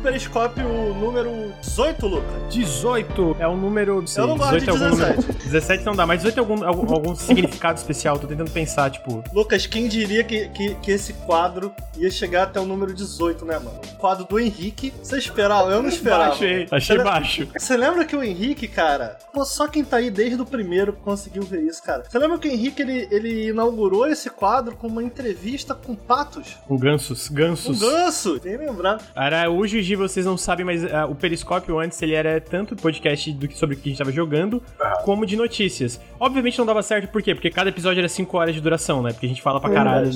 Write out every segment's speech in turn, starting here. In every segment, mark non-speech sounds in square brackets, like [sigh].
Periscópio número 18, Lucas. 18 é o número. Eu não gosto de 18 é algum 17. número- 17 não dá, mas 18 é algum, algum, algum significado especial. Tô tentando pensar, tipo. Lucas, quem diria que, que, que esse quadro ia chegar até o número 18, né, mano? O quadro do Henrique. Você esperava? Eu não esperava. Achei, achei Você- baixo. Você lembra que o Henrique, cara, pô, só quem tá aí desde o primeiro conseguiu ver isso, cara. Você lembra que o Henrique ele, ele inaugurou esse quadro com uma entrevista com patos? Com gansos, gansos. ganso, bem lembrado. Era o Vocês não sabem, mas ah, o Periscópio antes ele era tanto podcast do que sobre o que a gente tava jogando, como de notícias. Obviamente não dava certo, por quê? Porque cada episódio era 5 horas de duração, né? Porque a gente fala pra caralho,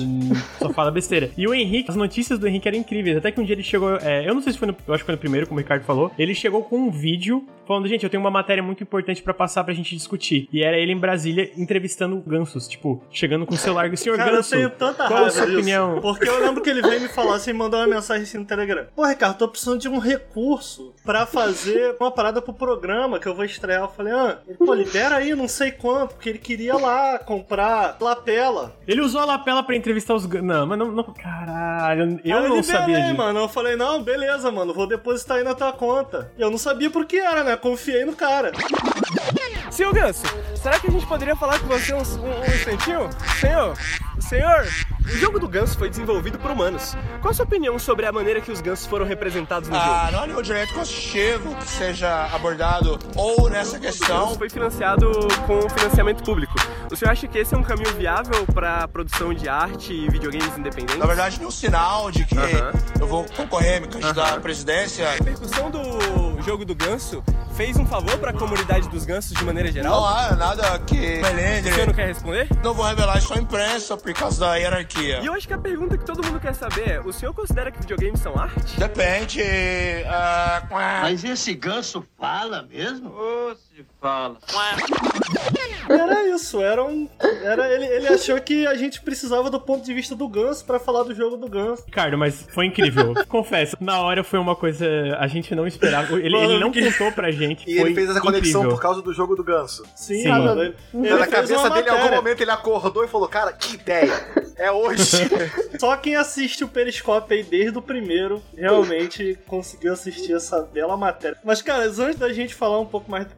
só fala besteira. E o Henrique, as notícias do Henrique eram incríveis. Até que um dia ele chegou, é, eu não sei se foi no, eu acho que foi no primeiro, como o Ricardo falou, ele chegou com um vídeo falando, gente, eu tenho uma matéria muito importante pra passar pra gente discutir. E era ele em Brasília entrevistando gansos, tipo, chegando com o celular do senhor Cara, eu Ganso. tenho tanta qual raiva a sua disso. opinião? Porque eu lembro que ele veio me falar assim, mandou uma mensagem assim no Telegram. Pô, Ricardo, tô precisando de um recurso pra fazer uma parada pro programa que eu vou estrear. Eu falei, ah, ele, pô, libera aí, não sei quanto, porque ele queria lá comprar lapela. Ele usou a lapela pra entrevistar os. Não, mas não, não- Caralho, eu Aí não liberei, sabia disso. mano. Eu falei, não, beleza, mano, vou depositar aí na tua conta. E eu não sabia por que era, né? Confiei no cara. Senhor Ganso, será que a gente poderia falar com você um, um, um instantinho? Senhor, senhor, o jogo do ganso foi desenvolvido por humanos. Qual a sua opinião sobre a maneira que os gansos foram representados no Ah, jogo? não há nenhum direito constitutivo que seja abordado ou nessa O questão. ganso foi financiado com financiamento público. O senhor acha que esse é um caminho viável para a produção de arte e videogames independentes? Na verdade, nenhum sinal de que Aham. eu vou concorrer, me candidatar à presidência. a repercussão do jogo do ganso fez um favor para a comunidade dos gansos de maneira Não geral? há nada que O senhor não quer responder? Não vou revelar isso à imprensa por causa da hierarquia. E eu acho que a pergunta que todo mundo quer saber é: o senhor considera que videogames são arte? Depende. ah, Mas esse ganso fala mesmo? Era isso, era um. Era, ele, ele achou que a gente precisava do ponto de vista do Ganso pra falar do jogo do Ganso. Ricardo, mas foi incrível. [laughs] Confesso, na hora foi uma coisa. A gente não esperava. Ele, Mano, ele não que- contou pra gente. [laughs] E foi ele fez essa conexão incrível. por causa do jogo do ganso. Sim, Sim. mano. Ele, ele Na cabeça dele, em algum momento, ele acordou e falou: Cara, que ideia! É hoje! [laughs] Só quem assiste o Periscópio aí desde o primeiro realmente conseguiu assistir essa bela matéria. Mas, cara, antes da gente falar um pouco mais do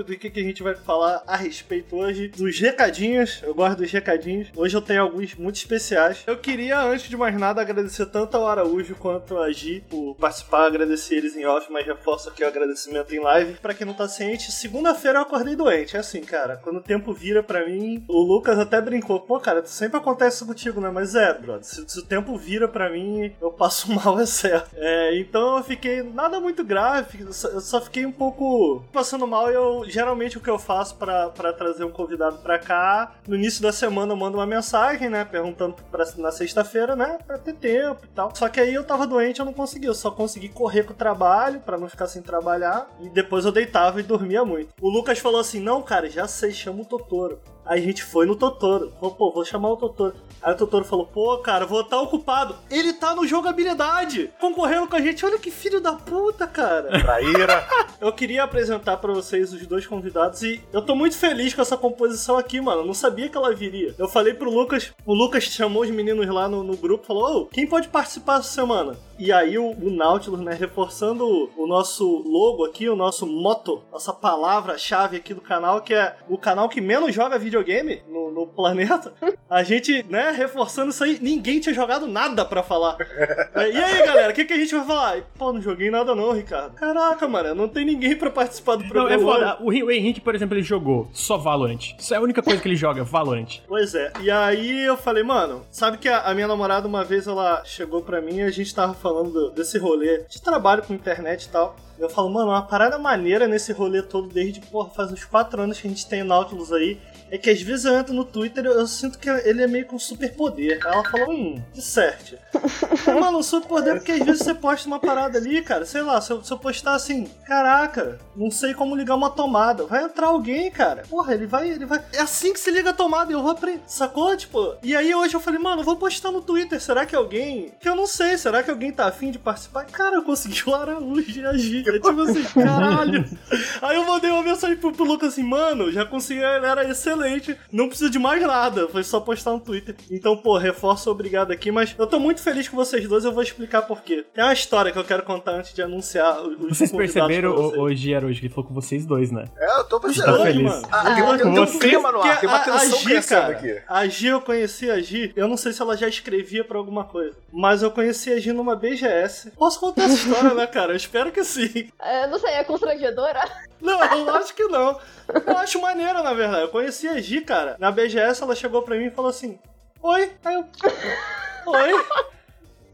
Periscópio, do que, que a gente vai falar a respeito hoje, dos recadinhos, eu gosto dos recadinhos. Hoje eu tenho alguns muito especiais. Eu queria, antes de mais nada, agradecer tanto ao Araújo quanto a Gi por participar, agradecer eles em off, mas reforço aqui o agradecimento em live. Pra quem não tá ciente, segunda-feira eu acordei doente. É assim, cara, quando o tempo vira pra mim, o Lucas até brincou, pô, cara, sempre acontece isso contigo, né? Mas é, brother, se, se o tempo vira pra mim, eu passo [laughs] mal, é certo. É, então eu fiquei nada muito grave, eu só fiquei um pouco passando mal e eu, geralmente o que eu faço pra trazer um convidado pra cá, no início da semana eu mando uma mensagem, né, perguntando pra, na sexta-feira, né, pra ter tempo e tal. Só que aí eu tava doente, eu não consegui, eu só consegui correr com o trabalho, pra não ficar sem trabalhar, e depois eu deitava e dormia muito. O Lucas falou assim, não, cara, já sei, chama o Totoro. A gente foi no Totoro. Falou, pô, vou chamar o Totoro. Aí o Totoro falou, pô, cara, vou estar ocupado. Ele tá no jogabilidade, concorrendo com a gente. Olha que filho da puta, cara. [laughs] Traíra. Eu queria apresentar pra vocês os dois convidados e eu tô muito feliz com essa composição aqui, mano. Eu não sabia que ela viria. Eu falei pro Lucas, o Lucas chamou os meninos lá no, no grupo, falou: Ô, quem pode participar essa semana? E aí o, o Nautilus, né, reforçando o, o nosso logo aqui, o nosso motto, nossa palavra-chave aqui do canal, que é o canal que menos joga videogame no, no planeta. A gente, né, reforçando isso aí, ninguém tinha jogado nada pra falar. É, E aí, galera, o que, que a gente vai falar? Pô, não joguei nada não, Ricardo. Caraca, mano, não tem ninguém pra participar do Não, programa. é foda. O, o Henrique, por exemplo, ele jogou só Valorant. Isso é a única coisa que ele joga, Valorant. Pois é. E aí eu falei, mano, sabe que a, a minha namorada uma vez ela chegou pra mim e a gente tava falando do- desse rolê de trabalho com internet e tal. Eu falo, mano, uma parada maneira nesse rolê todo desde, porra, faz uns 4 anos que a gente tem Nautilus aí. É que às vezes eu entro no Twitter e eu, eu sinto que ele é meio com superpoder. Aí ela falou, hum, de certo. [laughs] Mano, um superpoder porque às vezes você posta uma parada ali, cara. Sei lá, se eu, se eu postar assim, caraca, não sei como ligar uma tomada. Vai entrar alguém, cara. Porra, ele vai, ele vai. É assim que se liga a tomada e eu vou aprender. Sacou? Tipo. E aí hoje eu falei, mano, eu vou postar no Twitter. Será que alguém. Que eu não sei, será que alguém tá afim de participar? Cara, eu consegui o Araújo e a Giga. Tipo assim, caralho. [laughs] aí eu mandei uma mensagem pro, pro Lucas assim, mano, já consegui a galera excelente. não precisa de mais nada. Foi só postar no Twitter. Então, pô, reforço obrigado aqui. Mas eu tô muito feliz com vocês dois. Eu vou explicar por quê. Tem uma história que eu quero contar antes de anunciar os Vocês perceberam vocês. hoje, era hoje, que falou com vocês dois, né? É, eu tô Estou percebendo. feliz. mano. Ah, tem, uma- tem um Você- clima no ar, tem uma a- Gi, cara, aqui. A Gi, eu conheci a Gi, eu não sei se ela já escrevia pra alguma coisa, mas eu conheci a Gi numa BGS. Posso contar essa história, né, cara? Eu espero que sim. É, não sei, é constrangedora? Não, eu acho que não. Eu acho maneiro, na verdade. Eu conheci a Gi, cara. Na BGS, ela chegou pra mim e falou assim: Oi. Aí eu. Oi.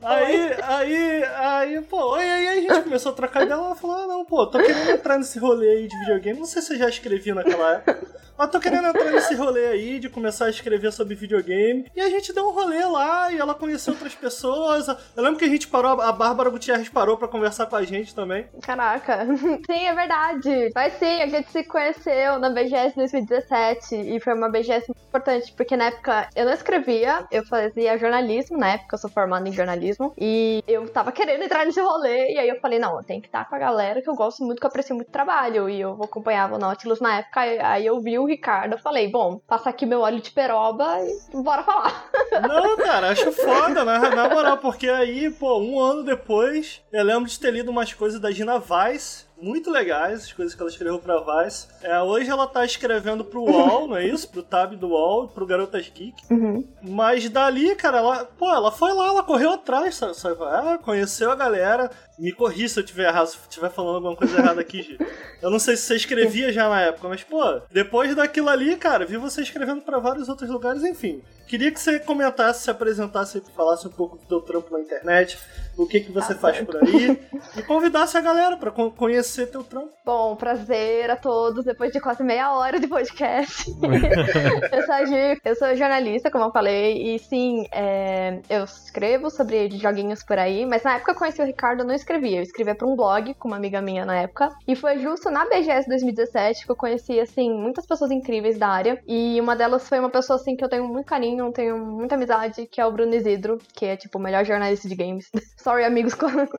Aí, aí, aí, pô, oi, aí a gente começou a trocar ideia. Ela falou: Ah, não, pô, tô querendo entrar nesse rolê aí de videogame. Não sei se eu já escrevi naquela época. Mas tô querendo entrar nesse rolê aí de começar a escrever sobre videogame. E a gente deu um rolê lá e ela conheceu outras pessoas. Eu lembro que a gente parou, a Bárbara Gutierrez parou pra conversar com a gente também. Caraca. [laughs] Sim, é verdade. Mas sim, a gente se conheceu na BGS 2017 e foi uma BGS muito importante, porque na época eu não escrevia, eu fazia jornalismo, na época eu sou formada em jornalismo, e eu tava querendo entrar nesse rolê, e aí eu falei, não, tenho que estar com a galera que eu gosto muito, que eu aprecio muito trabalho, e eu acompanhava o Nautilus na época, aí eu vi o Ricardo, eu falei, bom, passar aqui meu óleo de peroba e bora falar. [laughs] Não, cara, acho foda, na, na moral, porque aí, pô, um ano depois, eu lembro de ter lido umas coisas da Gina Weiss, muito legais, as coisas que ela escreveu pra Vice. É, hoje ela tá escrevendo pro UOL, não é isso? Pro tab do UOL, pro Garotas Geek. Uhum. Mas dali, cara, ela, pô, ela foi lá, ela correu atrás, sabe? sabe? Ah, conheceu a galera. Me corri se eu tiver errado, se eu estiver falando alguma coisa errada aqui, Gi. Eu não sei se você escrevia já na época, mas, pô, depois daquilo ali, cara, vi você escrevendo pra vários outros lugares, enfim. Queria que você comentasse, se apresentasse, falasse um pouco do teu trampo na internet, o que que você Tá faz certo. por aí, e convidasse a galera pra con- conhecer teu trampo. Bom, prazer a todos, depois de quase meia hora de podcast. [laughs] eu, sou a Gi, eu sou jornalista, como eu falei, e sim, é, eu escrevo sobre joguinhos por aí, mas na época que eu conheci o Ricardo, eu não escrevia. Eu escrevia pra um blog com uma amiga minha na época, e foi justo na BGS 2017 que eu conheci, assim, muitas pessoas incríveis da área, e uma delas foi uma pessoa, assim, que eu tenho muito carinho, tenho muita amizade, que é o Bruno Isidro, que é, tipo, o melhor jornalista de games. [laughs] Sorry, amigos,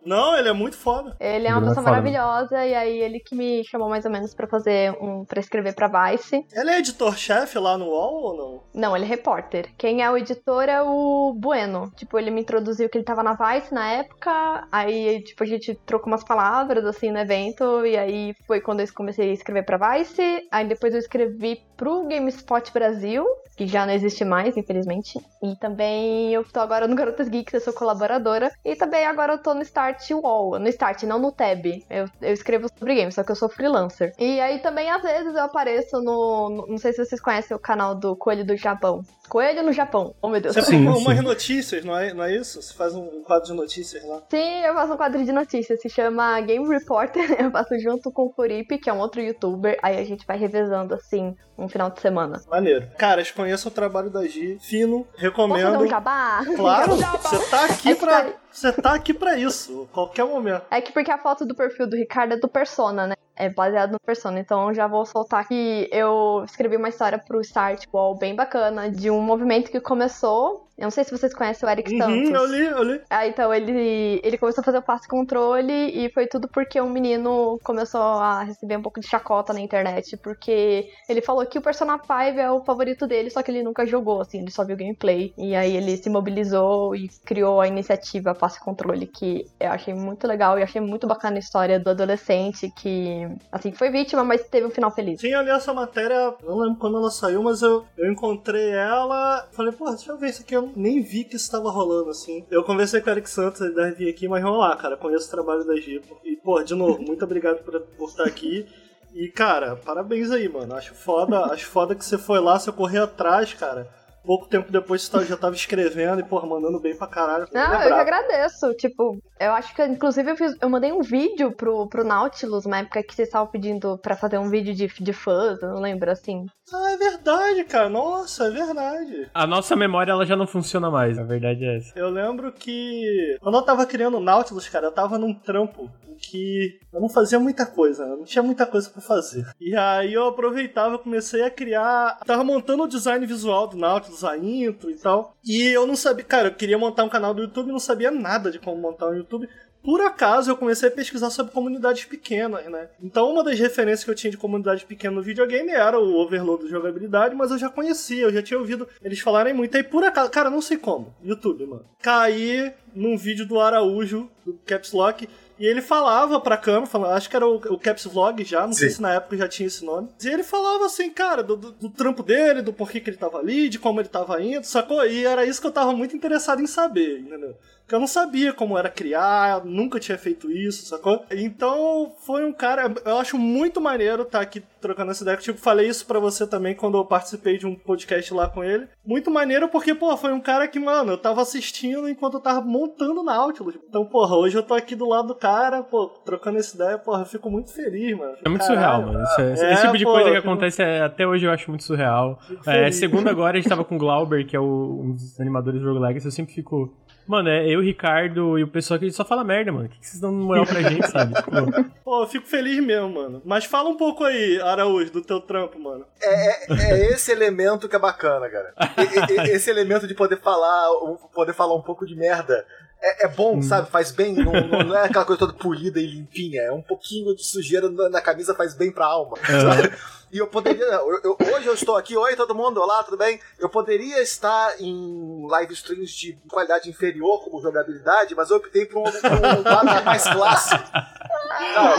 Não, ele é muito foda. ele é uma Bruno é pessoa né? maravilhosa e aí ele que me chamou mais ou menos pra fazer um para escrever pra Vice. Ele é editor-chefe lá no UOL ou não? Não, ele é repórter. Quem é o editor é o Bueno. Tipo, ele me introduziu que ele tava na Vice na época, aí tipo a gente trocou umas palavras assim no evento e aí foi quando eu comecei a escrever pra Vice. Aí depois eu escrevi pro GameSpot Brasil, que já não existe mais, infelizmente. E também eu tô agora no Garotas Geeks, eu sou colaboradora. E também agora eu tô no Start Wall. No Start, não no Tab. Eu, eu escrevo sobre games, só que eu sou freelancer. E aí também, às vezes, eu apareço no, no- Não sei se vocês conhecem o canal do Coelho do Japão. Coelho no Japão. Oh, meu Deus. Você Sim, faz umas notícias, não é, não é isso? Você faz um quadro de notícias lá. Sim, eu faço um quadro de notícias, se chama Game Reporter. [laughs] Eu faço junto com o Furipe, que é um outro youtuber. Aí a gente vai revezando, assim, um final de semana. Maneiro. Caras, conheçam o trabalho da Gi. Fino, Posso recomendo. um jabá? Claro, [laughs] você tá aqui pra. Você tá aqui pra isso, qualquer momento. É que porque a foto do perfil do Ricardo é do Persona, né? É baseado no Persona. Então eu já vou soltar que eu escrevi uma história pro Start Wall bem bacana, de um movimento que começou. Eu não sei se vocês conhecem o Eric Uhum, Santos. eu li, eu li. Ah, então ele, ele começou a fazer o passe controle e foi tudo porque um menino começou a receber um pouco de chacota na internet, porque ele falou que o Persona 5 é o favorito dele, só que ele nunca jogou, assim, ele só viu gameplay. E aí ele se mobilizou e criou a iniciativa Passe Controle, que eu achei muito legal e achei muito bacana a história do adolescente que, assim, foi vítima, mas teve um final feliz. Sim, eu li essa matéria, não lembro quando ela saiu, mas eu, eu encontrei ela. Falei, pô, deixa eu ver isso aqui. Eu nem vi que isso tava rolando assim. Eu conversei com o Eric Santos, ele deve vir aqui, mas vamos lá, cara. Conheço o trabalho da Gi. E, pô, de novo, muito obrigado por, por estar aqui. E, cara, parabéns aí, mano. Acho foda, acho foda que você foi lá, você correu atrás, cara. Pouco tempo depois você já tava escrevendo e, porra, mandando bem pra caralho. Não, eu que agradeço. Tipo, eu acho que, inclusive, eu, fiz, eu mandei um vídeo pro, pro Nautilus na época que vocês estavam pedindo pra fazer um vídeo de, de fãs, eu não lembro, assim. Ah, é verdade, cara. Nossa, é verdade. A nossa memória ela já não funciona mais, a verdade é essa. Eu lembro que quando eu tava criando o Nautilus, cara, eu tava num trampo em que eu não fazia muita coisa, né? não tinha muita coisa pra fazer. E aí eu aproveitava, eu comecei a criar, tava montando o design visual do Nautilus, a intro e tal. E eu não sabia, cara, eu queria montar um canal do YouTube, não sabia nada de como montar um YouTube. por acaso eu comecei a pesquisar sobre comunidades pequenas, né? Então uma das referências que eu tinha de comunidade pequena no videogame era o overload de jogabilidade, mas eu já conhecia, eu já tinha ouvido eles falarem muito. Aí por acaso, cara, não sei como, YouTube, mano. Caí num vídeo do Araújo, do Caps Lock, e ele falava pra câmera, falava, acho que era o, o Caps Vlog já, não sei Sim. se na época já tinha esse nome. E ele falava assim, cara, do, do- do trampo dele, do porquê que ele tava ali, de como ele tava indo, sacou? E era isso que eu tava muito interessado em saber, entendeu? Porque eu não sabia como era criar, nunca tinha feito isso, sacou? Então foi um cara. Eu acho muito maneiro estar aqui trocando essa ideia. Tipo, falei isso pra você também quando eu participei de um podcast lá com ele. Muito maneiro porque, pô, foi um cara que, mano, eu tava assistindo enquanto eu tava montando Nautilus. Então, porra, hoje eu tô aqui do lado do cara, pô, trocando essa ideia, porra, eu fico muito feliz, mano. É muito Caralho. surreal, mano. Isso é- esse É, tipo de pô, coisa que fico- acontece é, até hoje eu acho muito surreal. É, agora, a gente tava com o Glauber, que é o- um dos animadores do Rogue Legacy, eu sempre fico. Mano, é eu, o Ricardo e o pessoal que só fala merda, mano. O que que vocês dão moral pra gente, sabe? [laughs] Tipo, Pô, eu fico feliz mesmo, mano. Mas fala um pouco aí, Araújo, do teu trampo, mano. É, é- é esse elemento que é bacana, cara. E- e- esse elemento de poder falar, um- poder falar um pouco de merda. É, é bom, sabe? Faz bem. Não, não- não é aquela coisa toda polida e limpinha. É um pouquinho de sujeira na, na camisa faz bem pra alma. sabe? E eu poderia. eu- eu- hoje eu estou aqui, oi todo mundo, olá, tudo bem? Eu poderia estar em live streams de qualidade inferior, como jogabilidade, mas eu optei por um, um quadro mais clássico. Não,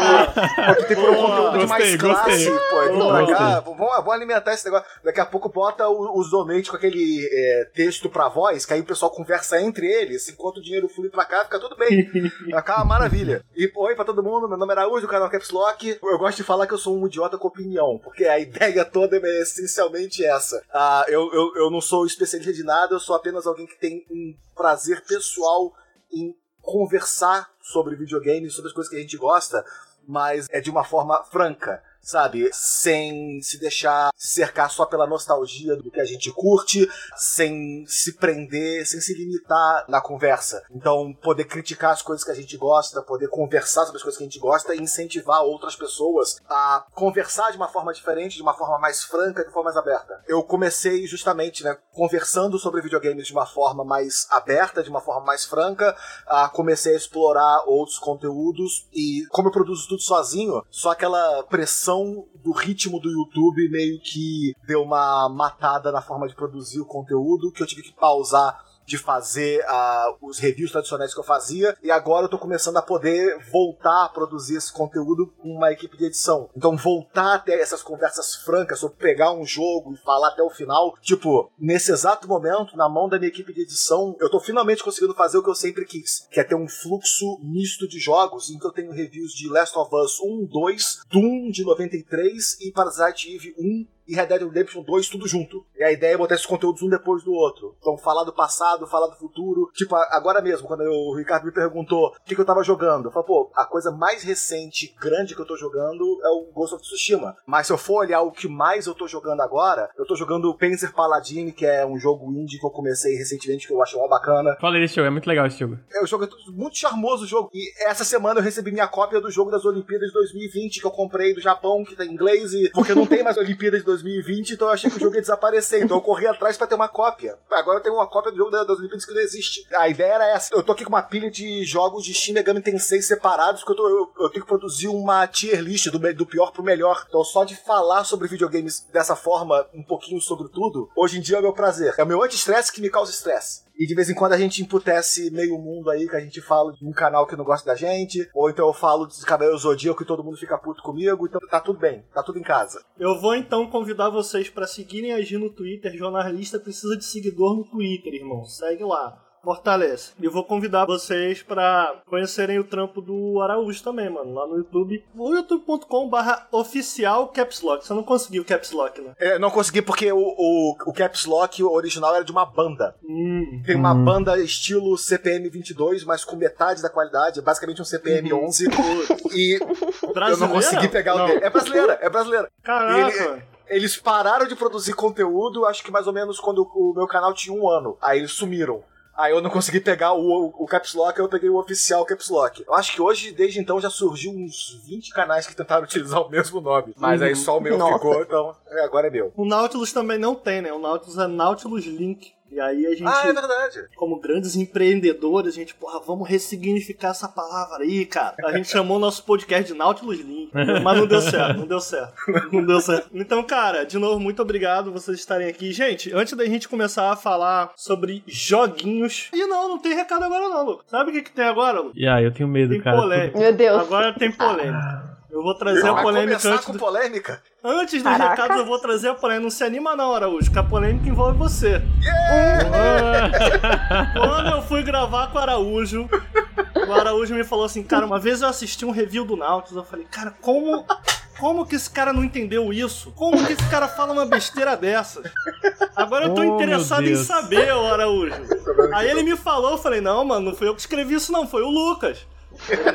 eu [laughs] optei por um conteúdo de mais gostei. classe, pô. Eu vim pra cá, vamos, vamos alimentar esse negócio. Daqui a pouco bota o- os donates com aquele é, texto pra voz, que aí o pessoal conversa entre eles, enquanto o dinheiro flui pra cá, fica tudo bem. [laughs] Fica uma maravilha. E oi pra todo mundo, meu nome é Araújo, o canal Caps Lock. Eu gosto de falar que eu sou um idiota com opinião, porque a ideia toda é essencialmente essa. Ah, eu, eu, eu não sou especialista de nada, eu sou apenas alguém que tem um prazer pessoal em conversar sobre videogames, sobre as coisas que a gente gosta, mas é de uma forma franca, sabe? Sem se deixar cercar só pela nostalgia do que a gente curte, sem se prender, sem se limitar na conversa. Então, poder criticar as coisas que a gente gosta, poder conversar sobre as coisas que a gente gosta e incentivar outras pessoas a conversar de uma forma diferente, de uma forma mais franca, de forma mais aberta. Eu comecei justamente, né, conversando sobre videogames de uma forma mais aberta, de uma forma mais franca, ah, comecei a explorar outros conteúdos e como eu produzo tudo sozinho, só aquela pressão do ritmo do YouTube meio que deu uma matada na forma de produzir o conteúdo que eu tive que pausar de fazer ah, os reviews tradicionais que eu fazia e agora eu tô começando a poder voltar a produzir esse conteúdo com uma equipe de edição. Então voltar a ter essas conversas francas sobre pegar um jogo e falar até o final, tipo, nesse exato momento, na mão da minha equipe de edição, eu tô finalmente conseguindo fazer o que eu sempre quis, que é ter um fluxo misto de jogos, em que eu tenho reviews de Last of Us 1, 2, Doom de 93 e Parasite Eve 1 e Red Dead Redemption 2 tudo junto. E a ideia é botar esses conteúdos um depois do outro. Então, falar do passado, falar do futuro. Tipo, agora mesmo, quando eu- o Ricardo me perguntou o que, que eu tava jogando, eu falei, pô, a coisa mais recente, grande que eu tô jogando é o Ghost of Tsushima. Mas se eu for olhar o que mais eu tô jogando agora, eu tô jogando o Panzer Paladin, que é um jogo indie que eu comecei recentemente, que eu acho uma bacana. Fala desse jogo, é muito legal esse jogo. É um jogo é muito charmoso o jogo. E essa semana eu recebi minha cópia do jogo das Olimpíadas de 2020, que eu comprei do Japão, que tá em inglês, e porque não tem mais [laughs] Olimpíadas de 2020, então eu achei que o jogo ia desaparecer. Então eu corri atrás pra ter uma cópia. Agora eu tenho uma cópia do jogo da- das Olimpíadas que não existe. A ideia era essa. Eu tô aqui com uma pilha de jogos de Shin Megami Tensei separados, que eu, tô- eu- eu tenho que produzir uma tier list do, do pior pro melhor. Então só de falar sobre videogames dessa forma, um pouquinho sobre tudo, hoje em dia é o meu prazer. É o meu anti-estresse que me causa estresse. E de vez em quando a gente emputece meio mundo aí, que a gente fala de um canal que não gosta da gente, ou então eu falo de Cabelo Zodíaco e todo mundo fica puto comigo, então tá tudo bem, tá tudo em casa. Eu vou então convidar vocês pra seguirem a Gi no Twitter. Jornalista precisa de seguidor no Twitter, irmão. Segue lá. Fortalece. E eu vou convidar vocês pra conhecerem o trampo do Araújo também, mano, lá no YouTube. O youtube.com barra oficial Caps Lock. Você não conseguiu Caps Lock, né? É, não consegui porque o, o, o Caps Lock original era de uma banda. Hum. Tem uma banda estilo CPM 22, mas com metade da qualidade, basicamente um CPM 11. e eu não Brasileira? consegui pegar o Não. dele. É brasileira, é brasileira. Caraca. E ele- Eles pararam de produzir conteúdo, acho que mais ou menos quando o meu canal tinha um ano. Aí eles sumiram. Aí eu não consegui pegar o, o Caps Lock, eu peguei o oficial Caps Lock. Eu acho que hoje, desde então, já surgiu uns 20 canais que tentaram [laughs] utilizar o mesmo nome. Mas aí só o meu Nossa. ficou, então é, agora é meu. O Nautilus também não tem, né? O Nautilus é Nautilus Link. E aí a gente, Ah, é verdade. como grandes empreendedores, a gente, porra, vamos ressignificar essa palavra aí, cara. A gente chamou o nosso podcast de Nautilus Link, mas não deu certo, não deu certo. [laughs] Não deu certo. Então, cara, de novo, muito obrigado vocês estarem aqui. Gente, antes da gente começar a falar sobre joguinhos... E não, não tem recado agora não, Lucas. Sabe o que, que tem agora, Lucas? E aí, eu tenho medo, Tem cara. polêmica. Meu Deus. Agora tem polêmica. [laughs] Eu vou trazer a Vai polêmica começar antes com do... polêmica. Antes dos Caraca. recados, eu vou trazer a polêmica. Não se anima não, Araújo, que a polêmica envolve você. Quando eu fui gravar com o Araújo, o Araújo me falou assim, cara, uma vez eu assisti um review do Nautilus, eu falei, cara, como... Como que esse cara não entendeu isso? Como que esse cara fala uma besteira dessa? Agora eu tô Oh, interessado em saber, Araújo. Aí ele me falou, eu falei, não, mano, não foi eu que escrevi isso não, foi o Lucas.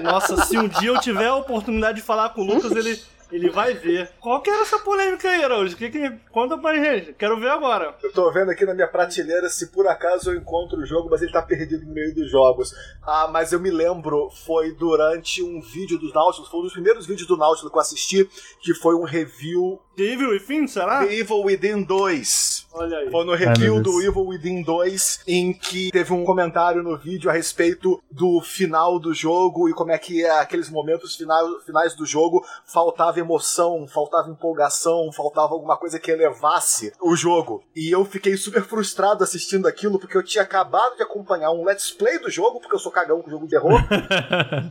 Nossa, se um dia eu tiver a oportunidade de falar com o Lucas, ele, ele vai ver. Qual que era essa polêmica aí, Araújo? Que que... Conta pra gente, quero ver agora. Eu tô vendo aqui na minha prateleira se por acaso eu encontro o jogo, mas ele tá perdido no meio dos jogos. Ah, mas eu me lembro, foi durante um vídeo do Nautilus, foi um dos primeiros vídeos do Nautilus que eu assisti, que foi um review The Evil Within, será? The Evil Within 2. Olha aí. Foi no Ai, review meu do. Evil Within 2, em que teve um comentário no vídeo a respeito do final do jogo e como é que é aqueles momentos finais, finais do jogo faltava emoção, faltava empolgação, faltava alguma coisa que elevasse o jogo. E eu fiquei super frustrado assistindo aquilo porque eu tinha acabado de acompanhar um let's play do jogo, porque eu sou cagão com jogo de terror. [laughs]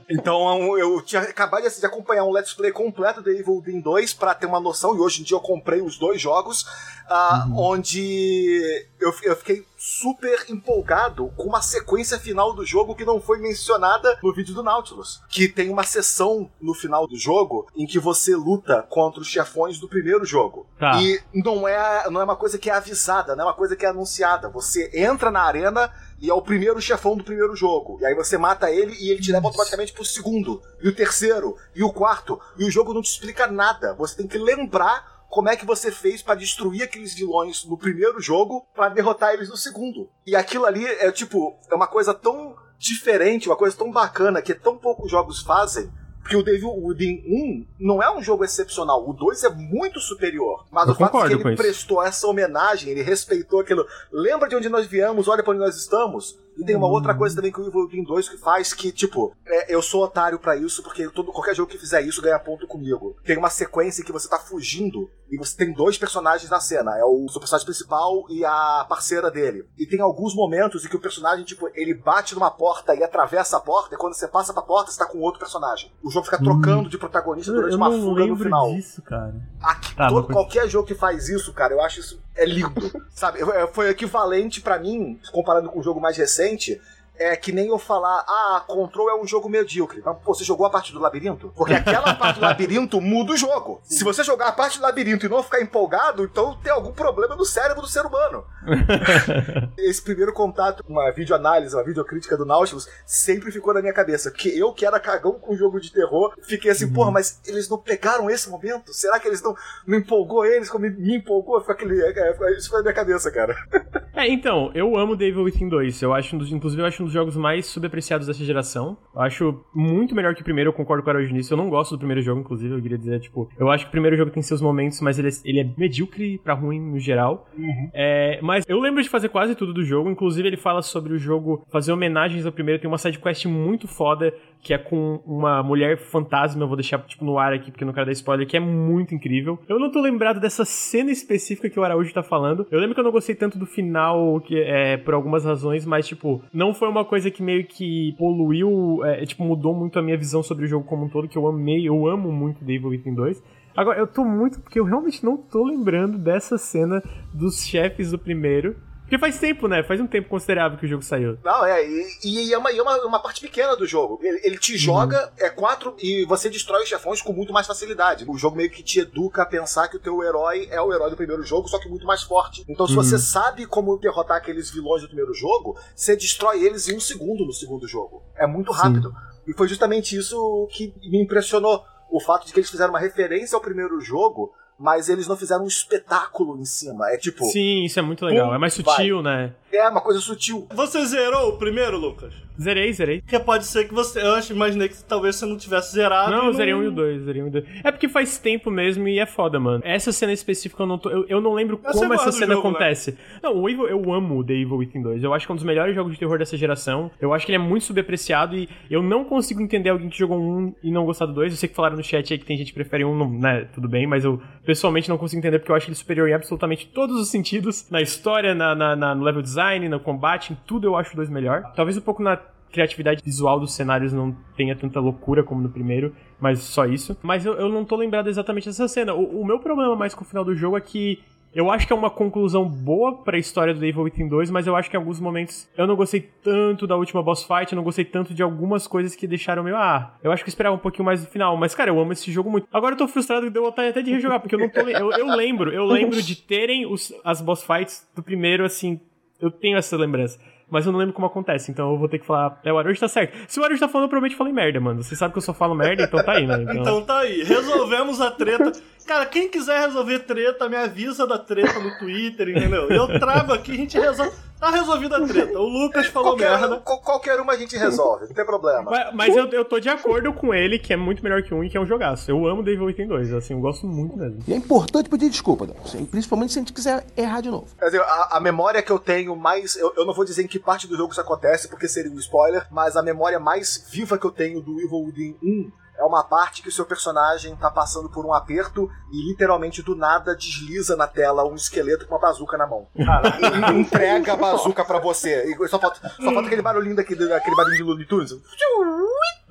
Então eu tinha acabado de acompanhar um let's play completo do Evil Within 2 pra ter uma noção, e hoje em dia eu comprei os dois jogos, ah, onde eu, eu fiquei super empolgado com uma sequência final do jogo que não foi mencionada no vídeo do Nautilus. Que tem uma sessão no final do jogo em que você luta contra os chefões do primeiro jogo. Tá. E não é, não é uma coisa que é avisada, não é uma coisa que é anunciada. Você entra na arena e é o primeiro chefão do primeiro jogo. E aí você mata ele e ele te leva automaticamente pro segundo, e o terceiro, e o quarto. E o jogo não te explica nada. Você tem que lembrar como é que você fez pra destruir aqueles vilões no primeiro jogo pra derrotar eles no segundo. E aquilo ali é tipo, é uma coisa tão diferente, uma coisa tão bacana que tão poucos jogos fazem. Porque o Devil Within 1 não é um jogo excepcional, o 2 é muito superior. Mas Eu o fato de que ele prestou essa homenagem, ele respeitou aquilo. Lembra de onde nós viemos, olha pra onde nós estamos. E tem uma outra coisa também que o Evil Within 2 que faz que, tipo, é, eu sou otário pra isso, porque todo, qualquer jogo que fizer isso ganha ponto comigo. Tem uma sequência em que você tá fugindo e você tem dois personagens na cena. É o seu personagem principal e a parceira dele. E tem alguns momentos em que o personagem, tipo, ele bate numa porta e atravessa a porta, e quando você passa pra porta, você tá com outro personagem. O jogo fica trocando de protagonista Hum. Eu, durante eu uma fuga no final. disso, cara. Aqui, Tá, todo- qualquer jogo que faz isso, cara, eu acho isso é lindo. [laughs] Sabe, foi equivalente pra mim, comparando com o jogo mais recente, recente é que nem eu falar, ah, Control é um jogo medíocre. Mas, pô, você jogou a parte do labirinto? Porque aquela [laughs] parte do labirinto muda o jogo. Se você jogar a parte do labirinto e não ficar empolgado, então tem algum problema no cérebro do ser humano. [laughs] Esse primeiro contato, uma videoanálise, uma videocrítica do Nautilus, sempre ficou na minha cabeça. Porque eu, que era cagão com jogo de terror, fiquei assim, porra, mas eles não pegaram esse momento? Será que eles não, não empolgou eles como me empolgou? Ficou aquele, é, é, isso foi na minha cabeça, cara. [laughs] É, então, eu amo Devil Within 2. Eu acho, inclusive, eu acho um dos jogos mais subapreciados dessa geração. Eu acho muito melhor que o primeiro, eu concordo com o Araújo nisso. Eu não gosto do primeiro jogo, inclusive, eu queria dizer, tipo, eu acho que o primeiro jogo tem seus momentos, mas ele é, ele é medíocre pra ruim no geral. É, mas eu lembro de fazer quase tudo do jogo, inclusive ele fala sobre o jogo fazer homenagens ao primeiro. Tem uma sidequest muito foda, que é com uma mulher fantasma, eu vou deixar tipo, no ar aqui porque não quero dar spoiler, que é muito incrível. Eu não tô lembrado dessa cena específica que o Araújo tá falando. Eu lembro que eu não gostei tanto do final, que é por algumas razões, mas tipo, não foi uma coisa que meio que poluiu, é, tipo, mudou muito a minha visão sobre o jogo como um todo, que eu amei, eu amo muito Devil Within 2. Agora, eu tô muito, porque eu realmente não tô lembrando dessa cena dos chefes do primeiro. Porque faz tempo, né? Faz um tempo considerável que o jogo saiu. Não, é, e, e é, uma, é uma, uma parte pequena do jogo. Ele, ele te joga, é quatro, e você destrói os chefões com muito mais facilidade. O jogo meio que te educa a pensar que o teu herói é o herói do primeiro jogo, só que muito mais forte. Então, se você sabe como derrotar aqueles vilões do primeiro jogo, você destrói eles em um segundo no segundo jogo. É muito rápido. E foi justamente isso que me impressionou. O fato de que eles fizeram uma referência ao primeiro jogo, mas eles não fizeram um espetáculo em cima. É tipo, Sim, isso é muito legal. Pum, É mais sutil, né? é uma coisa sutil. Você zerou o primeiro, Lucas? Zerei, zerei. Porque pode ser que você. Eu acho, imaginei que talvez você não tivesse zerado. Não, eu zerei um e o dois, zerei um e o dois. É porque faz tempo mesmo e é foda, mano. Essa cena específica eu não tô. Eu, eu não lembro Mas como você essa cena jogo, né? acontece. Não, o Evil, eu amo The Evil Within 2. Eu acho que é um dos melhores jogos de terror dessa geração. Eu acho que ele é muito subapreciado e eu não consigo entender alguém que jogou um e não gostar do dois. Eu sei que falaram no chat aí que tem gente que prefere um, não- né? Tudo bem, mas eu pessoalmente não consigo entender porque eu acho ele superior em absolutamente todos os sentidos. Na história, na, na- na- no level design, no combate, em tudo eu acho o dois melhor. Talvez um pouco na criatividade visual dos cenários não tenha tanta loucura como no primeiro, mas só isso. Mas eu, eu não tô lembrado exatamente dessa cena. O, o meu problema mais com o final do jogo é que eu acho que é uma conclusão boa pra história do Evil Within 2, mas eu acho que em alguns momentos eu não gostei tanto da última boss fight, eu não gostei tanto de algumas coisas que deixaram meio, ah, eu acho que eu esperava um pouquinho mais do final, mas cara, eu amo esse jogo muito. Agora eu tô frustrado que deu vontade até de rejogar, porque eu não tô, eu, eu lembro, eu lembro de terem os, as boss fights do primeiro, assim, eu tenho essa lembrança. Mas eu não lembro como acontece, então eu vou ter que falar. É, o Arujo tá certo. Se o Arujo tá falando, eu provavelmente falei merda, mano. Você sabe que eu só falo merda, então tá aí, né? Então, Então tá aí, resolvemos a treta. Cara, quem quiser resolver treta, me avisa da treta no Twitter, entendeu? Eu trago aqui, a gente resolve. Tá resolvida a treta. O Lucas falou Qualquer, merda. qual- qualquer uma a gente resolve, não tem problema. Mas, mas eu, eu tô de acordo com ele, que é muito melhor que um e que é um jogaço. Eu amo Devil Within 2, assim, eu gosto muito mesmo. E é importante pedir desculpa. Sim, Principalmente se a gente quiser errar de novo. Quer dizer, a, a memória que eu tenho mais. Eu, eu não vou dizer em que parte do jogo isso acontece, porque seria um spoiler, mas a memória mais viva que eu tenho do Evil Within 1 é uma parte que o seu personagem tá passando por um aperto e literalmente do nada desliza na tela um esqueleto com uma bazuca na mão. E entrega a bazuca pra você. E só falta, só falta aquele barulhinho daquele, aquele barulho de Looney Tunes.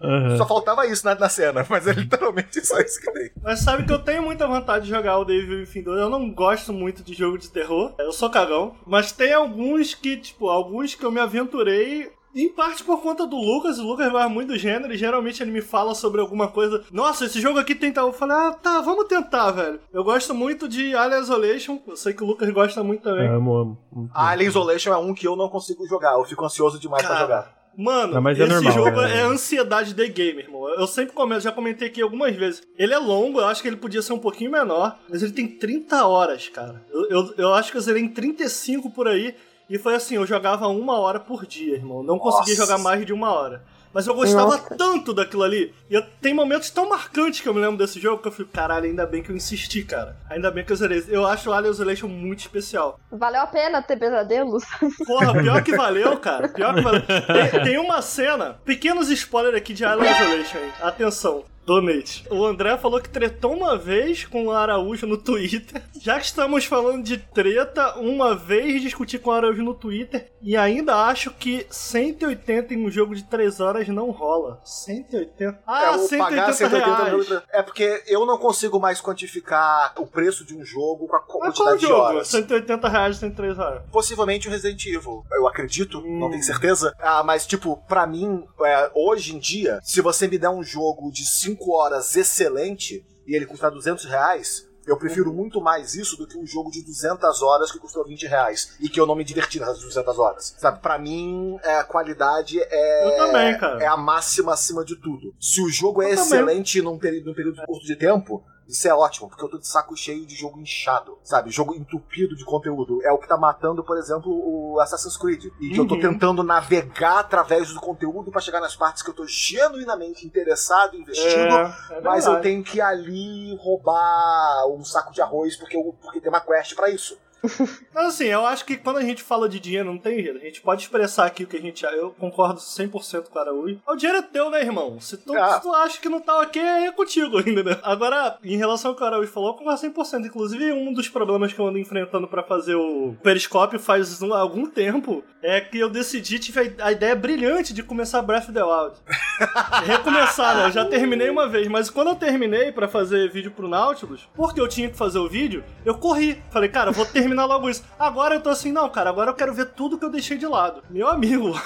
Aham. Só faltava isso na, na cena, mas é literalmente só isso que tem. Mas sabe que eu tenho muita vontade de jogar o Devil Within 2. Eu não gosto muito de jogo de terror. Eu sou cagão. Mas tem alguns que, tipo, alguns que eu me aventurei. Em parte por conta do Lucas, o Lucas gosta muito do gênero e geralmente ele me fala sobre alguma coisa. Nossa, esse jogo aqui tem tal. Eu falei, ah, tá, vamos tentar, velho. Eu gosto muito de Alien Isolation, eu sei que o Lucas gosta muito também. Amo, amo. A Alien Isolation é um que eu não consigo jogar, eu fico ansioso demais pra Cara, jogar. Mano, Não, mas é esse normal, jogo né? é ansiedade de game, irmão. Eu sempre comento, já comentei aqui algumas vezes. Ele é longo, eu acho que ele podia ser um pouquinho menor, mas ele tem 30 horas, cara. Eu, eu, eu acho que eu zerei em 35 por aí, e foi assim, eu jogava uma hora por dia, irmão. Não conseguia Nossa. jogar mais de uma hora. Mas eu gostava Nossa. tanto daquilo ali. E eu, tem momentos tão marcantes que eu me lembro desse jogo que eu fico, caralho, ainda bem que eu insisti, cara. Ainda bem que eu zerei. Eu acho o Alien Isolation muito especial. Valeu a pena ter pesadelos? Porra, pior que valeu, cara. Pior que valeu. [laughs] Tem, tem uma cena, pequenos spoilers aqui de Alien Isolation. Atenção. Donate. O André falou que tretou uma vez com o Araújo no Twitter. Já que estamos falando de treta, uma vez discuti com o Araújo no Twitter e ainda acho que 180 em um jogo de 3 horas não rola. 180? Ah, é, o 180 pagar 180 reais. É porque eu não consigo mais quantificar o preço de um jogo com a Mas qual quantidade de jogo? horas. 180 reais em 3 horas. Possivelmente o Resident Evil. Eu acredito, não Hum. tenho certeza. Ah, mas, tipo, pra mim, é, hoje em dia, se você me der um jogo de 5 horas excelente e ele custar 200 reais. Eu prefiro Uhum. muito mais isso do que um jogo de 200 horas que custou 20 reais e que eu não me diverti nas 200 horas. Sabe, pra mim, é, a qualidade é, também, é a máxima acima de tudo. Se o jogo é também. excelente num período, num período curto de tempo, isso é ótimo, porque eu tô de saco cheio de jogo inchado, sabe? Jogo entupido de conteúdo. É o que tá matando, por exemplo, o Assassin's Creed. E que eu tô Uhum. tentando navegar através do conteúdo pra chegar nas partes que eu tô genuinamente interessado, investindo. É, é mas eu tenho que ali roubar um saco de arroz porque, eu, porque tem uma quest pra isso. [laughs] Mas assim, eu acho que quando a gente fala de dinheiro, não tem jeito. A gente pode expressar aqui o que a gente. Eu concordo 100% com o Araújo. O dinheiro é teu, né, irmão? Se tu, Ah. se tu acha que não tá ok, é contigo [laughs] ainda, né? Agora, em relação ao que o Araújo falou, eu concordo 100%. Inclusive, um dos problemas que eu ando enfrentando pra fazer o Periscópio faz um- algum tempo é que eu decidi, tive a ideia brilhante de começar Breath of the Wild. [laughs] Recomeçar, né? Eu já terminei uma vez, mas quando eu terminei pra fazer vídeo pro Nautilus, porque eu tinha que fazer o vídeo, eu corri. Falei, cara, eu vou terminar logo isso. Agora eu tô assim, não, cara, agora eu quero ver tudo que eu deixei de lado. Meu amigo. [laughs]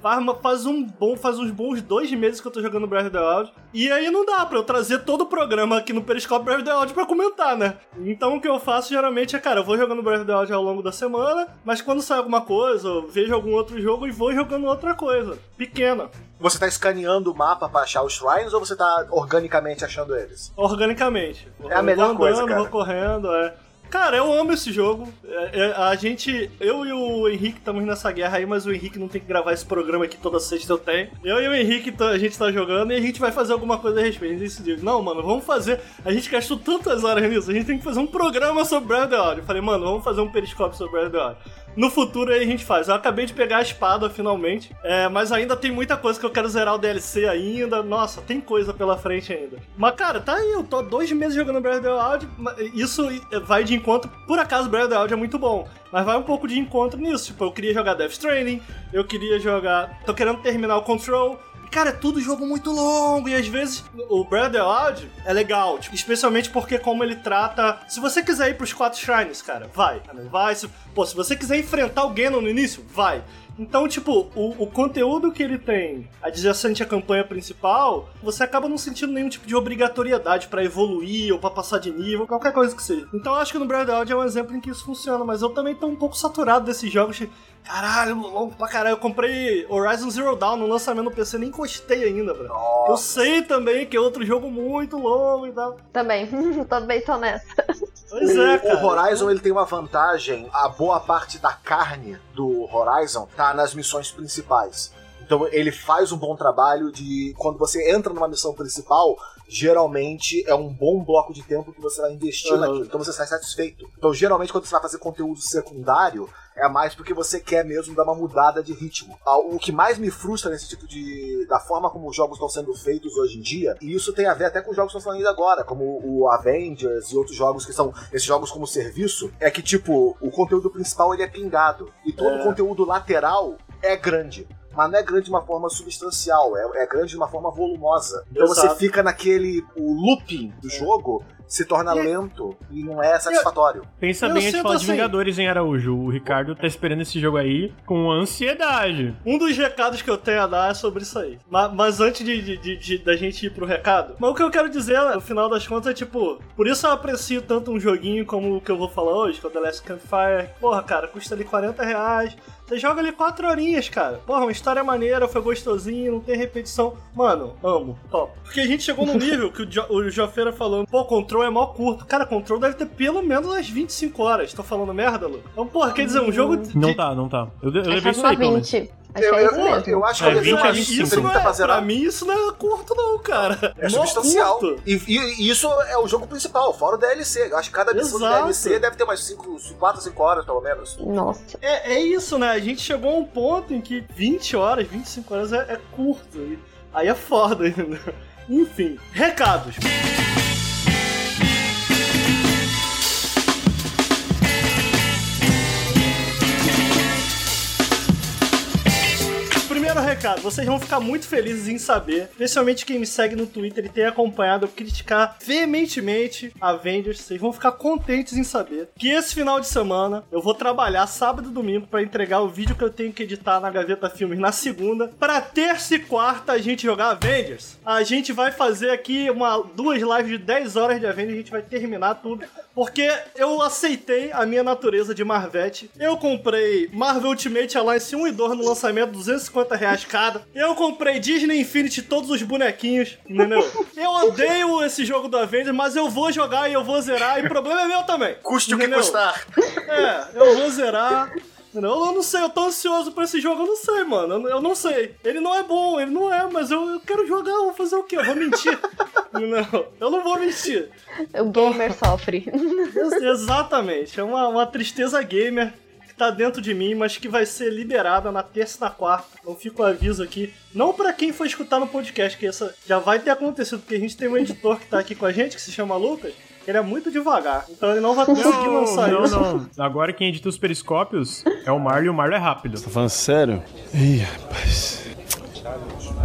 Faz, um bom, faz uns bons dois meses que eu tô jogando Breath of the Wild. E aí não dá pra eu trazer todo o programa aqui no Periscope Breath of the Wild pra comentar, né? Então o que eu faço geralmente é, cara, eu vou jogando Breath of the Wild ao longo da semana, mas quando sai alguma coisa, eu vejo algum outro jogo e vou jogando outra coisa. Pequena. Você tá escaneando o mapa pra achar os shrines ou você tá organicamente achando eles? Organicamente. É a melhor andando, coisa, cara. vou correndo, é. Cara, eu amo esse jogo. É, é, a gente, eu e o Henrique estamos nessa guerra aí, mas o Henrique não tem que gravar esse programa aqui toda sexta eu tenho. Eu e o Henrique, tá- a gente tá jogando e a gente vai fazer alguma coisa a respeito. A gente não, mano, vamos fazer. A gente gastou tantas horas nisso, a gente tem que fazer um programa sobre Breath of the Wild. Eu falei, mano, vamos fazer um periscópio sobre Breath of the Wild. No futuro aí a gente faz. Eu acabei de pegar a espada finalmente, é, mas ainda tem muita coisa que eu quero zerar o DLC ainda. Nossa, tem coisa pela frente ainda. Mas cara, tá aí, eu tô dois meses jogando Breath of the Wild. Isso vai de encontro. Por acaso, Breath of the Wild é muito bom. Mas vai um pouco de encontro nisso. Tipo, eu queria jogar Death Stranding, eu queria jogar. Tô querendo terminar o Control. Cara, é tudo jogo muito longo e às vezes o Breath of the Wild é legal, tipo, especialmente porque como ele trata... Se você quiser ir pros quatro shrines, cara, vai, vai. Se, pô, se você quiser enfrentar o Ganon no início, vai. Então, tipo, o, o conteúdo que ele tem adjacente à campanha principal, você acaba não sentindo nenhum tipo de obrigatoriedade pra evoluir ou pra passar de nível, qualquer coisa que seja. Então, eu acho que no Breath of the Wild é um exemplo em que isso funciona, mas eu também tô um pouco saturado desses jogos. de, Caralho, longo pra caralho. Eu comprei Horizon Zero Dawn no lançamento no PC, nem encostei ainda, bro. Eu sei também que é outro jogo muito longo e tal. Também, [laughs] também tô nessa. [laughs] Pois o, é, o cara. Horizon ele tem uma vantagem, a boa parte da carne do Horizon tá nas missões principais. Então ele faz um bom trabalho de quando você entra numa missão principal, geralmente é um bom bloco de tempo que você vai investir Uhum. naquilo. Então você sai satisfeito. Então geralmente quando você vai fazer conteúdo secundário, é mais porque você quer mesmo dar uma mudada de ritmo. Ah, O que mais me frustra nesse tipo de. da forma como os jogos estão sendo feitos hoje em dia, e isso tem a ver até com os jogos que estão falando agora, como o Avengers e outros jogos que são esses jogos como serviço, é que, tipo, o conteúdo principal ele é pingado. E todo É. o conteúdo lateral é grande. Mas não é grande de uma forma substancial, é, é grande de uma forma volumosa. Então Exato. você fica naquele. O looping do jogo se torna E- lento e não é satisfatório. Pensa Eu bem antes de falar de assim- Vingadores, hein, Araújo? O Ricardo tá esperando esse jogo aí com ansiedade. Um dos recados que eu tenho a dar é sobre isso aí. Ma- Mas, antes de, de- de- de- da gente ir pro recado, mas o que eu quero dizer, no final das contas, é tipo, por isso eu aprecio tanto um joguinho como o que eu vou falar hoje, que é o The Last Campfire. Porra, cara, custa ali 40 reais. Você joga ali 4 horinhas, cara. Porra, uma história maneira, foi gostosinho, não tem repetição. Mano, amo, top. Porque a gente chegou num [laughs] nível que o, jo o Jofeira falando, pô, Control é mó curto. Cara, Control deve ter pelo menos umas 25 horas. Tô falando merda, Lu? Então, porra, quer dizer, um jogo de... Não tá, não tá. Eu, eu Acho levei isso aí, pelo menos. 20. Acho Eu, que é eu, isso mesmo. eu acho que É, eu levei 20 a umas 25. Isso não 30 pra é, zerar. pra mim isso não é curto não, cara. É Mó substancial. E, e- e isso é o jogo principal, fora o DLC. Eu acho que cada missão do DLC deve ter umas 4, 5 horas, pelo menos. Nossa. É, é isso, né? A gente chegou a um ponto em que 20 horas, 25 horas é, é curto. Aí é foda [laughs] ainda. Enfim, recados. Recado, vocês vão ficar muito felizes em saber, especialmente quem me segue no Twitter e tem acompanhado eu criticar veementemente Avengers, vocês vão ficar contentes em saber que esse final de semana eu vou trabalhar sábado e domingo pra entregar o vídeo que eu tenho que editar na Gaveta Filmes na segunda, pra terça e quarta a gente jogar Avengers. A gente vai fazer aqui uma duas lives de 10 horas de Avengers, a gente vai terminar tudo, porque eu aceitei a minha natureza de Marvete. Eu comprei Marvel Ultimate Alliance 1 e 2 no lançamento, 250 reais Eu comprei Disney Infinity, todos os bonequinhos, entendeu? [laughs] Eu odeio esse jogo do Avengers, mas eu vou jogar e eu vou zerar, e o problema é meu também. Custe o que custar. É, eu vou zerar. entendeu? Eu não sei, eu tô ansioso pra esse jogo, eu não sei, mano. Eu, eu não sei. Ele não é bom, ele não é, mas eu, eu quero jogar, eu vou fazer o quê? Eu vou mentir. [laughs] não, eu não vou mentir. O gamer sofre. Ex- Exatamente. É uma, uma tristeza gamer tá dentro de mim, mas que vai ser liberada na terça e na quarta. Então fica o aviso aqui. Não pra quem for escutar no podcast, que essa já vai ter acontecido, porque a gente tem um editor que tá aqui com a gente, que se chama Lucas. Ele é muito devagar, então ele não vai conseguir Não, lançar não, isso. não. Agora quem edita os periscópios é o Marlon e o Marlon é rápido. Tá falando sério? Ih, rapaz.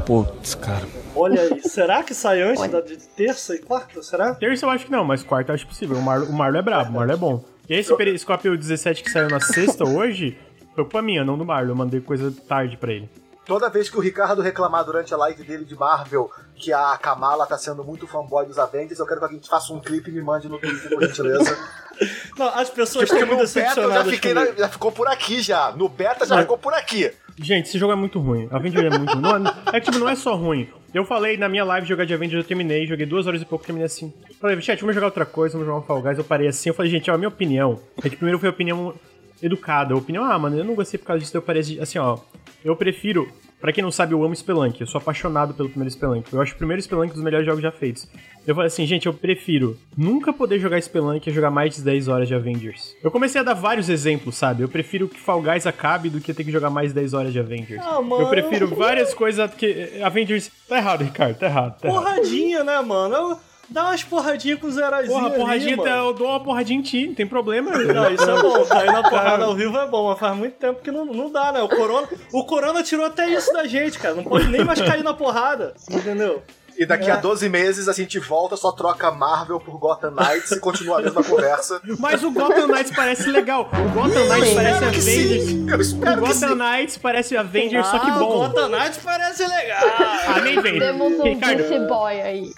Putz, cara. Olha aí, será que sai antes da de terça e quarta? Será? Terça eu acho que não, mas quarta eu acho possível. O Marlon, o Marlon é brabo, o Marlon é bom. E esse periscópio 17 que saiu na sexta hoje, foi culpa minha, não do Marlon. Eu mandei coisa tarde pra ele. Toda vez que o Ricardo reclamar durante a live dele de Marvel que a Kamala tá sendo muito fanboy dos Avengers, eu quero que alguém faça um clipe e me mande no Twitter, por gentileza. [laughs] Não, as pessoas estão no muito eu já, decepcionadas fiquei na- já ficou por aqui já. No beta já ficou por aqui. Gente, esse jogo é muito ruim. A Avenger é muito ruim. Não é, é que tipo, não é só ruim. Eu falei na minha live jogar de Avengers, eu terminei, joguei duas horas e pouco, terminei assim. Falei, chat, vamos jogar outra coisa, vamos jogar um Fall Guys. Eu parei assim, eu falei, gente, ó, a minha opinião é que primeiro foi a opinião educada. A opinião, ah, mano, eu não gostei por causa disso, eu parei assim, ó. Eu prefiro Pra quem não sabe, eu amo Spelunk. Eu sou apaixonado pelo primeiro Spelunk. Eu acho o primeiro Spelunk dos melhores jogos já feitos. Eu falei assim, gente, eu prefiro nunca poder jogar Spelunk e jogar mais de 10 horas de Avengers. Eu comecei a dar vários exemplos, sabe? Eu prefiro que Fall Guys acabe do que ter que jogar mais de 10 horas de Avengers. Ah, mano. Eu prefiro várias coisas que Avengers tá errado, Ricardo, tá errado. Tá errado. Porradinha, né, mano? Eu- Dá umas porradinhas com os heróizinhos. Porra, ali, porradinha, mano. eu dou uma porradinha em ti, não tem problema. [laughs] Não, isso é bom. Cair na porrada ao vivo é bom, mas faz muito tempo que não, não dá, né? O Corona, o Corona tirou até isso da gente, cara. Não pode nem mais cair na porrada, entendeu? E daqui É. a 12 meses a gente volta, só troca Marvel por Gotham Knights e continua a mesma conversa. Mas o Gotham Knights parece legal. O Gotham Knights parece espero que Avengers. sim. Eu O Gotham sim. Knights parece Avengers, só que Ah, bom. O Gotham Knights parece legal. Ah, nem vem. Temos um Ricardo. DC Boy aí.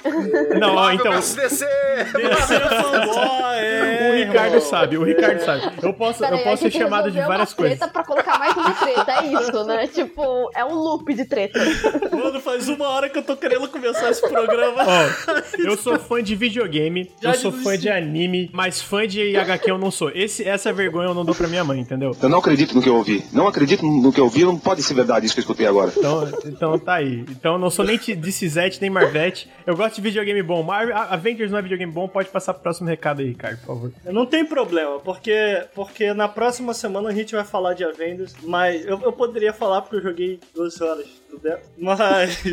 Não, ó, Marvel então. DC! Você é fanboy, é, O Ricardo irmão. sabe, o Ricardo sabe. Eu posso, Pera eu posso ser chamado de várias uma coisas. treta pra colocar mais uma treta, é isso, né? Tipo, é um loop de treta. Mano, faz uma hora que eu tô querendo começar esse programa. Ó, [laughs] eu sou fã de videogame, Já eu sou desisti. fã de anime, mas fã de HQ eu não sou. Esse, essa vergonha eu não dou pra minha mãe, entendeu? Eu não acredito no que eu ouvi. Não acredito no que eu ouvi, não pode ser verdade isso que eu escutei agora. Então, então tá aí. Então eu não sou nem de Cisete, nem Marvete. Eu gosto de videogame bom. Mar a- Avengers não é videogame bom, pode passar pro próximo recado aí, Ricardo, por favor. Não tem problema, porque, porque na próxima semana a gente vai falar de Avengers, mas eu, eu poderia falar porque eu joguei 12 horas do Death, mas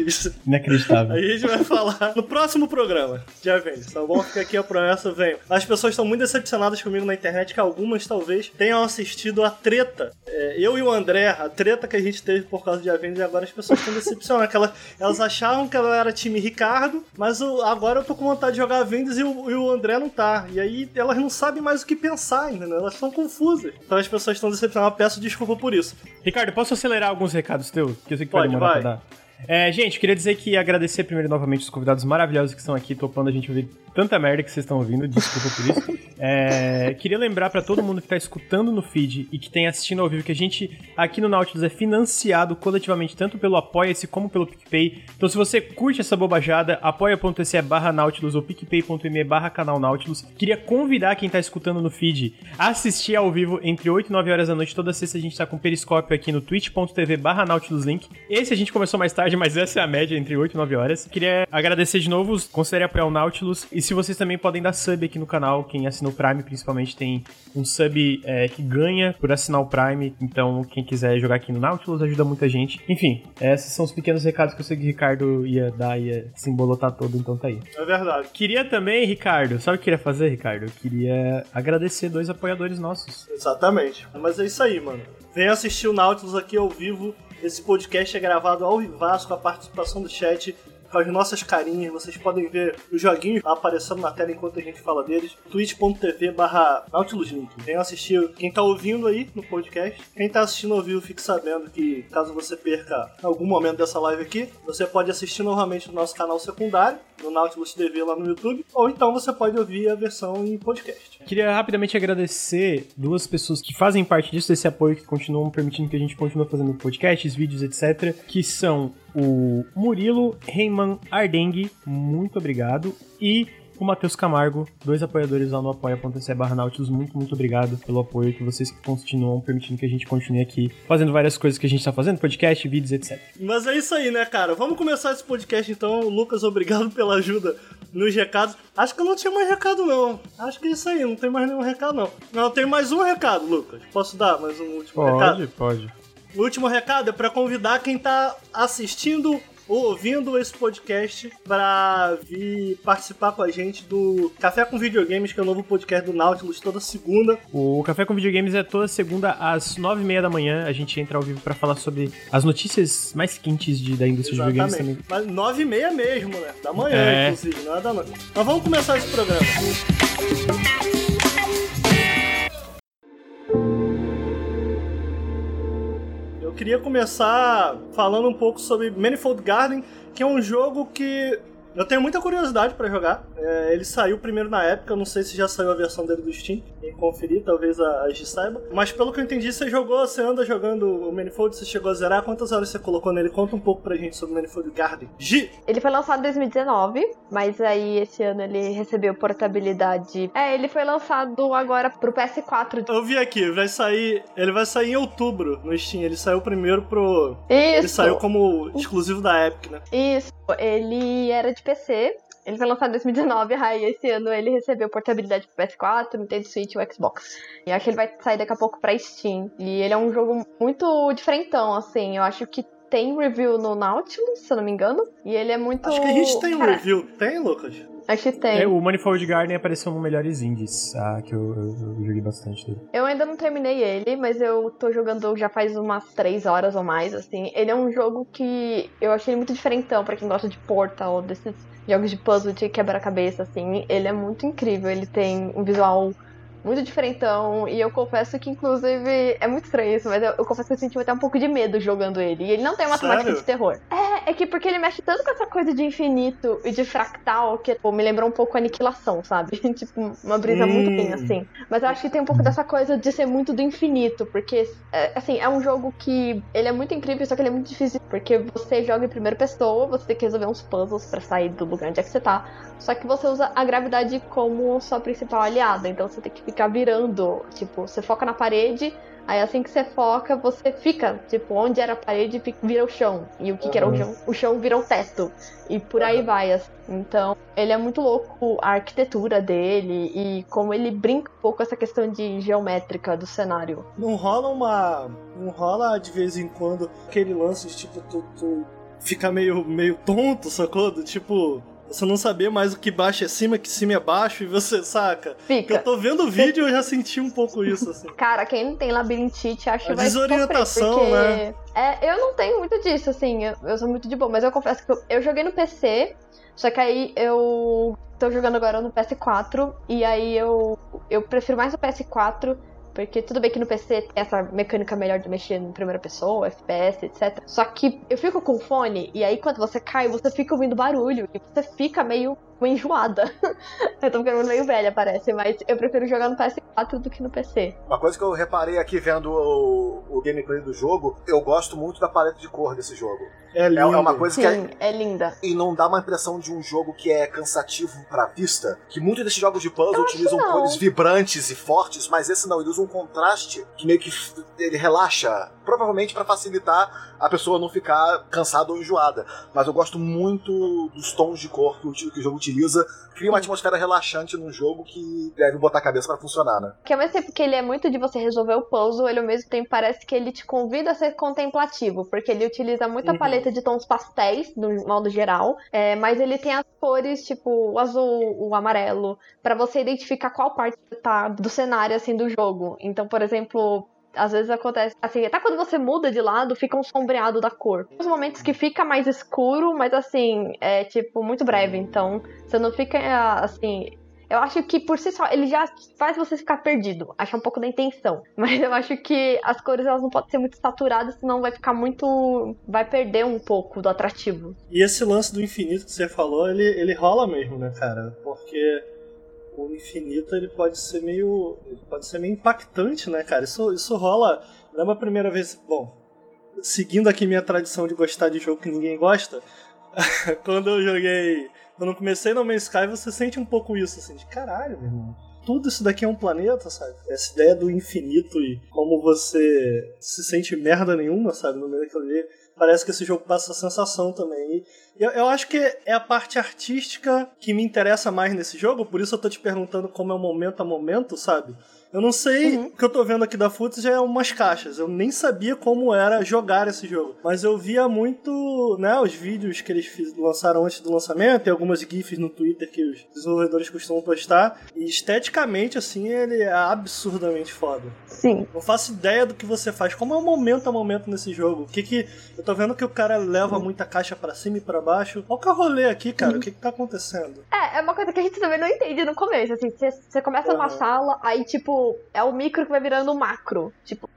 Inacreditável. a gente vai falar no próximo programa de Avengers, tá bom? Fica aqui a promessa, venho. As pessoas estão muito decepcionadas comigo na internet, que algumas talvez tenham assistido a treta. É, eu e o André, a treta que a gente teve por causa de Avengers, e agora as pessoas estão decepcionadas, que elas, elas achavam que ela era time Ricardo, mas o- agora eu tô com vontade de jogar Avengers e o, e o André não tá. E aí elas não sabem mais o que pensar, entendeu? Elas estão confusas. Então as pessoas estão decepcionadas, eu peço desculpa por isso. Ricardo, posso acelerar alguns recados teus? Que eu sei que Pode, vai demorar vai. Pra dar. É, gente, queria dizer que agradecer primeiro novamente os convidados maravilhosos que estão aqui topando a gente ouvir tanta merda que vocês estão ouvindo, desculpa por isso. É, queria lembrar pra todo mundo que tá escutando no feed e que tem assistindo ao vivo que a gente aqui no Nautilus é financiado coletivamente tanto pelo Apoia-se como pelo PicPay. Então se você curte essa bobajada, apoia.se barra Nautilus ou picpay.me barra canal Nautilus. Queria convidar quem tá escutando no feed a assistir ao vivo entre 8 e 9 horas da noite. Toda sexta a gente tá com periscópio aqui no twitch.tv barra Nautilus Link. Esse a gente começou mais tarde, mas essa é a média entre 8 e 9 horas. Queria agradecer de novo, considere apoiar o Nautilus. E se vocês também podem dar sub aqui no canal, quem assinou o Prime principalmente tem um sub é, que ganha por assinar o Prime. Então, quem quiser jogar aqui no Nautilus ajuda muita gente. Enfim, esses são os pequenos recados que eu sei que o Ricardo ia dar, ia se embolotar todo, então tá aí. É verdade. Queria também, Ricardo, sabe o que eu queria fazer, Ricardo? Eu queria agradecer dois apoiadores nossos. Exatamente. Mas é isso aí, mano. Venha assistir o Nautilus aqui ao vivo. Esse podcast é gravado ao vivaço com a participação do chat, com as nossas carinhas. Vocês podem ver os joguinhos aparecendo na tela enquanto a gente fala deles. twitch.tv barra Nautilus Link. Venha assistir. Quem tá ouvindo aí no podcast, quem tá assistindo ao vivo, fique sabendo que caso você perca algum momento dessa live aqui, você pode assistir novamente no nosso canal secundário, no Nautilus TV lá no YouTube, ou então você pode ouvir a versão em podcast. Queria rapidamente agradecer duas pessoas que fazem parte disso, desse apoio, que continuam permitindo que a gente continue fazendo podcasts, vídeos, etc. Que são o Murilo Reiman Ardengue, muito obrigado, e o Matheus Camargo, dois apoiadores lá no apoia.se barra Nautilus, muito, muito obrigado pelo apoio que vocês continuam permitindo que a gente continue aqui fazendo várias coisas que a gente tá fazendo, podcast, vídeos, etc. Mas é isso aí, né, cara? Vamos começar esse podcast então. Lucas, obrigado [laughs] pela ajuda nos recados. Acho que eu não tinha mais recado, não. Acho que é isso aí, não tem mais nenhum recado, não. Não, tem mais um recado, Lucas. Posso dar mais um último recado? pode. O último recado é pra convidar quem tá assistindo ou ouvindo esse podcast pra vir participar com a gente do Café com Videogames, que é o novo podcast do Nautilus, toda segunda. O Café com Videogames é toda segunda às nove e meia da manhã. A gente entra ao vivo pra falar sobre as notícias mais quentes de, da indústria de videogames também. Mas nove e meia mesmo, né? Da manhã, É. inclusive, não é da noite. Mas vamos começar esse programa. Eu queria começar falando um pouco sobre Manifold Garden, que é um jogo que Eu tenho muita curiosidade pra jogar. É, ele saiu primeiro na época, eu não sei se já saiu a versão dele do Steam. Tem que conferir, talvez a, a G saiba. Mas pelo que eu entendi, você jogou, você anda jogando o Manifold, você chegou a zerar. Quantas horas você colocou nele? Conta um pouco pra gente sobre o Manifold Garden. G! Ele foi lançado em 2019, mas aí esse ano ele recebeu portabilidade. É, ele foi lançado agora pro PS4. Eu vi aqui, vai sair. Ele vai sair em outubro no Steam. Ele saiu primeiro pro. Isso. Ele saiu como exclusivo da Epic, né? Isso. Ele era de PC. Ele foi lançado em 2019, [laughs] aí esse ano ele recebeu portabilidade pro PS4, Nintendo Switch e o Xbox. E acho que ele vai sair daqui a pouco pra Steam. E ele é um jogo muito diferentão, assim. Eu acho que tem review no Nautilus, se eu não me engano. E ele é muito. Acho que a gente tem um review. Tem, Lucas? Acho que tem. É, o Manifold Garden apareceu no Melhores Indies, ah, que eu, eu- eu joguei bastante dele. Eu ainda não terminei ele, mas eu tô jogando já faz umas 3 horas ou mais, assim. Ele é um jogo que eu achei muito diferentão pra quem gosta de Portal, desses jogos de puzzle de quebra-cabeça, assim. Ele é muito incrível, ele tem um visual muito diferentão, e eu confesso que, inclusive, é muito estranho isso, mas eu, eu confesso que eu senti até um pouco de medo jogando ele. E ele não tem uma temática Sério? de terror. É, é que porque ele mexe tanto com essa coisa de infinito e de fractal que pô, me lembrou um pouco aniquilação, sabe? [laughs] tipo, uma brisa muito bem assim. Mas eu acho que tem um pouco dessa coisa de ser muito do infinito, porque, é, assim, é um jogo que ele é muito incrível, só que ele é muito difícil, porque você joga em primeira pessoa, você tem que resolver uns puzzles pra sair do lugar onde é que você tá. Só que você usa a gravidade como sua principal aliada, então você tem que ficar virando, tipo, você foca na parede, aí assim que você foca, você fica, tipo, onde era a parede vira o chão, e o que, que era o Uhum. chão? O chão vira o teto, e por aí vai, assim. Então, ele é muito louco a arquitetura dele e como ele brinca um pouco com essa questão de geométrica do cenário. Não rola uma. Não rola de vez em quando aquele lance de tipo, tu, tu fica meio, meio tonto, sacou? Do tipo. Você não saber mais o que baixo é cima, que cima é baixo, e você saca. Fica. Eu tô vendo o vídeo e eu já senti um pouco isso, assim. [laughs] Cara, quem não tem labirintite, acho que vai desorientação, sofrer, porque... né? É, eu não tenho muito disso, assim, eu, eu sou muito de boa, mas eu confesso que eu, eu joguei no PC, só que aí eu tô jogando agora no PS4, e aí eu, eu prefiro mais o PS4, porque tudo bem que no PC tem essa mecânica melhor de mexer em primeira pessoa, FPS, etc. Só que eu fico com fone, e aí quando você cai, você fica ouvindo barulho, e você fica meio enjoada. [laughs] eu tô ficando meio velha, parece, mas eu prefiro jogar no PS4 do que no PC. Uma coisa que eu reparei aqui vendo o, o gameplay do jogo, eu gosto muito da paleta de cor desse jogo. É É, lindo. é uma coisa que é, Sim, é linda. e não dá uma impressão de um jogo que é cansativo pra vista. Que muitos desses jogos de puzzle Eu utilizam cores vibrantes e fortes, mas esse não, ele usa um contraste que meio que ele relaxa. Provavelmente pra facilitar a pessoa não ficar cansada ou enjoada. Mas eu gosto muito dos tons de cor que o, que o jogo utiliza. Cria uma atmosfera relaxante num jogo que deve botar a cabeça pra funcionar, né? Que ao mesmo tempo que ele é muito de você resolver o puzzle, ele ao mesmo tempo parece que ele te convida a ser contemplativo, porque ele utiliza muita Uhum. paleta de tons pastéis, no modo geral, é, mas ele tem as cores, tipo, o azul, o amarelo, pra você identificar qual parte tá do cenário, assim, do jogo. Então, por exemplo, às vezes acontece, assim, até quando você muda de lado, fica um sombreado da cor. Tem momentos que fica mais escuro, mas assim, é tipo muito breve, então você não fica assim. Eu acho que por si só ele já faz você ficar perdido. Acho um pouco da intenção. [laughs] Mas eu acho que as cores elas não podem ser muito saturadas, senão vai ficar muito. Vai perder um pouco do atrativo. E esse lance do infinito que você falou, ele, ele rola mesmo, né, cara? Porque o infinito ele pode ser meio. pode ser meio impactante, né, cara? Isso, isso rola. Lembra a primeira vez. Bom, seguindo aqui minha tradição de gostar de jogo que ninguém gosta, [laughs] quando eu joguei. Quando eu comecei no Man's Sky, você sente um pouco isso, assim, de caralho, meu irmão. Tudo isso daqui é um planeta, sabe? Essa ideia do infinito e como você se sente merda nenhuma, sabe? No meio daquilo ali. Parece que esse jogo passa essa sensação também. E eu, eu acho que é a parte artística que me interessa mais nesse jogo, por isso eu tô te perguntando como é o momento a momento, sabe? Eu não sei, o que eu tô vendo aqui da Futs já é umas caixas. Eu nem sabia como era jogar esse jogo. Mas eu via muito, né, os vídeos que eles fiz- lançaram antes do lançamento e algumas GIFs no Twitter que os desenvolvedores costumam postar. E esteticamente, assim, ele é absurdamente foda. Sim. Não faço ideia do que você faz. Como é o momento a momento nesse jogo? O que que. Eu tô vendo que o cara leva muita caixa pra cima e pra baixo. Qual que é o rolê aqui, cara? O que que tá acontecendo? É, é uma coisa que a gente também não entende no começo. Assim, você, começa numa Uhum. sala, aí, tipo, é o micro que vai virando o macro. Tipo,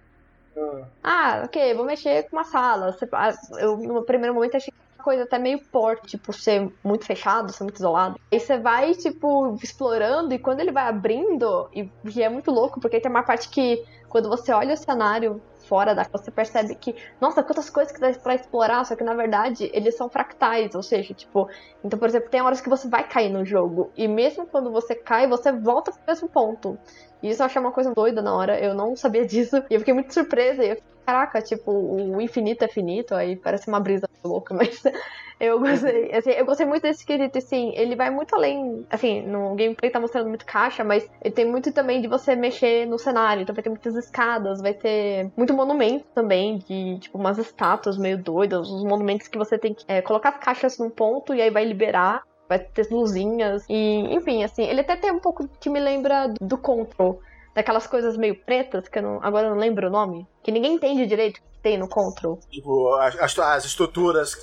Ah, ah, ok, vou mexer com uma sala. Ah, Eu, no primeiro momento, achei que coisa até meio porte, tipo, ser muito fechado, ser muito isolado. Aí você vai, tipo, explorando e quando ele vai abrindo, e, e é muito louco, porque tem uma parte que quando você olha o cenário fora da você percebe que, nossa, quantas coisas que dá pra explorar, só que na verdade eles são fractais, ou seja, tipo, então, por exemplo, tem horas que você vai cair no jogo, e mesmo quando você cai, você volta pro mesmo ponto. Isso eu achei uma coisa doida na hora, eu não sabia [laughs] disso, e eu fiquei muito surpresa, e eu fiquei, caraca, tipo, o infinito é finito, aí parece uma brisa louca, [laughs] mas eu gostei, assim, eu gostei muito desse quesito, assim, ele vai muito além, assim, no gameplay tá mostrando muito caixa, mas ele tem muito também de você mexer no cenário, então vai ter muitas escadas, vai ter muito monumento também, de, tipo, umas estátuas meio doidas, uns monumentos que você tem que é, colocar as caixas num ponto e aí vai liberar, vai ter luzinhas, e, enfim, assim, ele até tem um pouco que me lembra do Control, daquelas coisas meio pretas, que eu não, agora eu não lembro o nome, que ninguém entende direito que tem no Control. Tipo, as, as estruturas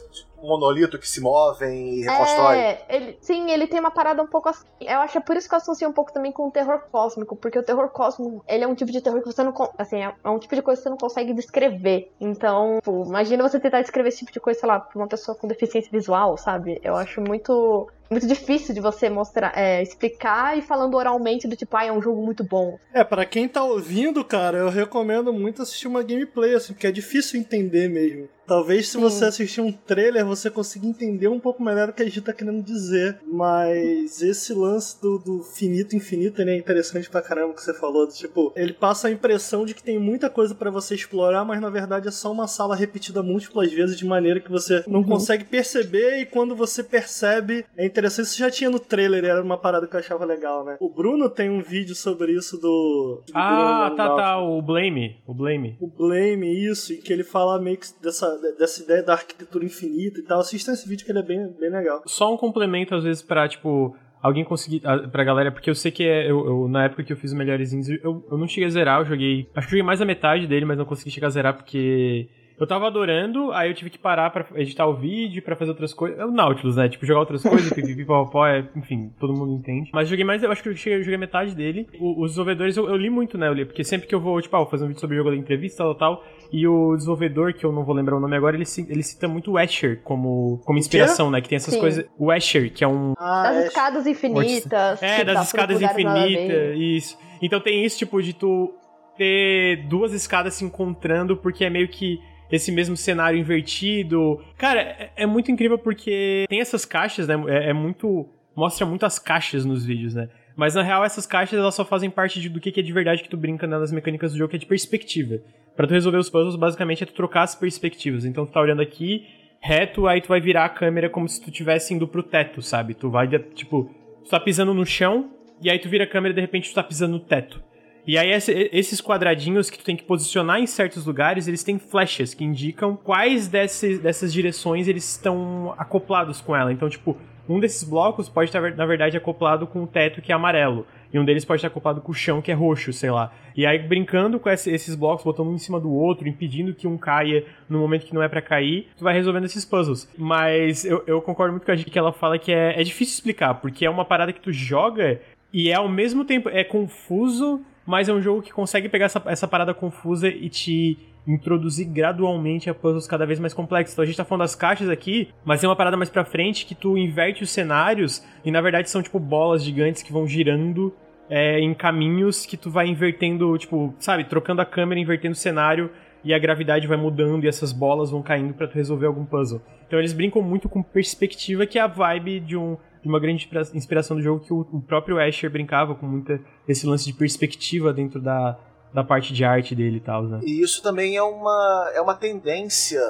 monolito que se movem e reconstrói. É, ele, sim, ele tem uma parada um pouco assim. Eu acho que é por isso que eu associo um pouco também com o terror cósmico, porque o terror cósmico, ele é um tipo de terror que você não, assim, é um tipo de coisa que você não consegue descrever. Então, pô, imagina você tentar descrever esse tipo de coisa, sei lá, pra uma pessoa com deficiência visual, sabe? Eu acho muito muito difícil de você mostrar, é, explicar e falando oralmente do tipo, ah, é um jogo muito bom. É, para quem tá ouvindo, cara, eu recomendo muito assistir uma gameplay, assim, porque é difícil entender mesmo. Talvez se Sim. você assistir um trailer, você consiga entender um pouco melhor o que a gente tá querendo dizer. Mas esse lance do, do finito infinito né, é interessante pra caramba que você falou. Tipo, ele passa a impressão de que tem muita coisa para você explorar, mas na verdade é só uma sala repetida múltiplas vezes de maneira que você não uhum. consegue perceber e quando você percebe, é interessante. Isso já tinha no trailer, era uma parada que eu achava legal, né? O Bruno tem um vídeo sobre isso do. do ah, tá, tá, o Blame. O Blame. O Blame, isso, e que ele fala meio que dessa dessa ideia da arquitetura infinita e tal. Assista esse vídeo que ele é bem, bem legal. Só um complemento, às vezes, pra, tipo, alguém conseguir. Pra galera, porque eu sei que é, eu, eu, na época que eu fiz o melhores eu, eu não cheguei a zerar, eu joguei. Acho que joguei mais a metade dele, mas não consegui chegar a zerar porque eu tava adorando, aí eu tive que parar pra editar o vídeo, pra fazer outras coisas. É o Nautilus, né? Tipo, jogar outras coisas, [laughs] pipipi, popó, é, enfim, todo mundo entende. Mas joguei mais, eu acho que eu cheguei, eu joguei metade dele. O, os desenvolvedores, eu, eu, li muito, né? Eu li, porque sempre que eu vou, tipo, ah, vou fazer um vídeo sobre o jogo da entrevista, tal, tal, e o desenvolvedor, que eu não vou lembrar o nome agora, ele, ele cita muito o Asher como, como inspiração, né? Que tem essas Sim. coisas. O Asher, que é um. Ah, das escadas infinitas. É, das escadas infinitas, isso. Então tem isso, tipo, de tu ter duas escadas se encontrando, porque é meio que esse mesmo cenário invertido. Cara, é, é muito incrível porque tem essas caixas, né? É, é, muito. Mostra muitas caixas nos vídeos, né? Mas na real, essas caixas elas só fazem parte de, do que, que é de verdade que tu brinca nas mecânicas do jogo, que é de perspectiva. Para tu resolver os puzzles, basicamente é tu trocar as perspectivas. Então tu tá olhando aqui, reto, aí tu vai virar a câmera como se tu estivesse indo pro teto, sabe? Tu vai, tipo, tu tá pisando no chão, e aí tu vira a câmera e de repente tu tá pisando no teto. E aí esses quadradinhos que tu tem que posicionar em certos lugares, eles têm flechas que indicam quais desses, dessas direções eles estão acoplados com ela. Então, tipo, um desses blocos pode estar, na verdade, acoplado com o teto que é amarelo. E um deles pode estar acoplado com o chão que é roxo, sei lá. E aí, brincando com esses blocos, botando um em cima do outro, impedindo que um caia no momento que não é para cair, tu vai resolvendo esses puzzles. Mas eu, eu concordo muito com a gente que ela fala que é, é difícil explicar, porque é uma parada que tu joga e é ao mesmo tempo é confuso, mas é um jogo que consegue pegar essa, essa parada confusa e te introduzir gradualmente a puzzles cada vez mais complexos. Então a gente tá falando das caixas aqui, mas tem uma parada mais pra frente que tu inverte os cenários e na verdade são tipo bolas gigantes que vão girando é, em caminhos que tu vai invertendo, tipo, sabe, trocando a câmera, invertendo o cenário e a gravidade vai mudando e essas bolas vão caindo para tu resolver algum puzzle. Então eles brincam muito com perspectiva, que é a vibe de um de uma grande inspiração do jogo que o, o próprio Asher brincava com muita esse lance de perspectiva dentro da, da parte de arte dele e tal, né? E isso também é uma, é uma tendência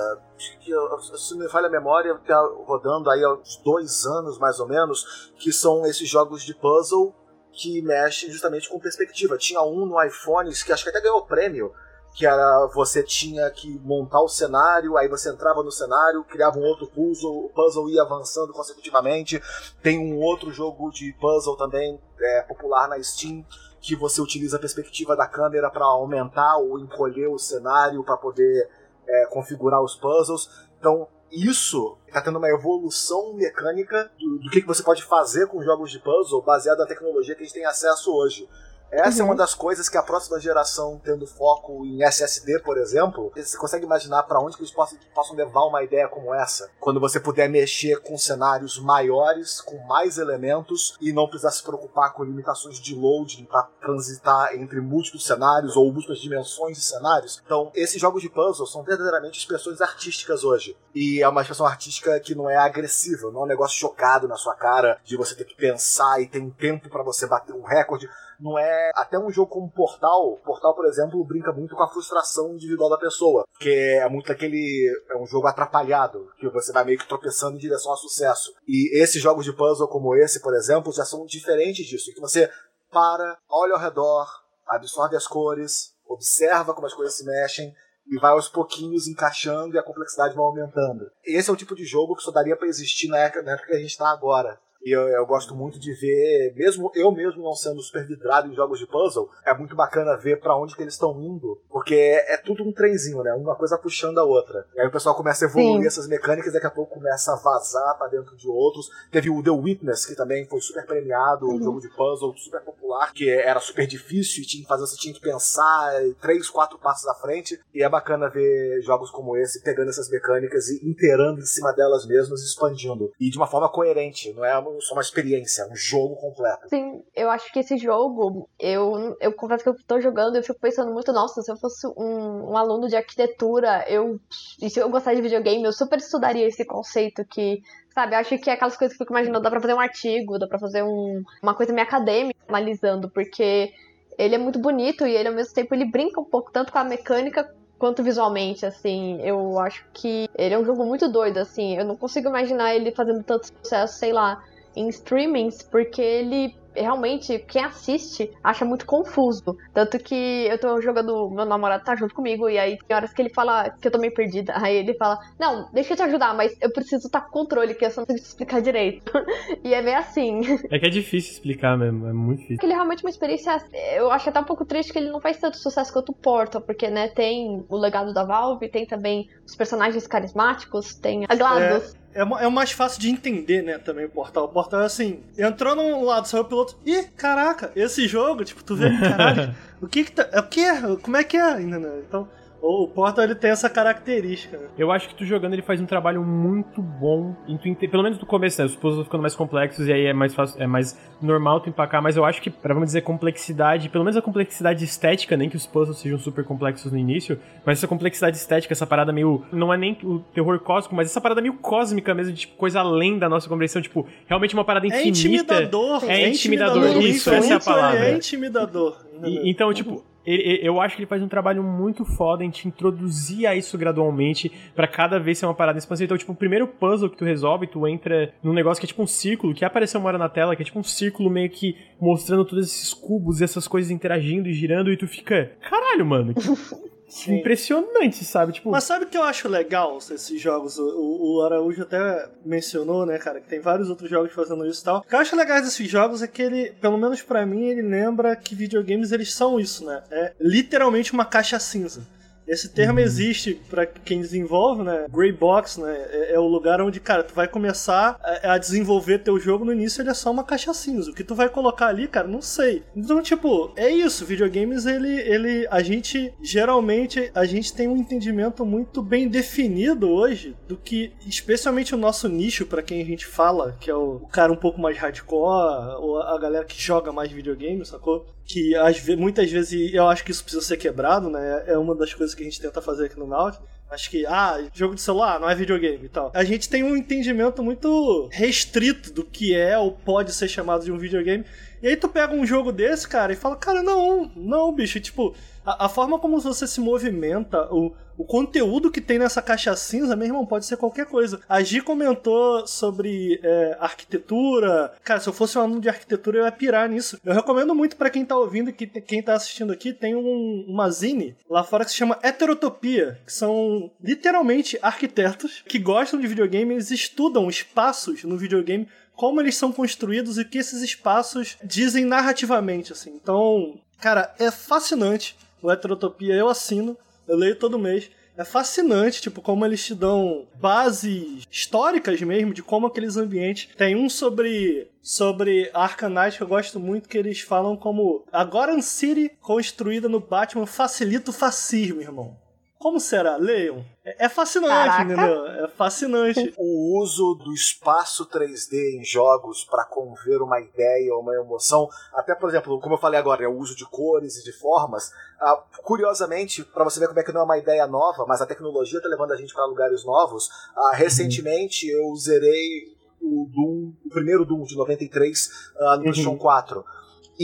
que, se me falha a memória, tá rodando aí há uns dois anos mais ou menos, que são esses jogos de puzzle que mexem justamente com perspectiva. Tinha um no iPhone que acho que até ganhou prêmio, que era você tinha que montar o cenário, aí você entrava no cenário, criava um outro puzzle, o puzzle ia avançando consecutivamente. Tem um outro jogo de puzzle também é, popular na Steam que você utiliza a perspectiva da câmera para aumentar ou encolher o cenário para poder é, configurar os puzzles. Então isso está tendo uma evolução mecânica do, do que, que você pode fazer com jogos de puzzle baseado na tecnologia que a gente tem acesso hoje. Essa é uma das coisas que a próxima geração, tendo foco em SSD, por exemplo, você consegue imaginar para onde que eles possam, possam levar uma ideia como essa? Quando você puder mexer com cenários maiores, com mais elementos e não precisar se preocupar com limitações de loading para transitar entre múltiplos cenários ou múltiplas dimensões de cenários. Então, esses jogos de puzzle são verdadeiramente expressões artísticas hoje. E é uma expressão artística que não é agressiva, não é um negócio chocado na sua cara de você ter que pensar e ter um tempo para você bater um recorde não é até um jogo como Portal. Portal, por exemplo, brinca muito com a frustração individual da pessoa, que é muito aquele é um jogo atrapalhado, que você vai meio que tropeçando em direção ao sucesso. E esses jogos de puzzle como esse, por exemplo, já são diferentes disso, que você para, olha ao redor, absorve as cores, observa como as coisas se mexem e vai aos pouquinhos encaixando e a complexidade vai aumentando. Esse é o tipo de jogo que só daria para existir na época, na época que a gente está agora. E eu, eu, gosto muito de ver, mesmo eu mesmo não sendo super vidrado em jogos de puzzle, é muito bacana ver para onde que eles estão indo, porque é, é, tudo um trenzinho, né? Uma coisa puxando a outra. E aí o pessoal começa a evoluir Sim. essas mecânicas, daqui a pouco começa a vazar para dentro de outros. Teve o The Witness, que também foi super premiado, uhum. um jogo de puzzle super popular, que era super difícil e tinha que fazer, você tinha que pensar três, quatro passos à frente. E é bacana ver jogos como esse pegando essas mecânicas e inteirando em cima delas mesmas, expandindo. E de uma forma coerente, não é só uma experiência, um jogo completo. Sim, eu acho que esse jogo, eu, eu confesso que eu tô jogando, eu fico pensando muito, nossa, se eu fosse um, um aluno de arquitetura, eu. E se eu gostar de videogame, eu super estudaria esse conceito que Sabe, acho que é aquelas coisas que eu fico imaginando, dá pra fazer um artigo, dá pra fazer um, uma coisa meio acadêmica analisando, porque ele é muito bonito e ele ao mesmo tempo ele brinca um pouco tanto com a mecânica quanto visualmente, assim. Eu acho que ele é um jogo muito doido, assim. Eu não consigo imaginar ele fazendo tanto sucesso, sei lá, em streamings, porque ele realmente, quem assiste acha muito confuso. Tanto que eu tô jogando, meu namorado tá junto comigo, e aí tem horas que ele fala que eu tô meio perdida. Aí ele fala: Não, deixa eu te ajudar, mas eu preciso estar tá com controle, que eu só não consigo te explicar direito. [laughs] e é meio assim. [laughs] É que é difícil explicar mesmo, é muito difícil. Porque ele é realmente uma experiência. Eu acho até um pouco triste que ele não faz tanto sucesso quanto o Portal, porque, né, tem o legado da Valve, tem também os personagens carismáticos, tem a GLaDOS. É é, é mais fácil de entender, né, também o portal. O portal é assim, entrou num lado, saiu pelo outro. Ih, caraca, esse jogo, tipo, tu vê, caralho, [laughs] o que que tá. O que? Como é que é? Então, o Portal ele tem essa característica. Né? Eu acho que tu jogando ele faz um trabalho muito bom, em tu, pelo menos no começo, né? Os puzzles vão ficando mais complexos e aí é mais fácil, é mais normal tu empacar, mas eu acho que, pra vamos dizer, complexidade, pelo menos a complexidade estética, nem que os puzzles sejam super complexos no início, mas essa complexidade estética, essa parada meio. Não é nem o terror cósmico, mas essa parada meio cósmica mesmo, de tipo, coisa além da nossa compreensão, tipo, realmente uma parada infinita. É intimidador. É, é intimidador, intimidador. isso, essa é a palavra. É intimidador. E, então, tipo, ele, eu acho que ele faz um trabalho muito foda em te introduzir a isso gradualmente para cada vez ser uma parada expansiva. Então, tipo, o primeiro puzzle que tu resolve, tu entra num negócio que é tipo um círculo, que apareceu uma hora na tela, que é tipo um círculo meio que mostrando todos esses cubos e essas coisas interagindo e girando, e tu fica, caralho, mano, que, [laughs] Sim. impressionante, sabe? Tipo... Mas sabe o que eu acho legal esses jogos? O, o, Araújo até mencionou, né, cara, que tem vários outros jogos fazendo isso e tal. O que eu acho legal desses jogos é que ele, pelo menos para mim, ele lembra que videogames eles são isso, né? É literalmente uma caixa cinza. Esse termo uhum. existe para quem desenvolve, né? Gray box, né? É, é, o lugar onde, cara, tu vai começar a, a, desenvolver teu jogo no início, ele é só uma caixa cinza. O que tu vai colocar ali, cara, não sei. Então, tipo, é isso. Videogames, ele, ele, a gente geralmente a gente tem um entendimento muito bem definido hoje do que, especialmente o nosso nicho para quem a gente fala, que é o, o cara um pouco mais hardcore, ou a galera que joga mais videogame, sacou? Que às, muitas vezes eu acho que isso precisa ser quebrado, né? É uma das coisas que a gente tenta fazer aqui no Nautilus. Acho que, ah, jogo de celular não é videogame e tal. A gente tem um entendimento muito restrito do que é ou pode ser chamado de um videogame. E aí tu pega um jogo desse, cara, e fala, cara, não, não, bicho, tipo, a, a forma como você se movimenta, o, o conteúdo que tem nessa caixa cinza, meu irmão, pode ser qualquer coisa. A Gi comentou sobre é, arquitetura. Cara, se eu fosse um aluno de arquitetura, eu ia pirar nisso. Eu recomendo muito para quem tá ouvindo e que, quem tá assistindo aqui, tem um, uma zine lá fora que se chama Heterotopia, que são literalmente arquitetos que gostam de videogame, eles estudam espaços no videogame como eles são construídos e o que esses espaços dizem narrativamente, assim. Então, cara, é fascinante o Heterotopia, eu assino. Eu leio todo mês. é fascinante, tipo, como eles te dão bases históricas mesmo de como aqueles ambientes. Tem um sobre sobre Arcanite que eu gosto muito que eles falam como a Gotham City construída no Batman facilita o fascismo, irmão. Como será? Leiam. É, é fascinante, Caraca. entendeu? É fascinante. [laughs] O uso do espaço 3D em jogos para conver uma ideia ou uma emoção, até por exemplo, como eu falei agora, é o uso de cores e de formas. Ah, curiosamente, para você ver como é que não é uma ideia nova, mas a tecnologia tá levando a gente para lugares novos. ah, recentemente eu zerei o Doom, o primeiro Doom de 93 ah, no PlayStation 4.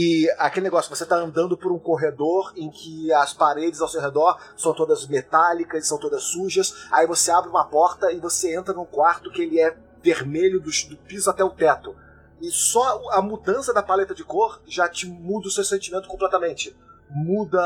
E aquele negócio, você tá andando por um corredor em que as paredes ao seu redor são todas metálicas, são todas sujas. Aí você abre uma porta e você entra num quarto que ele é vermelho do, do piso até o teto. E só a mudança da paleta de cor já te muda o seu sentimento completamente. Muda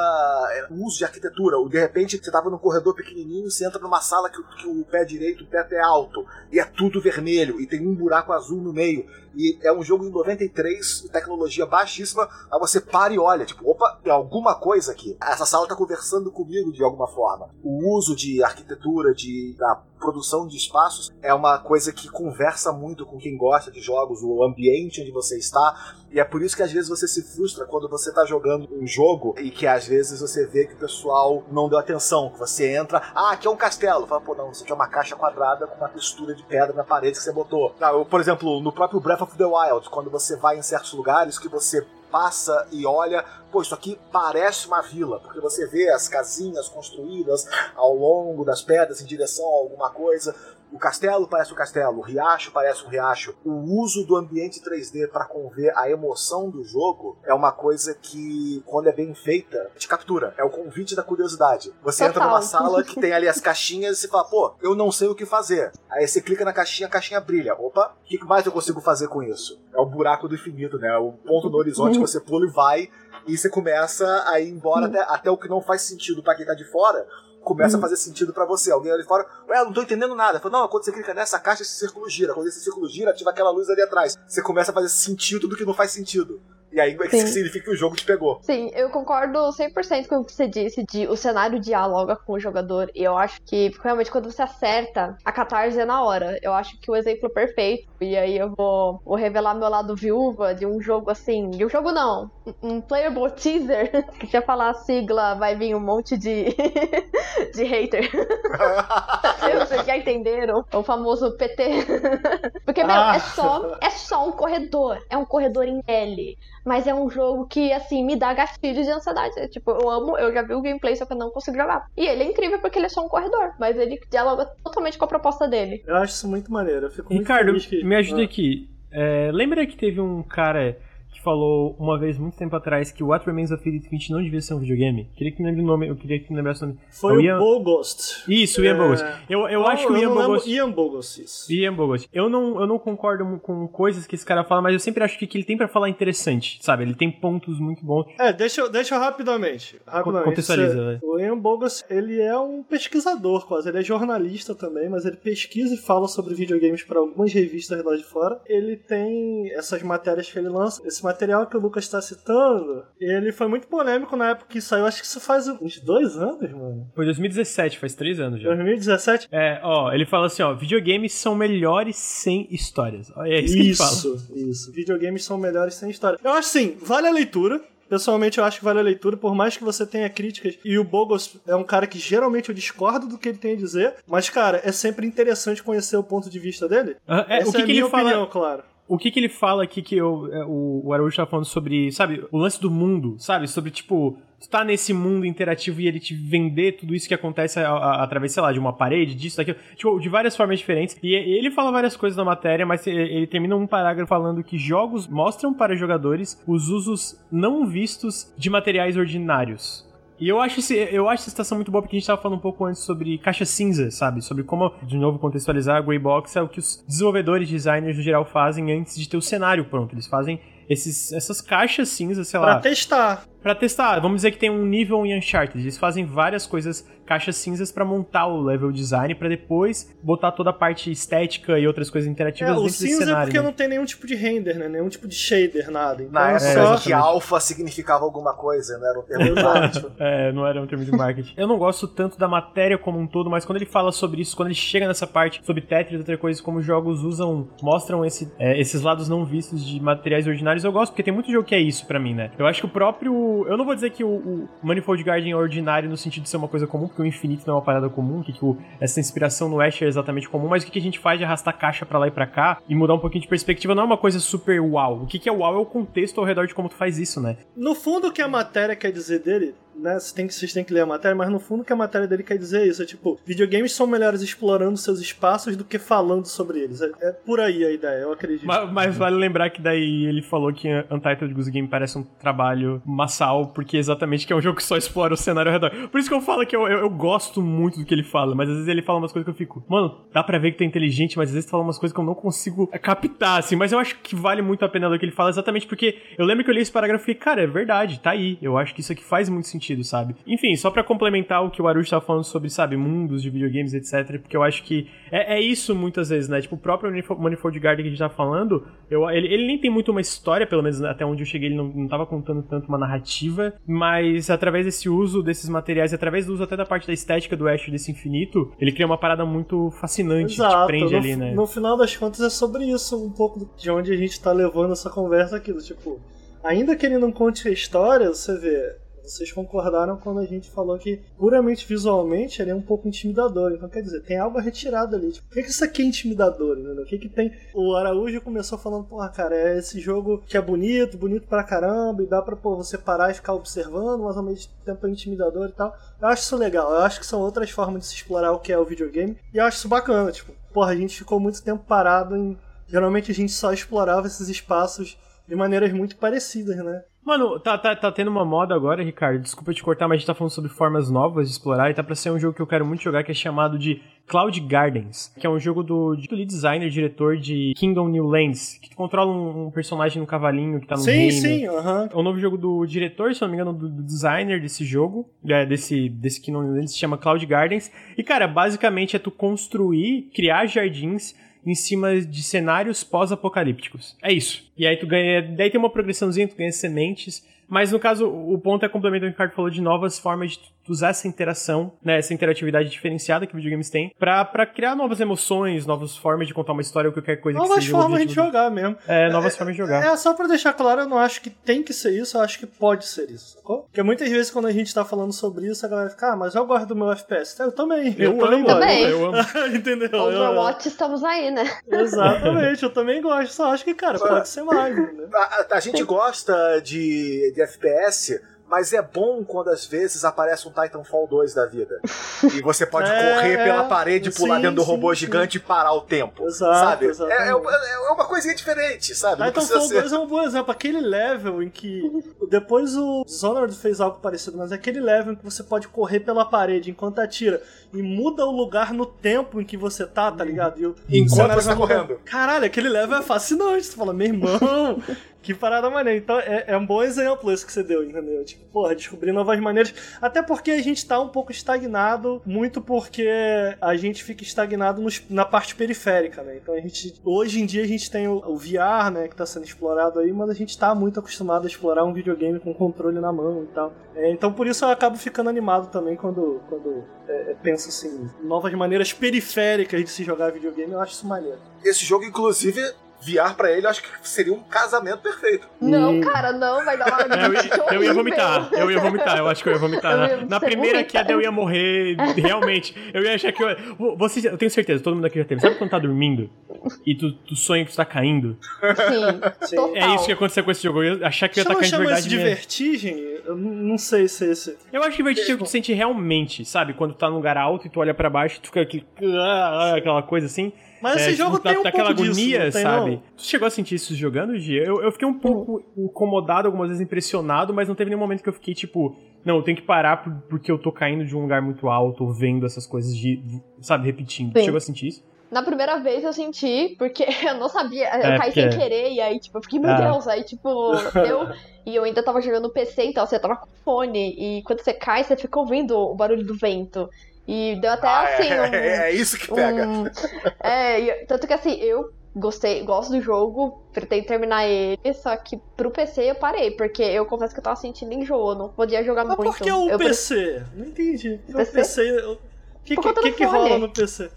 é, o uso de arquitetura. De repente você tava num corredor pequenininho, você entra numa sala que, que o pé direito, o teto é alto. E é tudo vermelho. E tem um buraco azul no meio. E é um jogo de 93, tecnologia baixíssima. Aí você para e olha, tipo, opa, tem alguma coisa aqui. Essa sala tá conversando comigo de alguma forma. O uso de arquitetura, de, da produção de espaços, é uma coisa que conversa muito com quem gosta de jogos, o ambiente onde você está. E é por isso que às vezes você se frustra quando você tá jogando um jogo e que às vezes você vê que o pessoal não deu atenção. Que você entra, ah, aqui é um castelo. Fala, pô, não, isso aqui é uma caixa quadrada com uma textura de pedra na parede que você botou. Ah, eu, por exemplo, no próprio Breath of the Wild, quando você vai em certos lugares que você passa e olha, pô, isso aqui parece uma vila, porque você vê as casinhas construídas ao longo das pedras em direção a alguma coisa. O castelo parece um castelo, o riacho parece um riacho. O uso do ambiente 3D para conver a emoção do jogo é uma coisa que, quando é bem feita, te captura. É o convite da curiosidade. Você entra Total. numa sala que tem ali as [laughs] caixinhas e você fala, pô, eu não sei o que fazer. Aí você clica na caixinha, a caixinha brilha. Opa, o que mais eu consigo fazer com isso? É o buraco do infinito, né? O ponto no horizonte que você pula e vai. E você começa a ir embora até, até o que não faz sentido pra quem tá de fora. Começa a fazer sentido pra você. Alguém ali fora, ué, eu não tô entendendo nada. Fala, não, quando você clica nessa caixa, esse círculo gira. Quando esse círculo gira, ativa aquela luz ali atrás. Você começa a fazer sentido do que não faz sentido. E aí é que Sim. significa que o jogo te pegou. Sim, eu concordo 100% com o que você disse de o cenário dialoga com o jogador. E eu acho que realmente quando você acerta, a catarse é na hora. Eu acho que o exemplo perfeito, e aí eu vou, vou revelar meu lado viúva de um jogo assim. De um jogo não, um playable teaser. [laughs] Que se eu falar a sigla, vai vir um monte de, [laughs] de hater. [laughs] Vocês já entenderam? O famoso PT. Porque, meu, Ah. é só, é só um corredor. É um corredor em L. Mas é um jogo que, assim, me dá gatilhos de ansiedade. É, Tipo, eu amo, eu já vi o gameplay, só que eu não consigo jogar. E ele é incrível porque ele é só um corredor. Mas ele dialoga totalmente com a proposta dele. Eu acho isso muito maneiro. Eu fico muito Ricardo, feliz que... me ajuda Ah. aqui. É, lembra que teve um cara que falou uma vez, muito tempo atrás, que What Remains of Edith Finch não devia ser um videogame? Queria que me lembre o nome, eu queria que me lembrasse o nome. Foi É o Ian- Bogost. Isso, o Ian É. Bogost. Eu, eu Não, acho que o Ian Bogost... Ian Bogost, isso. Ian Bogost. Eu não, eu não concordo com coisas que esse cara fala, mas eu sempre acho que o que ele tem pra falar é interessante, sabe? Ele tem pontos muito bons. É, deixa, eu- deixa eu rapidamente. rapidamente. Contextualiza, vai. O Ian Bogost, ele é um pesquisador quase. Ele é jornalista também, mas ele pesquisa e fala sobre videogames para algumas revistas lá de fora. Ele tem essas matérias que ele lança. Esse material que o Lucas está citando, ele foi muito polêmico na época que saiu. Acho que isso faz uns dois anos, mano. Foi 2017, faz três anos já. 2017. É, ó, ele fala assim, ó, videogames são melhores sem histórias. É isso que ele fala. Isso, isso. Videogames são melhores sem história. Eu acho sim, vale a leitura. Pessoalmente, eu acho que vale a leitura, por mais que você tenha críticas. E o Bogos é um cara que geralmente eu discordo do que ele tem a dizer. Mas, cara, é sempre interessante conhecer o ponto de vista dele. Ah, é, Essa o que, é que minha ele fala? opinião, claro. O que que ele fala aqui que eu, é, o, o Araújo tá falando sobre, sabe, o lance do mundo, sabe? Sobre, tipo, tu tá nesse mundo interativo e ele te vender tudo isso que acontece a- a- através, sei lá, de uma parede, disso, daquilo, tipo, de várias formas diferentes. E ele fala várias coisas na matéria, mas ele termina um parágrafo falando que jogos mostram para jogadores os usos não vistos de materiais ordinários. E eu acho, esse, eu acho essa citação muito boa porque a gente tava falando um pouco antes sobre caixa cinza, sabe? Sobre como, de novo, contextualizar a Grey Box é o que os desenvolvedores, designers no geral fazem antes de ter o cenário pronto. Eles fazem esses, essas caixas cinzas, sei Pra lá. testar. Pra testar. Vamos dizer que tem um nível em Uncharted. Eles fazem várias coisas, caixas cinzas, pra montar o level design, pra depois botar toda a parte estética e outras coisas interativas É, o dentro cinza é cenário. porque né? não tem nenhum tipo de render, né? Nenhum tipo de shader, nada. Então Na é época só... exatamente. que alfa significava alguma coisa, não era um termo de marketing. [laughs] É, não era um termo de marketing. Eu não gosto tanto da matéria como um todo, mas quando ele fala sobre isso, quando ele chega nessa parte sobre Tetris e outras coisas, como os jogos usam, mostram esse, é, esses lados não vistos de materiais ordinários, eu gosto, porque tem muito jogo que é isso pra mim, né? Eu acho que o próprio. Eu não vou dizer que o, o Manifold Garden é ordinário no sentido de ser uma coisa comum, porque o infinito não é uma parada comum, que, que o- essa inspiração no Ash é exatamente comum, mas o que, que a gente faz de arrastar caixa pra lá e pra cá e mudar um pouquinho de perspectiva não é uma coisa super uau. O que, que é uau é o contexto ao redor de como tu faz isso, né? No fundo, o que a matéria quer dizer dele, né? Vocês têm que, que ler a matéria, mas no fundo, o que a matéria dele quer dizer é isso: é tipo, videogames são melhores explorando seus espaços do que falando sobre eles. É, é por aí a ideia, eu acredito. Mas, mas vale lembrar que daí ele falou que Untitled Goose Game parece um trabalho massal, porque exatamente que é um jogo que só explora o cenário ao redor. Por isso que eu falo que eu, eu, eu gosto muito do que ele fala, mas às vezes ele fala umas coisas que eu fico, mano, dá pra ver que é inteligente, mas às vezes tu fala umas coisas que eu não consigo captar, assim. Mas eu acho que vale muito a pena ler o que ele fala, exatamente porque eu lembro que eu li esse parágrafo e fiquei, cara, é verdade, tá aí. Eu acho que isso aqui faz muito sentido, sabe? Enfim, só pra complementar o que o Arush tava falando sobre, sabe, mundos de videogames, etc. Porque eu acho que é, é isso muitas vezes, né? Tipo, o próprio Manifo- Manifold Garden que a gente tava falando, eu, ele, ele nem tem muito uma história, pelo menos até onde eu cheguei, ele não, não tava contando tanto uma narrativa, mas através desse uso desses materiais, através do uso até da parte da estética do Ash desse infinito, ele cria uma parada muito fascinante que te prende no, ali, né? no final das contas é sobre isso, um pouco de onde a gente tá levando essa conversa aqui. do Tipo, ainda que ele não conte a história, você vê. Vocês concordaram quando a gente falou que, puramente visualmente, ele é um pouco intimidador. Então, quer dizer, tem algo retirado ali. Tipo, por que, que isso aqui é intimidador? O que, que tem. O Araújo começou falando, porra, cara, é esse jogo que é bonito, bonito pra caramba, e dá pra pô, você parar e ficar observando, mas ao mesmo tempo é intimidador e tal. Eu acho isso legal. Eu acho que são outras formas de se explorar o que é o videogame. E eu acho isso bacana. Tipo, porra, a gente ficou muito tempo parado em. Geralmente a gente só explorava esses espaços de maneiras muito parecidas, né? Mano, tá, tá, tá tendo uma moda agora, Ricardo. Desculpa te cortar, mas a gente tá falando sobre formas novas de explorar e tá pra ser um jogo que eu quero muito jogar que é chamado de Cloud Gardens, que é um jogo do, do lead designer, diretor de Kingdom New Lands, que tu controla um, um personagem no cavalinho que tá no sim, reino. sim, aham. É um novo jogo do diretor, se não me engano, do, do designer desse jogo, é, desse, desse Kingdom New Lands, se chama Cloud Gardens. E, cara, basicamente é tu construir, criar jardins em cima de cenários pós-apocalípticos. É isso. E aí tu ganha. Daí tem uma progressãozinha, tu ganha sementes. Mas no caso, o ponto é complementar o que o Ricardo falou de novas formas de usar essa interação, né, essa interatividade diferenciada que videogames têm, pra, pra criar novas emoções, novas formas de contar uma história ou qualquer coisa que Novas seja o formas de jogar mesmo. É, novas formas de jogar. É, só pra deixar claro, eu não acho que tem que ser isso, eu acho que pode ser isso, sacou? Porque muitas vezes quando a gente tá falando sobre isso, a galera fica, ah, mas eu gosto do meu FPS. Eu também. Eu também amo. Também. eu amo. [laughs] Entendeu? Eu- Overwatch, estamos aí, né? Exatamente, eu também gosto. Só acho que, cara, pode ser mais. Né? A, a- a gente gosta de, de FPS, mas é bom quando às vezes aparece um Titanfall 2 da vida. E você pode [laughs] É, correr pela parede, pular sim, dentro do robô sim. gigante e parar o tempo. Exato, sabe? É, é, uma- é uma coisinha diferente, sabe? Titanfall ser- 2 é um bom exemplo. Aquele level em que. Depois o Dishonored fez algo parecido, mas é aquele level em que você pode correr pela parede enquanto atira e muda o lugar no tempo em que você tá, tá ligado? E Enquanto você tá correndo. Caralho, aquele level é fascinante. Você fala, meu irmão. [laughs] Que parada maneira. Então é, é um bom exemplo esse que você deu, entendeu? Tipo, porra, descobrir novas maneiras. Até porque a gente tá um pouco estagnado, muito porque a gente fica estagnado nos- na parte periférica, né? Então a gente. Hoje em dia a gente tem o, o VR, né, que tá sendo explorado aí, mas a gente tá muito acostumado a explorar um videogame com controle na mão e tal. É, então por isso eu acabo ficando animado também quando, quando é, é, penso assim, novas maneiras periféricas de se jogar videogame, eu acho isso maneiro. Esse jogo, inclusive, VR pra ele, eu acho que seria um casamento perfeito. Não, cara, não, vai dar uma Eu, ia- eu ia vomitar, eu ia vomitar, eu acho que eu ia vomitar. Eu Na, ia na primeira queda eu ia morrer, realmente. Eu ia achar que eu. Você, eu tenho certeza, todo mundo aqui já teve. Sabe quando tá dormindo e tu, tu sonha que tu tá caindo? Sim, Sim. total. É isso que aconteceu com esse jogo. Eu ia achar que eu ia tá caindo de verdade isso de mesmo. vertigem? Eu não sei se é esse. Eu acho que vertigem é o que tu sente realmente, sabe? Quando tu tá num lugar alto e tu olha pra baixo, tu fica ah, [laughs] aquela coisa assim. Mas esse É, jogo tipo, tem dá- um pouco disso, agonia, tem, sabe? não? Tu chegou a sentir isso jogando, Gi? Eu, eu fiquei um pouco incomodado, algumas vezes impressionado, mas não teve nenhum momento que eu fiquei tipo, não, eu tenho que parar por- porque eu tô caindo de um lugar muito alto, vendo essas coisas de, sabe, repetindo. Tu Sim. chegou a sentir isso? Na primeira vez eu senti, porque [laughs] eu não sabia, eu É, caí sem porque- querer, e aí, tipo, eu fiquei, meu Ah. Deus, aí, tipo, eu. [laughs] E eu ainda tava jogando no PC, então você tava com fone, e quando você cai, você fica ouvindo o barulho do vento. E deu até Ah, assim. é, um- é- [laughs] é isso que pega. um- é, tanto que assim, eu gostei, gosto do jogo, pretendo terminar ele, só que pro PC eu parei, porque eu confesso que eu tava sentindo enjoo, não podia jogar Mas muito. por que o eu PC? Não entendi. O PC? PC. O que, Por que, que, que rola no PC?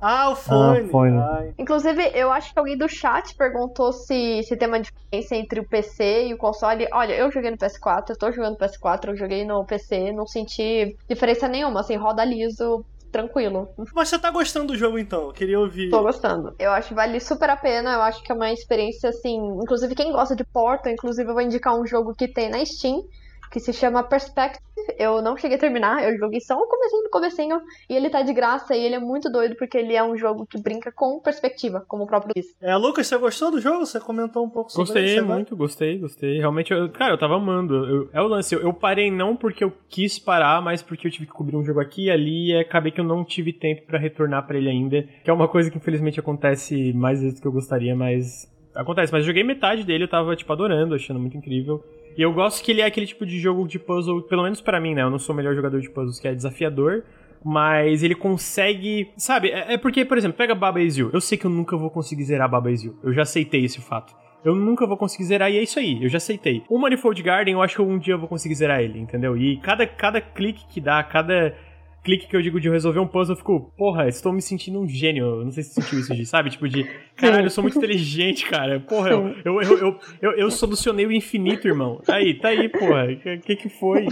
Ah, o fone. o fone. Ai. Inclusive, eu acho que alguém do chat perguntou se, se tem uma diferença entre o PC e o console. Olha, eu joguei no PS4, eu tô jogando no PS4, eu joguei no PC, não senti diferença nenhuma, assim, roda liso, tranquilo. Mas você tá gostando do jogo então? Eu queria ouvir. Tô gostando. Eu acho que vale super a pena, eu acho que é uma experiência, assim, inclusive quem gosta de Portal, inclusive eu vou indicar um jogo que tem na Steam, que se chama Perspective. Eu não cheguei a terminar, eu joguei só um comecinho do comecinho, e ele tá de graça, e ele é muito doido, porque ele é um jogo que brinca com perspectiva, como o próprio diz. É, Lucas, você gostou do jogo? Você comentou um pouco sobre Gostei muito, gostei, gostei. Realmente, eu, cara, eu tava amando. Eu- é o lance, eu, eu parei não porque eu quis parar, mas porque eu tive que cobrir um jogo aqui e ali e acabei que eu não tive tempo pra retornar pra ele ainda. Que é uma coisa que infelizmente acontece mais vezes do que eu gostaria, mas. Acontece, mas eu joguei metade dele, eu tava, tipo, adorando, achando muito incrível. E eu gosto que ele é aquele tipo de jogo de puzzle, pelo menos pra mim, né? Eu não sou o melhor jogador de puzzles, que é desafiador. Mas ele consegue. Sabe, é, é porque, por exemplo, pega Baba Is. Eu sei que eu nunca vou conseguir zerar Baba Is. Eu já aceitei esse fato. Eu nunca vou conseguir zerar e é isso aí, eu já aceitei. O Manifold Garden, eu acho que um dia eu vou conseguir zerar ele, entendeu? E cada, cada clique que dá, cada clique que eu digo de resolver um puzzle, eu fico, porra, estou me sentindo um gênio. Eu não sei se você sentiu isso, de, sabe? Tipo de, caralho, eu sou muito inteligente, cara. Porra, eu, eu, eu, eu, eu, solucionei o infinito, irmão. Aí, tá aí, porra. O que, que foi?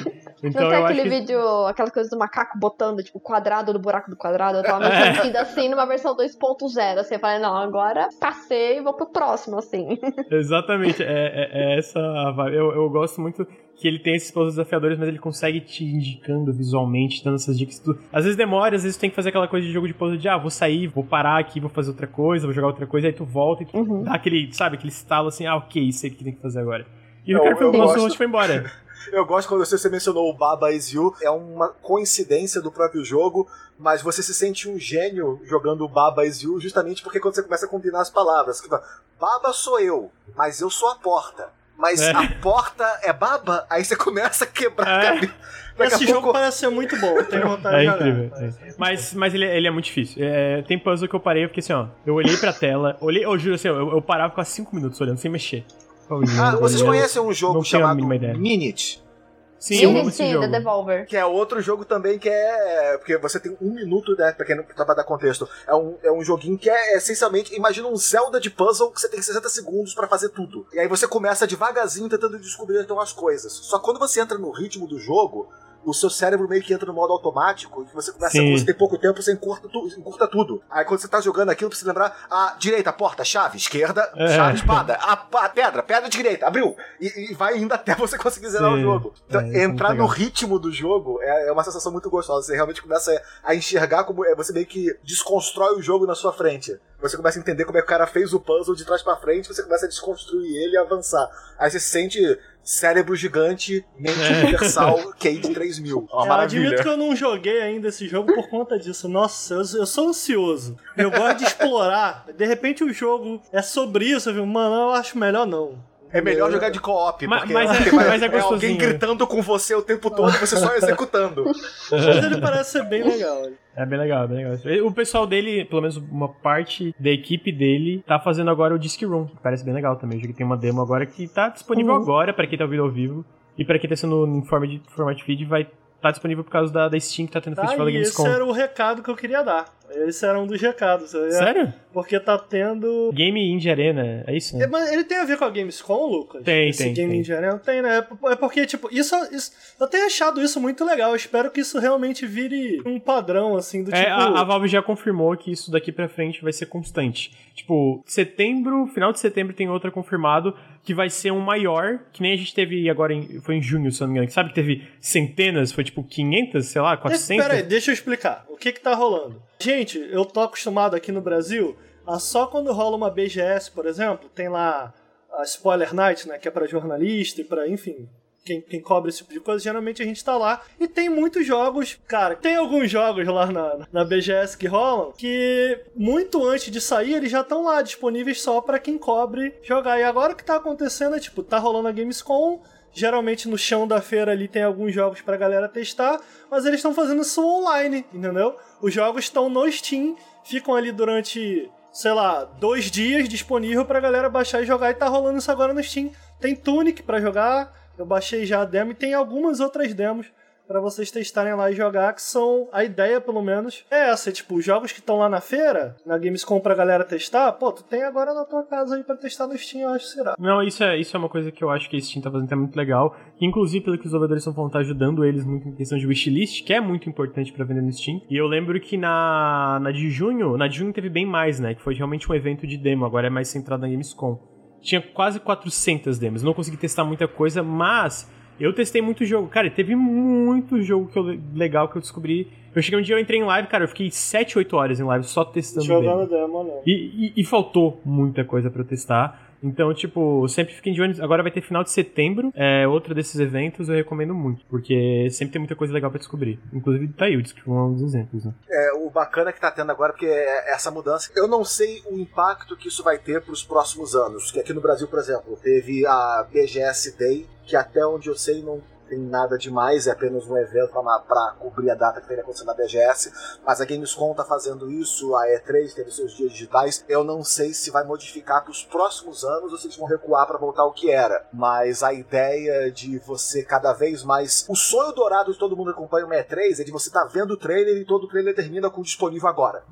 Então não tem eu acho aquele que... vídeo, aquela coisa do macaco botando, tipo, quadrado no buraco do quadrado. Eu tava me É. sentindo assim numa versão 2.0. Assim, eu falei, não, agora passei e vou pro próximo, assim. Exatamente, é, é- é essa a vibe. Eu, eu gosto muito que ele tem esses puzzles desafiadores, mas ele consegue te indicando visualmente, dando essas dicas. Tudo. Às vezes demora, às vezes tu tem que fazer aquela coisa de jogo de puzzle de, ah, vou sair, vou parar aqui, vou fazer outra coisa, vou jogar outra coisa, aí tu volta e tu Uhum. dá aquele, sabe, aquele estalo assim, ah, ok, sei o que tem que fazer agora. E o Eu- foi o nosso gosto. host foi embora. [laughs] Eu gosto quando você, você mencionou o Baba Is You, é uma coincidência do próprio jogo, mas você se sente um gênio jogando o Baba Is You justamente porque quando você começa a combinar as palavras. que fala, Baba sou eu, mas eu sou a porta. Mas É. a porta é baba, aí você começa a quebrar a É. cabeça. Daqui Esse a jogo pouco- parece ser muito bom, eu tenho vontade É de jogar. incrível. é. Mas, mas ele, é- ele é muito difícil. É, tem puzzle que eu parei porque assim, ó, eu olhei pra tela, olhei, eu juro assim, eu, eu parava quase 5 minutos olhando sem mexer. Ah, vocês conhecem um jogo Não tenho a chamado mínima ideia. Minute? Sim, eu amo sim, esse sim, jogo. The Devolver. Que é outro jogo também que é. Porque você tem um minuto, né? Pra quem não pra dar contexto. É um, é um joguinho que é essencialmente. Imagina um Zelda de puzzle que você tem 60 segundos pra fazer tudo. E aí você começa devagarzinho tentando descobrir então as coisas. Só que quando você entra no ritmo do jogo. O seu cérebro meio que entra no modo automático, e você começa, Sim. você tem pouco tempo, você encurta, tu, encurta tudo. Aí quando você tá jogando aquilo, precisa lembrar, a direita, porta, chave, esquerda, É. chave, espada, a, a pedra, pedra direita, abriu. E, e vai indo até você conseguir zerar o Sim. jogo. Então, É, é entrar no ritmo do jogo é, é uma sensação muito gostosa. Você realmente começa a enxergar como é, você meio que desconstrói o jogo na sua frente. Você começa a entender como é que o cara fez o puzzle de trás pra frente, você começa a desconstruir ele e avançar. Aí você se sente cérebro gigante, mente É. universal, [laughs] QI de 3 mil. Uma Eu maravilha. admito que eu não joguei ainda esse jogo por conta disso. Nossa, eu, eu sou ansioso. Eu gosto de explorar. De repente o jogo é sobre isso, viu? Mano, eu acho melhor não. É melhor jogar de co-op, Mas- porque, mas é- porque mas é alguém gostosinho. gritando com você o tempo todo, você só [laughs] executando. Mas ele parece ser bem legal. É bem legal, é bem legal. O pessoal dele, pelo menos uma parte da equipe dele, tá fazendo agora o Disc Room, que parece bem legal também. Jogo tem uma demo agora que tá disponível Uhum. agora pra quem tá ouvindo ao vivo. E pra quem tá sendo em forma de format feed, vai tá disponível por causa da, da Steam que tá tendo o Tá, Festival da e esse Gamescom. era o recado que eu queria dar. Esse era um dos recados. ia- Sério? Porque tá tendo. Game Indie Arena, é isso? É, mas ele tem a ver com a Gamescom, Lucas? Tem, Esse tem, Game tem. Indie Arena tem, né? É porque, tipo, isso, isso. Eu tenho achado isso muito legal. Eu espero que isso realmente vire um padrão, assim, do É, tipo. a, a Valve já confirmou que isso daqui pra frente vai ser constante. Tipo, setembro, final de setembro tem outra confirmado que vai ser um maior, que nem a gente teve agora, em, foi em junho, se não me engano. Sabe que teve centenas, foi tipo 500, sei lá, 400? Pera aí, deixa eu explicar. O que que tá rolando? Gente, eu tô acostumado aqui no Brasil a só quando rola uma BGS, por exemplo, tem lá a Spoiler Night, né, que é pra jornalista e pra, enfim, quem, quem cobre esse tipo de coisa, geralmente a gente tá lá. E tem muitos jogos, cara, tem alguns jogos lá na, na BGS que rolam que muito antes de sair eles já estão lá disponíveis só para quem cobre jogar. E agora o que tá acontecendo é tipo, tá rolando a Gamescom. Geralmente no chão da feira ali tem alguns jogos pra galera testar, mas eles estão fazendo isso online, entendeu? Os jogos estão no Steam, ficam ali durante sei lá, dois dias disponível pra galera baixar e jogar e tá rolando isso agora no Steam. Tem Tunic para jogar, eu baixei já a demo e tem algumas outras demos para vocês testarem lá e jogar, que são a ideia, pelo menos, é essa, tipo, os jogos que estão lá na feira, na Gamescom pra galera testar, pô, tu tem agora na tua casa aí pra testar no Steam, eu acho que será. Não, isso é, isso é uma coisa que eu acho que a Steam tá fazendo que é muito legal, inclusive pelo que os desenvolvedores estão falando, tá ajudando eles muito em questão de wishlist, que é muito importante para vender no Steam, e eu lembro que na, na de junho, na de junho teve bem mais, né, que foi realmente um evento de demo, agora é mais centrado na Gamescom. Tinha quase 400 demos, não consegui testar muita coisa, mas eu testei muito jogo. Cara, teve muito jogo que eu, legal que eu descobri. Eu cheguei um dia, eu entrei em live, cara, eu fiquei 7, 8 horas em live só testando Jogando demo. né? e, e, e, faltou muita coisa para eu testar. Então, tipo, sempre fiquem de olho. Agora vai ter final de setembro. É outro desses eventos, eu recomendo muito. Porque sempre tem muita coisa legal para descobrir. Inclusive Taildes, que foi um dos exemplos, né? É, o bacana que tá tendo agora, porque é essa mudança. Eu não sei o impacto que isso vai ter pros próximos anos. Que aqui no Brasil, por exemplo, teve a BGS Day, que até onde eu sei não tem nada demais, é apenas um evento para cobrir a data que teria acontecido na BGS. Mas a Gamescom está fazendo isso, a E3 teve seus dias digitais. Eu não sei se vai modificar para os próximos anos ou se eles vão recuar para voltar ao que era. Mas a ideia de você cada vez mais. O sonho dourado de todo mundo que acompanha uma E3 é de você estar tá vendo o trailer e todo o trailer termina com disponível agora.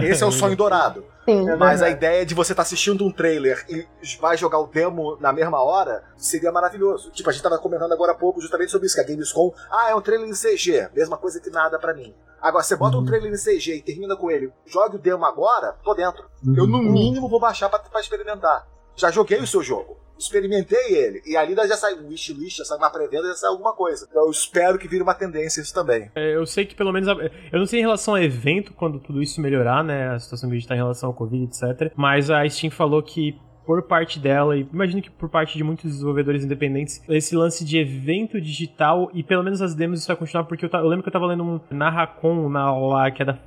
É. Esse é o [laughs] sonho dourado. Sim, é Mas a ideia de você estar tá assistindo um trailer e vai jogar o demo na mesma hora seria maravilhoso. Tipo, a gente estava comentando agora há pouco justamente sobre isso, que a Gamescom, ah, é um trailer em CG, mesma coisa que nada para mim. Agora, você bota um uhum. trailer em CG e termina com ele, jogue o demo agora, tô dentro. Eu, no uhum. mínimo, vou baixar pra, pra experimentar. Já joguei o seu jogo experimentei ele. E ali já sai um wishlist, já sai uma pré-venda, já sai alguma coisa. Eu espero que vire uma tendência isso também. É, eu sei que pelo menos. Eu não sei em relação ao evento, quando tudo isso melhorar, né? A situação que a gente tá em relação ao Covid, etc. Mas a Steam falou que por parte dela, e imagino que por parte de muitos desenvolvedores independentes, esse lance de evento digital, e pelo menos as demos isso vai continuar, porque eu, eu lembro que eu tava lendo um Narracon na, lá, que é da.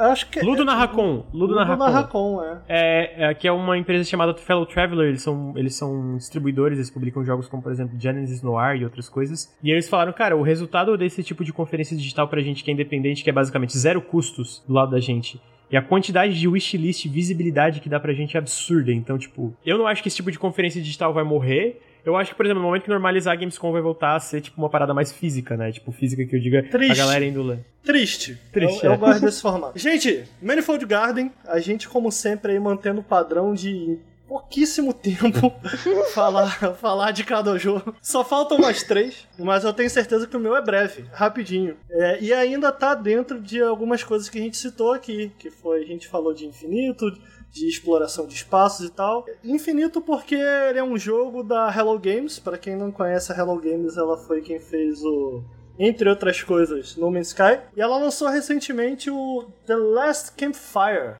Eu acho que. Ludo é, Narracon. Ludo, Ludo Narracon. Narracon é. é. É, que é uma empresa chamada Fellow Traveler, eles são, eles são distribuidores, eles publicam jogos como, por exemplo, Genesis Noir e outras coisas. E eles falaram, cara, o resultado desse tipo de conferência digital pra gente que é independente, que é basicamente zero custos do lado da gente, e a quantidade de wishlist visibilidade que dá pra gente é absurda. Então, tipo, eu não acho que esse tipo de conferência digital vai morrer. Eu acho que, por exemplo, no momento que normalizar a Gamescom vai voltar a ser, tipo, uma parada mais física, né? Tipo, física que eu diga Triste. a galera indo lá. Triste. Triste, eu, é. eu gosto desse formato. Gente, Manifold Garden, a gente, como sempre, aí mantendo o padrão de pouquíssimo tempo [laughs] falar, falar de cada jogo. Só faltam mais três, mas eu tenho certeza que o meu é breve, rapidinho. É, e ainda tá dentro de algumas coisas que a gente citou aqui, que foi, a gente falou de infinito, de exploração de espaços e tal. Infinito porque ele é um jogo da Hello Games, para quem não conhece a Hello Games, ela foi quem fez o entre outras coisas, No Man's Sky, e ela lançou recentemente o The Last Campfire.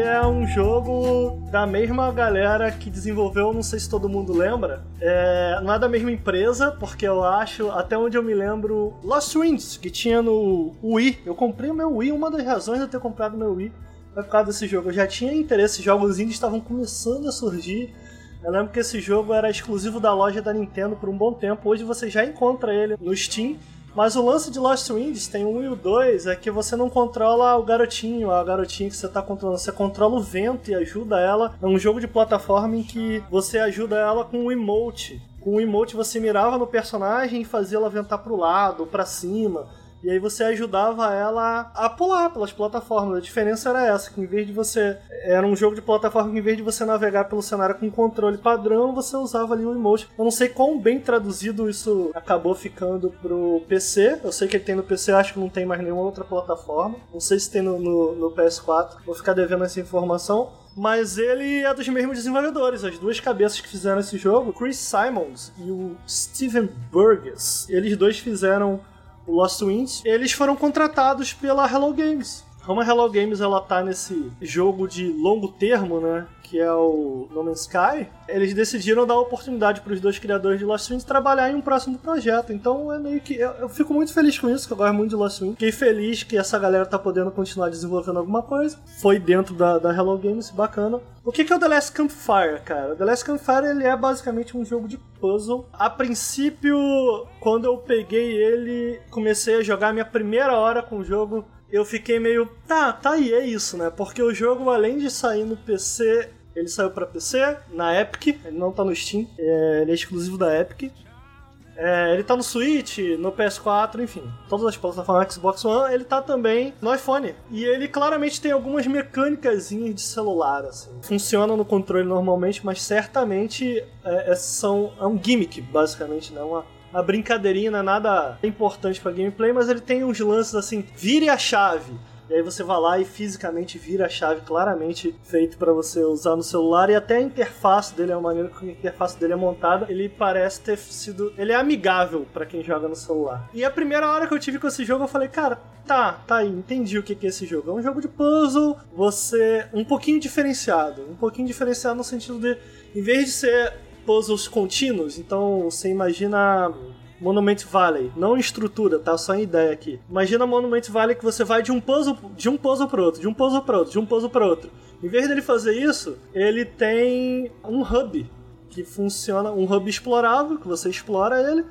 É um jogo da mesma galera que desenvolveu, não sei se todo mundo lembra. É, não é da mesma empresa, porque eu acho, até onde eu me lembro, Lost Winds, que tinha no Wii. Eu comprei o meu Wii, uma das razões de eu ter comprado meu Wii foi por causa desse jogo. Eu já tinha interesse, jogos indies estavam começando a surgir. Eu lembro que esse jogo era exclusivo da loja da Nintendo por um bom tempo. Hoje você já encontra ele no Steam. Mas o lance de Lost Winds, tem um e o dois, é que você não controla o garotinho, a garotinha que você tá controlando. Você controla o vento e ajuda ela. É um jogo de plataforma em que você ajuda ela com um emote. Com o emote você mirava no personagem e fazia ela ventar pro lado, para cima. E aí você ajudava ela a pular pelas plataformas. A diferença era essa, que em vez de você. Era um jogo de plataforma que em vez de você navegar pelo cenário com controle padrão, você usava ali o emote. Eu não sei quão bem traduzido isso acabou ficando pro PC. Eu sei que tem no PC, acho que não tem mais nenhuma outra plataforma. Não sei se tem no, no, no PS4. Vou ficar devendo essa informação mas ele é dos mesmos desenvolvedores. As duas cabeças que fizeram esse jogo, Chris Simons e o Steven Burgess, eles dois fizeram Lost Winds, eles foram contratados pela Hello Games. Como a Hello Games ela tá nesse jogo de longo termo, né? Que é o No Man's Sky, eles decidiram dar oportunidade para os dois criadores de Lost Wind trabalhar em um próximo projeto. Então é meio que. Eu, eu, fico muito feliz com isso, que eu gosto muito de Lost Wind. Fiquei feliz que essa galera tá podendo continuar desenvolvendo alguma coisa. Foi dentro da, da Hello Games, bacana. O que, que é o The Last Campfire, cara? O The Last Campfire ele é basicamente um jogo de puzzle. A princípio, quando eu peguei ele, comecei a jogar minha primeira hora com o jogo eu fiquei meio, tá, tá aí, é isso, né? Porque o jogo, além de sair no PC, ele saiu para PC, na Epic, ele não tá no Steam, é, ele é exclusivo da Epic. É, ele tá no Switch, no PS4, enfim, todas as plataformas Xbox One, ele tá também no iPhone. E ele claramente tem algumas mecânicas de celular, assim. Funciona no controle normalmente, mas certamente é, é, são, é um gimmick, basicamente, né? Uma, uma brincadeirinha, não é nada importante pra gameplay, mas ele tem uns lances assim, vire a chave. E aí você vai lá e fisicamente vira a chave claramente feito para você usar no celular e até a interface dele, a maneira que a interface dele é montada, ele parece ter sido, ele é amigável para quem joga no celular. E a primeira hora que eu tive com esse jogo, eu falei, cara, tá, tá aí, entendi o que é esse jogo. É um jogo de puzzle, você um pouquinho diferenciado, um pouquinho diferenciado no sentido de em vez de ser puzzles contínuos, então você imagina Monument Valley, não em estrutura, tá? Só em ideia aqui. Imagina Monument Valley que você vai de um puzzle, de um puzzle para outro, de um puzzle para outro, de um puzzle para outro. Em vez dele fazer isso, ele tem um hub que funciona, um hub explorável, que você explora ele,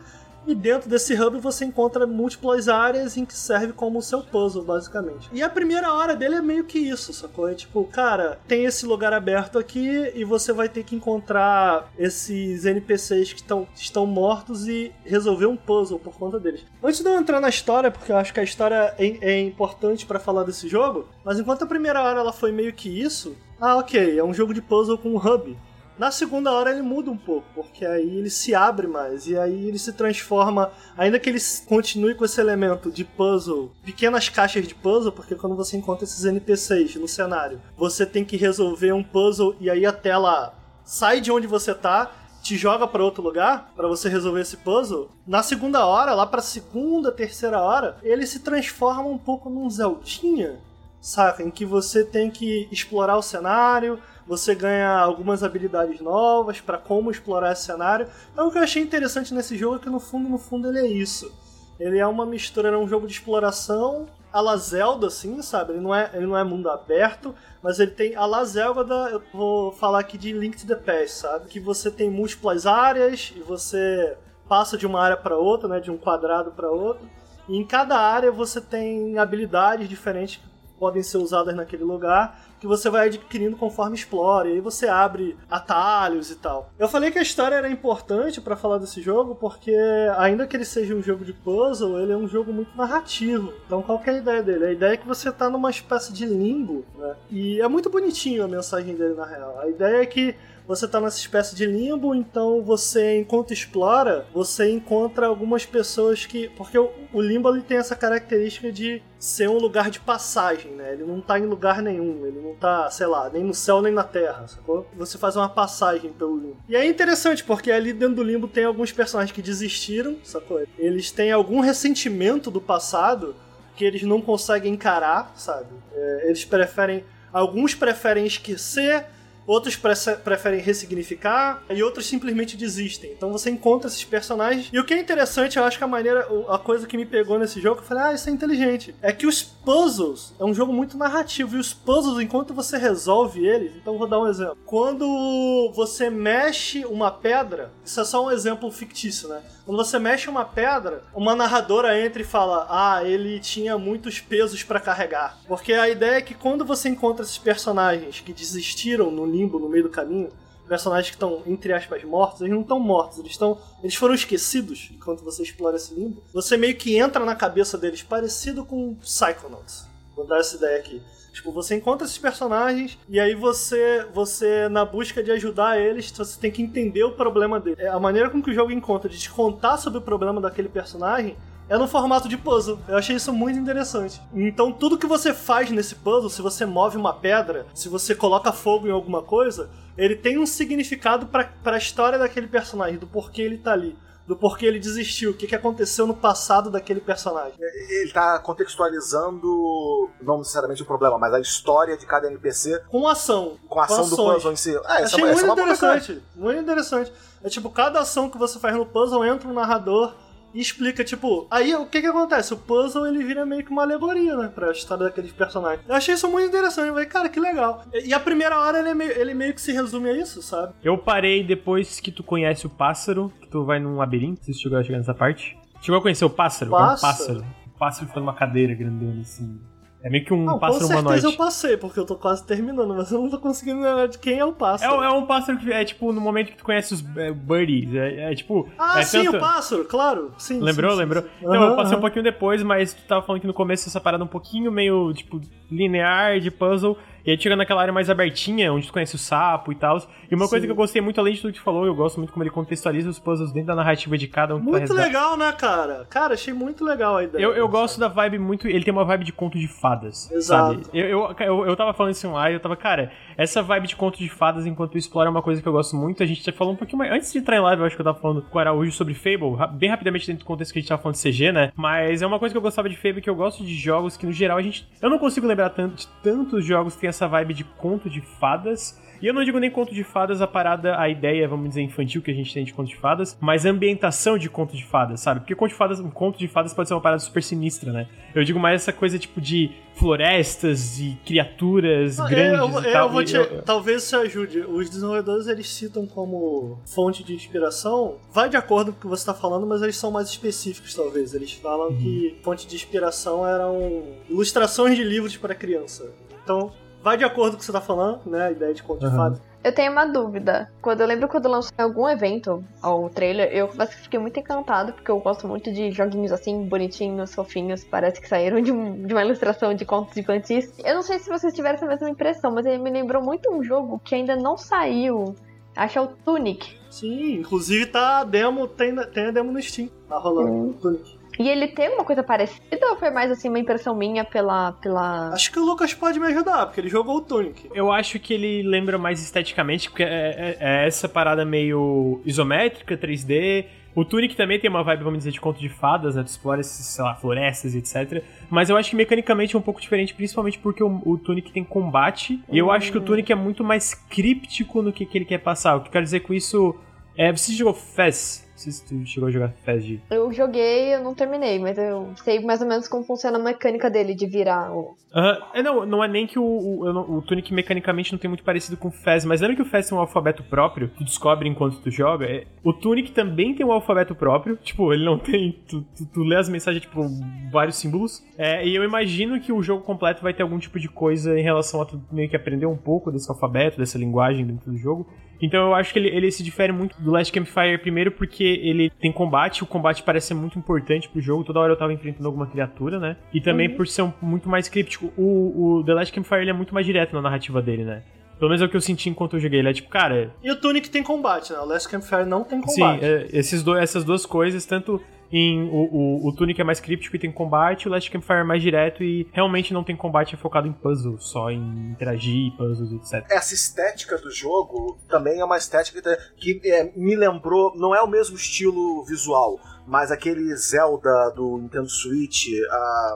e dentro desse hub você encontra múltiplas áreas em que serve como seu puzzle, basicamente. E a primeira hora dele é meio que isso, sacou? É tipo, cara, tem esse lugar aberto aqui e você vai ter que encontrar esses NPCs que tão, estão mortos e resolver um puzzle por conta deles. Antes de eu entrar na história, porque eu acho que a história é, é importante para falar desse jogo, mas enquanto a primeira hora ela foi meio que isso, ah, ok, é um jogo de puzzle com um hub. Na segunda hora ele muda um pouco, porque aí ele se abre mais e aí ele se transforma, ainda que ele continue com esse elemento de puzzle, pequenas caixas de puzzle, porque quando você encontra esses NPCs no cenário, você tem que resolver um puzzle e aí a tela sai de onde você tá te joga para outro lugar para você resolver esse puzzle. Na segunda hora, lá para segunda, terceira hora, ele se transforma um pouco num Zeldinha, saca? Em que você tem que explorar o cenário, você ganha algumas habilidades novas para como explorar esse cenário. Então o que eu achei interessante nesse jogo é que no fundo, no fundo ele é isso. Ele é uma mistura, é um jogo de exploração a la Zelda, assim, sabe? Ele não é, ele não é mundo aberto, mas ele tem a la Zelda, eu vou falar aqui de Link to the Past, sabe? Que você tem múltiplas áreas e você passa de uma área para outra, né? De um quadrado para outro. E em cada área você tem habilidades diferentes podem ser usadas naquele lugar que você vai adquirindo conforme explora, e aí você abre atalhos e tal. Eu falei que a história era importante para falar desse jogo, porque ainda que ele seja um jogo de puzzle, ele é um jogo muito narrativo. Então qual é a ideia dele? A ideia é que você tá numa espécie de limbo, né? E é muito bonitinho a mensagem dele na real. A ideia é que você tá nessa espécie de limbo, então você, enquanto explora, você encontra algumas pessoas que. Porque o, limbo ele tem essa característica de ser um lugar de passagem, né? Ele não tá em lugar nenhum, ele não tá, sei lá, nem no céu nem na terra, sacou? Você faz uma passagem pelo limbo. E é interessante, porque ali dentro do limbo tem alguns personagens que desistiram, sacou? Eles têm algum ressentimento do passado que eles não conseguem encarar, sabe? É, eles preferem. Alguns preferem esquecer outros preferem ressignificar e outros simplesmente desistem. Então você encontra esses personagens. E o que é interessante, eu acho que a maneira, a coisa que me pegou nesse jogo, eu falei, ah, isso é inteligente. É que os puzzles é um jogo muito narrativo e os puzzles, enquanto você resolve eles, então vou dar um exemplo. Quando você mexe uma pedra, isso é só um exemplo fictício, né? Quando você mexe uma pedra, uma narradora entra e fala: Ah, ele tinha muitos pesos para carregar. Porque a ideia é que quando você encontra esses personagens que desistiram no limbo no meio do caminho, personagens que estão, entre aspas, mortos, eles não estão mortos, eles estão. Eles foram esquecidos enquanto você explora esse limbo. Você meio que entra na cabeça deles, parecido com Psychonauts. Vou dar essa ideia aqui. Tipo, você encontra esses personagens e aí você, você na busca de ajudar eles, você tem que entender o problema dele. É, a maneira com que o jogo encontra de te contar sobre o problema daquele personagem é no formato de puzzle. Eu achei isso muito interessante. Então, tudo que você faz nesse puzzle, se você move uma pedra, se você coloca fogo em alguma coisa, ele tem um significado para a história daquele personagem, do porquê ele tá ali. Do porquê ele desistiu, o que, que aconteceu no passado daquele personagem. Ele tá contextualizando, não necessariamente o problema, mas a história de cada NPC. Com ação. Com a ação do puzzle em si. Essa Achei é uma- essa muito é uma boa interessante, muito interessante. É tipo, cada ação que você faz no puzzle entra um narrador e explica, tipo, aí o que que acontece? O puzzle ele vira meio que uma alegoria, né, pra história daqueles personagens. Eu achei isso muito interessante, eu falei, cara, que legal. E a primeira hora ele, é meio, ele meio que se resume a isso, sabe? Eu parei depois que tu conhece o pássaro, que tu vai num labirinto, se chegou a chegar nessa parte. Chegou a conhecer o pássaro? É um Pássaro? pássaro. O pássaro fica numa cadeira grandona, assim. É meio que um Não, com pássaro certeza humanoide. eu passei, porque eu tô quase terminando, mas eu não tô conseguindo lembrar de quem é o É, pássaro. um- é um pássaro que é tipo no momento que tu conhece os é, birdies. É, é tipo. Ah, é sim, tanto- o pássaro, claro. Sim, Lembrou? sim, sim, Lembrou? sim. Não, Aham, eu passei um aham. pouquinho depois, mas tu tava falando que no começo essa parada um pouquinho meio, tipo, linear de puzzle. E aí chega naquela área mais abertinha, onde tu conhece o sapo e tal. E uma coisa Sim. que eu gostei muito, além de tudo que tu falou, eu gosto muito como ele contextualiza os puzzles dentro da narrativa de cada um Muito legal, né, cara? Cara, achei muito legal a ideia. Eu, eu gosto da vibe muito. Ele tem uma vibe de conto de fadas. Exato. Sabe? Eu, eu, eu, eu tava falando isso lá e eu tava, cara, essa vibe de conto de fadas enquanto explora é uma coisa que eu gosto muito. A gente já falou um pouquinho mais. Antes de entrar em live, eu acho que eu tava falando com o Araújo sobre Fable, bem rapidamente dentro do contexto que a gente tava falando de CG, né? Mas é uma coisa que eu gostava de Fable, que eu gosto de jogos que, no geral, a gente. Eu não consigo lembrar tanto de tantos jogos que tem essa vibe de conto de fadas. E eu não digo nem conto de fadas, a parada, a ideia, vamos dizer, infantil que a gente tem de conto de fadas, mas a ambientação de conto de fadas, sabe? Porque conto de fadas, um conto de fadas pode ser uma parada super sinistra, né? Eu digo mais essa coisa tipo de florestas e criaturas Não, grandes eu, eu, e tal. eu vou te, eu- talvez isso ajude. Os desenvolvedores eles citam como fonte de inspiração. Vai de acordo com o que você está falando, mas eles são mais específicos, talvez. Eles falam que fonte de inspiração eram ilustrações de livros para criança. Então, vai de acordo com o que você está falando, né? A ideia de conto de Aham. fadas. Eu tenho uma dúvida. Quando eu lembro quando lançou algum evento o trailer, eu fiquei muito encantado, porque eu gosto muito de joguinhos assim, bonitinhos, fofinhos, parece que saíram de, um- de uma ilustração de contos infantis. Eu não sei se vocês tiveram essa mesma impressão, mas ele me lembrou muito um jogo que ainda não saiu. Acho que é o Tunic. Sim, inclusive tá a demo, tem, tem a demo no Steam. Tá rolando. Hum. Tunic. E ele tem uma coisa parecida ou foi mais assim uma impressão minha pela. pela... Acho que o Lucas pode me ajudar, porque ele jogou o Tunic. Eu acho que ele lembra mais esteticamente, porque é, é- é essa parada meio isométrica, 3D. O Tunic também tem uma vibe, vamos dizer, de conto de fadas, né? Tu explora, esses, sei lá, florestas e etc. Mas eu acho que mecanicamente é um pouco diferente, principalmente porque o, o Tunic tem combate. E eu acho que o Tunic é muito mais críptico no que, que ele quer passar. O que eu quero dizer com isso é. Você jogou Fez? Não sei se tu chegou a jogar Fez de. Eu joguei, eu não terminei, mas eu sei mais ou menos como funciona a mecânica dele de virar o. Aham. É, não, não é nem que o, o, o Tunic mecanicamente não tem muito parecido com o Fez, mas lembra que o Fez tem um alfabeto próprio, tu descobre enquanto tu joga? É, o Tunic também tem um alfabeto próprio, tipo, ele não tem. Tu, tu, tu lê as mensagens, tipo, vários símbolos. É, e eu imagino que o jogo completo vai ter algum tipo de coisa em relação a tu meio que aprender um pouco desse alfabeto, dessa linguagem dentro do jogo. Então eu acho que ele, ele se difere muito do Last Campfire, primeiro porque ele tem combate, o combate parece ser muito importante pro jogo, toda hora eu tava enfrentando alguma criatura, né? E também Uhum. por ser um- muito mais críptico. O, o The Last Campfire ele é muito mais direto na narrativa dele, né? Pelo menos é o que eu senti enquanto eu joguei. Ele é tipo, cara. E o Tunic tem combate, né? O Last Campfire não tem Sim, combate. é, esses do, essas duas coisas, tanto em o, o, o Tunic é mais críptico e tem combate, o Last Campfire é mais direto e realmente não tem combate, é focado em puzzle, só em interagir, puzzles, etc. Essa estética do jogo também é uma estética que é, me lembrou, não é o mesmo estilo visual, mas aquele Zelda do Nintendo Switch,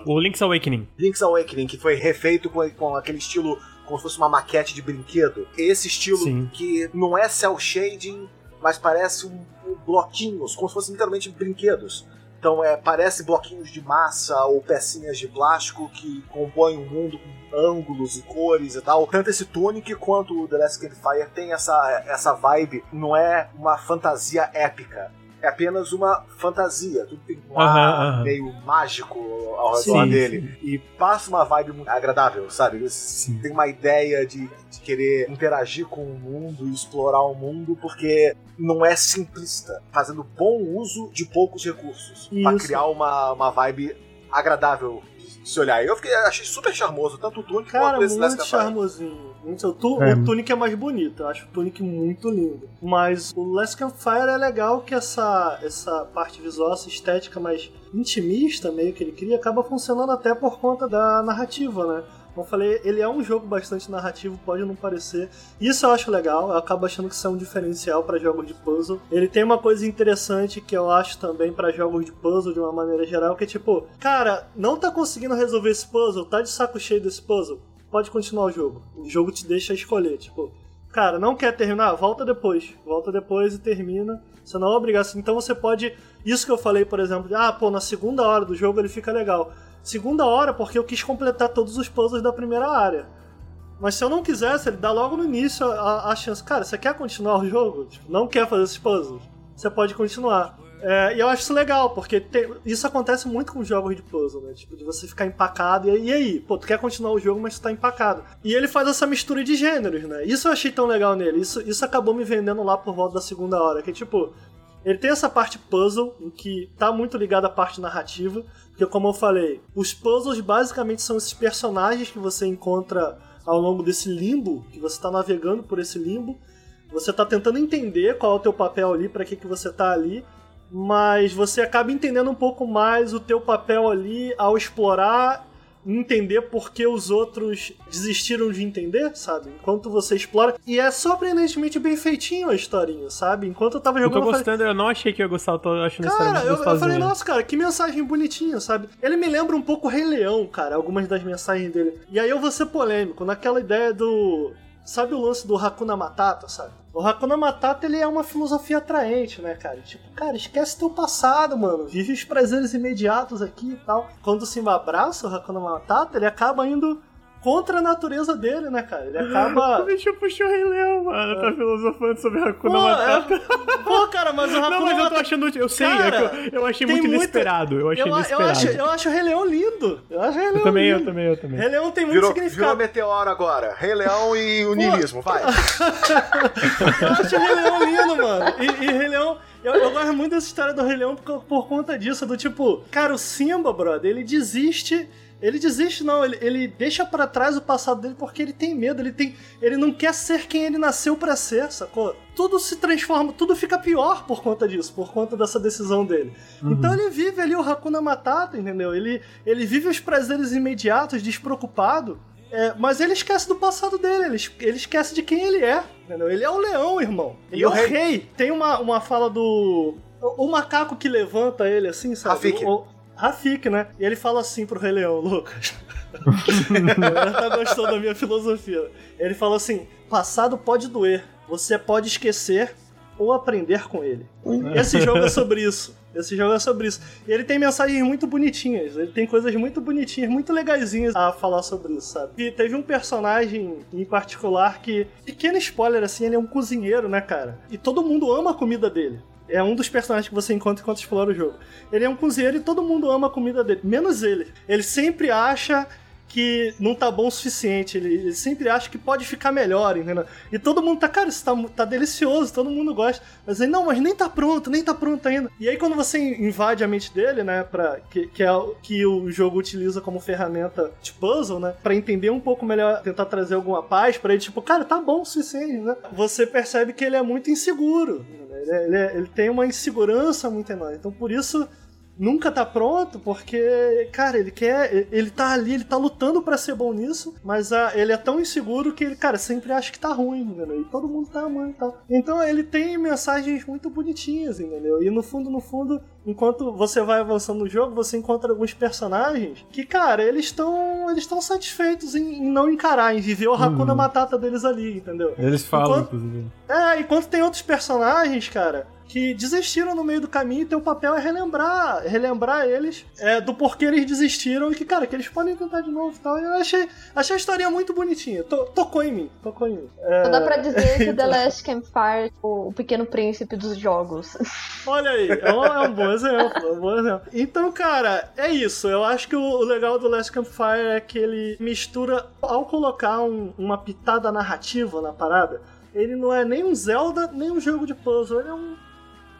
O Link's Awakening. Link's Awakening, que foi refeito com, com aquele estilo como se fosse uma maquete de brinquedo. Esse estilo Sim. que não é cel shading, mas parece um, um bloquinhos, como se fossem literalmente brinquedos. Então é, parece bloquinhos de massa ou pecinhas de plástico que compõem o mundo com ângulos e cores e tal. Tanto esse Tunic quanto o The Last Campfire tem essa, essa vibe, não é uma fantasia épica. É apenas uma fantasia. Tudo tem um ar meio mágico ao redor Sim, dele. E passa uma vibe muito agradável, sabe? Tem uma ideia de, de querer interagir com o mundo e explorar o mundo, porque não é simplista, fazendo bom uso de poucos recursos. Isso. criar uma, uma vibe agradável se olhar. Eu fiquei, achei super charmoso, tanto o Tunic Cara, quanto esse muito charmosinho. Muito- O, tu, É. o Tunic é mais bonito, eu acho o Tunic muito lindo. Mas o Last Campfire é legal que essa, essa parte visual, essa estética mais intimista meio que ele cria, acaba funcionando até por conta da narrativa, né? Como eu falei, ele é um jogo bastante narrativo, pode não parecer. Isso eu acho legal, eu acabo achando que isso é um diferencial para jogos de puzzle. Ele tem uma coisa interessante que eu acho também para jogos de puzzle de uma maneira geral, que é tipo, cara, não tá conseguindo resolver esse puzzle, tá de saco cheio desse puzzle, pode continuar o jogo. O jogo te deixa escolher, tipo, cara, não quer terminar? Volta depois. Volta depois e termina. Você não é obrigado. Então você pode. Isso que eu falei, por exemplo, ah, pô, na segunda hora do jogo ele fica legal. Segunda hora porque eu quis completar todos os puzzles da primeira área. Mas se eu não quisesse, ele dá logo no início a, a chance. Cara, você quer continuar o jogo? Tipo, não quer fazer esses puzzles? Você pode continuar. É, e eu acho isso legal, porque tem, isso acontece muito com jogos de puzzle, né? Tipo, de você ficar empacado e, e aí? Pô, tu quer continuar o jogo, mas tu tá empacado. E ele faz essa mistura de gêneros, né? Isso eu achei tão legal nele. Isso, isso acabou me vendendo lá por volta da segunda hora. Que tipo, ele tem essa parte puzzle, em que tá muito ligada à parte narrativa, porque como eu falei, os puzzles basicamente são esses personagens que você encontra ao longo desse limbo, que você tá navegando por esse limbo, você tá tentando entender qual é o teu papel ali, para que que você tá ali, mas você acaba entendendo um pouco mais o teu papel ali ao explorar entender por que os outros desistiram de entender, sabe? Enquanto você explora. E é surpreendentemente bem feitinho a historinha, sabe? Enquanto eu tava jogando. Eu tô gostando, eu, falei... eu não achei que ia gostar, eu tô achando Cara, eu, eu falei, nossa, cara, que mensagem bonitinha, sabe? Ele me lembra um pouco o Rei Leão, cara, algumas das mensagens dele. E aí eu vou ser polêmico, naquela ideia do. Sabe o lance do Hakuna Matata, sabe? O Hakuna Matata, ele é uma filosofia atraente, né, cara? Tipo, cara, esquece teu passado, mano. Vive os prazeres imediatos aqui e tal. Quando Simba abraça o Hakuna Matata, ele acaba indo contra a natureza dele, né, cara? Ele acaba. Deixa eu puxar o Rei Leão, mano. Tá filosofando sobre Hakuna Pô, Matata. É... Pô, cara, mas o Hakuna Não, mas eu tô achando. Eu sei, Cara, é que eu, eu achei muito muita- inesperado. Eu achei eu, eu inesperado. acho, eu acho o Rei Leão lindo. Eu acho o Rei Leão Eu também, eu lindo. também, eu também. Rei Leão tem muito Virou, virou significado. meteoro agora. Rei Leão e o niilismo, vai. [laughs] Eu acho o Rei Leão lindo, mano. E, e Rei Leão. Eu, eu gosto muito dessa história do Rei Leão por, por conta disso, do tipo, cara, o Simba, brother, ele desiste. Ele desiste, não, ele, ele deixa pra trás o passado dele porque ele tem medo, ele tem. Ele não quer ser quem ele nasceu pra ser, sacou? Tudo se transforma, tudo fica pior por conta disso, por conta dessa decisão dele. Então ele vive ali o Hakuna Matata, entendeu? Ele, ele vive os prazeres imediatos, despreocupado. É, mas ele esquece do passado dele, ele, ele esquece de quem ele é. Entendeu? Ele é o leão, irmão. Ele E é o rei? rei. Tem uma, uma fala do. O, o macaco que levanta ele assim, sabe? Rafik. O- Rafik, né? E ele fala assim pro Rei Leão, Lucas. [laughs] Ele tá gostando da minha filosofia. Ele fala assim: passado pode doer, você pode esquecer ou aprender com ele. Esse jogo é sobre isso. Esse jogo é sobre isso. E ele tem mensagens muito bonitinhas. Ele tem coisas muito bonitinhas, muito legaisinhas a falar sobre isso, sabe? E teve um personagem em particular que, pequeno spoiler assim, ele é um cozinheiro, né, cara? E todo mundo ama a comida dele. É um dos personagens que você encontra enquanto explora o jogo. Ele é um cozinheiro e todo mundo ama a comida dele, menos ele. Ele sempre acha que não tá bom o suficiente. Ele, ele sempre acha que pode ficar melhor, entendeu? E todo mundo tá, cara, isso tá, tá delicioso, todo mundo gosta. Mas ele, não, mas nem tá pronto, nem tá pronto ainda. E aí quando você invade a mente dele, né, pra, que, que é o que o jogo utiliza como ferramenta de puzzle, né, pra entender um pouco melhor, tentar trazer alguma paz pra ele, tipo, cara, tá bom o suficiente, né? Você percebe que ele é muito inseguro, né? ele, é- ele é- ele tem uma insegurança muito enorme. Então por isso nunca tá pronto, porque, cara, ele quer. Ele tá ali, ele tá lutando pra ser bom nisso, mas ah, ele é tão inseguro que ele, cara, sempre acha que tá ruim, entendeu? E todo mundo tá amando e tal. Então ele tem mensagens muito bonitinhas, entendeu? E no fundo, no fundo, enquanto você vai avançando no jogo, você encontra alguns personagens que, cara, eles estão eles estão satisfeitos em, em não encarar, em viver o Hakuna Matata deles ali, entendeu? Eles falam, Enquanto- inclusive. é, enquanto tem outros personagens, cara, que desistiram no meio do caminho e teu papel é relembrar, relembrar eles é, do porquê eles desistiram e que, cara, que eles podem tentar de novo e tal. Eu achei, achei a historinha muito bonitinha. To- tocou em mim, tocou em mim. É, dá pra dizer que [laughs] The Last Campfire é o o pequeno príncipe dos jogos. [laughs] Olha aí, é um, é um bom exemplo, é um bom exemplo. Então, cara, é isso. Eu acho que o, o legal do Last Campfire é que ele mistura, ao colocar um- uma pitada narrativa na parada, ele não é nem um Zelda, nem um jogo de puzzle, ele é um-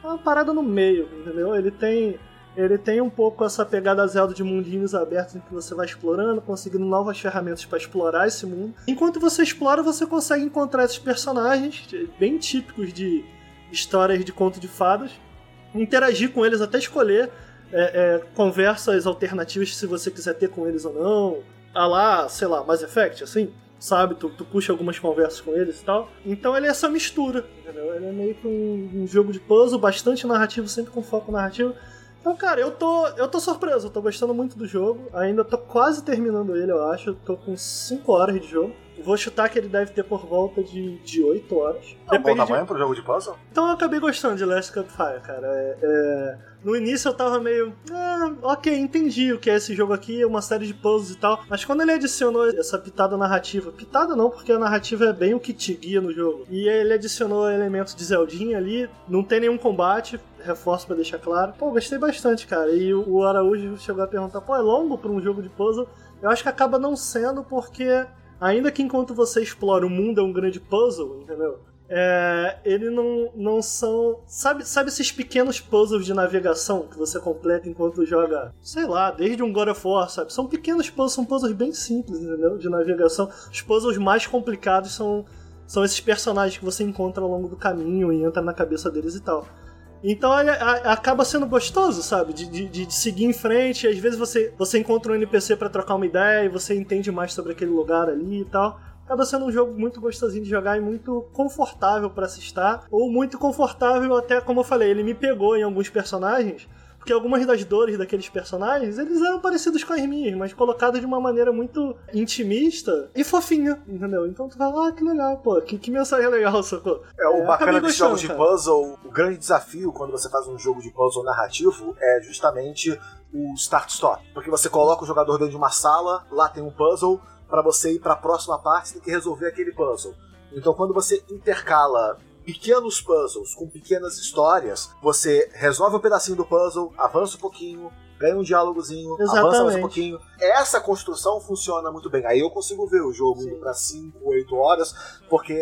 uma parada no meio, entendeu? Ele tem. Ele tem um pouco essa pegada Zelda de mundinhos abertos em que você vai explorando, conseguindo novas ferramentas pra explorar esse mundo. Enquanto você explora, você consegue encontrar esses personagens bem típicos de histórias de conto de fadas, interagir com eles até escolher é, é, conversas alternativas se você quiser ter com eles ou não. a lá, sei lá, Mass Effect, assim, sabe? Tu, tu puxa algumas conversas com eles e tal. Então ele é essa mistura, entendeu? Ele é meio que um, um jogo de puzzle, bastante narrativo, sempre com foco narrativo. Então, cara, eu tô, eu tô surpreso, eu tô gostando muito do jogo. Ainda tô quase terminando ele, eu acho. Tô com 5 horas de jogo. Vou chutar que ele deve ter por volta de, de 8 horas. É um bom tamanho de... pro jogo de puzzle? Então eu acabei gostando de Last Campfire, cara. É, é, No início eu tava meio. Ah, ok, entendi o que é esse jogo aqui, é uma série de puzzles e tal. Mas quando ele adicionou essa pitada narrativa, pitada não, porque a narrativa é bem o que te guia no jogo. E ele adicionou elementos de Zeldinha ali, não tem nenhum combate, reforço pra deixar claro. Pô, gostei bastante, cara. E o Araújo chegou a perguntar: pô, é longo pra um jogo de puzzle? Eu acho que acaba não sendo porque. Ainda que enquanto você explora o mundo é um grande puzzle, entendeu? É, ele não, não são. Sabe, sabe esses pequenos puzzles de navegação que você completa enquanto joga? Sei lá, desde um God of War, sabe? São pequenos puzzles, são puzzles bem simples, entendeu? De navegação. Os puzzles mais complicados são, são esses personagens que você encontra ao longo do caminho e entra na cabeça deles e tal. Então ele acaba sendo gostoso, sabe? De, de, de seguir em frente. Às vezes você, você encontra um NPC pra trocar uma ideia e você entende mais sobre aquele lugar ali e tal. Acaba sendo um jogo muito gostosinho de jogar e muito confortável pra se estar. Ou muito confortável, até como eu falei, ele me pegou em alguns personagens. Porque algumas das dores daqueles personagens, eles eram parecidos com as minhas, mas colocados de uma maneira muito intimista e fofinha, entendeu? Então tu fala, ah, que legal, pô, que, que mensagem legal, sacou? É, o bacana acabei dos jogos de puzzle, o grande desafio quando você faz um jogo de puzzle narrativo é justamente o start-stop. Porque você coloca o jogador dentro de uma sala, lá tem um puzzle, pra você ir pra próxima parte você tem que resolver aquele puzzle. Então quando você intercala pequenos puzzles com pequenas histórias, você resolve um pedacinho do puzzle, avança um pouquinho, ganha um diálogozinho, avança mais um pouquinho. Essa construção funciona muito bem. Aí eu consigo ver o jogo indo pra 5, 8 horas, porque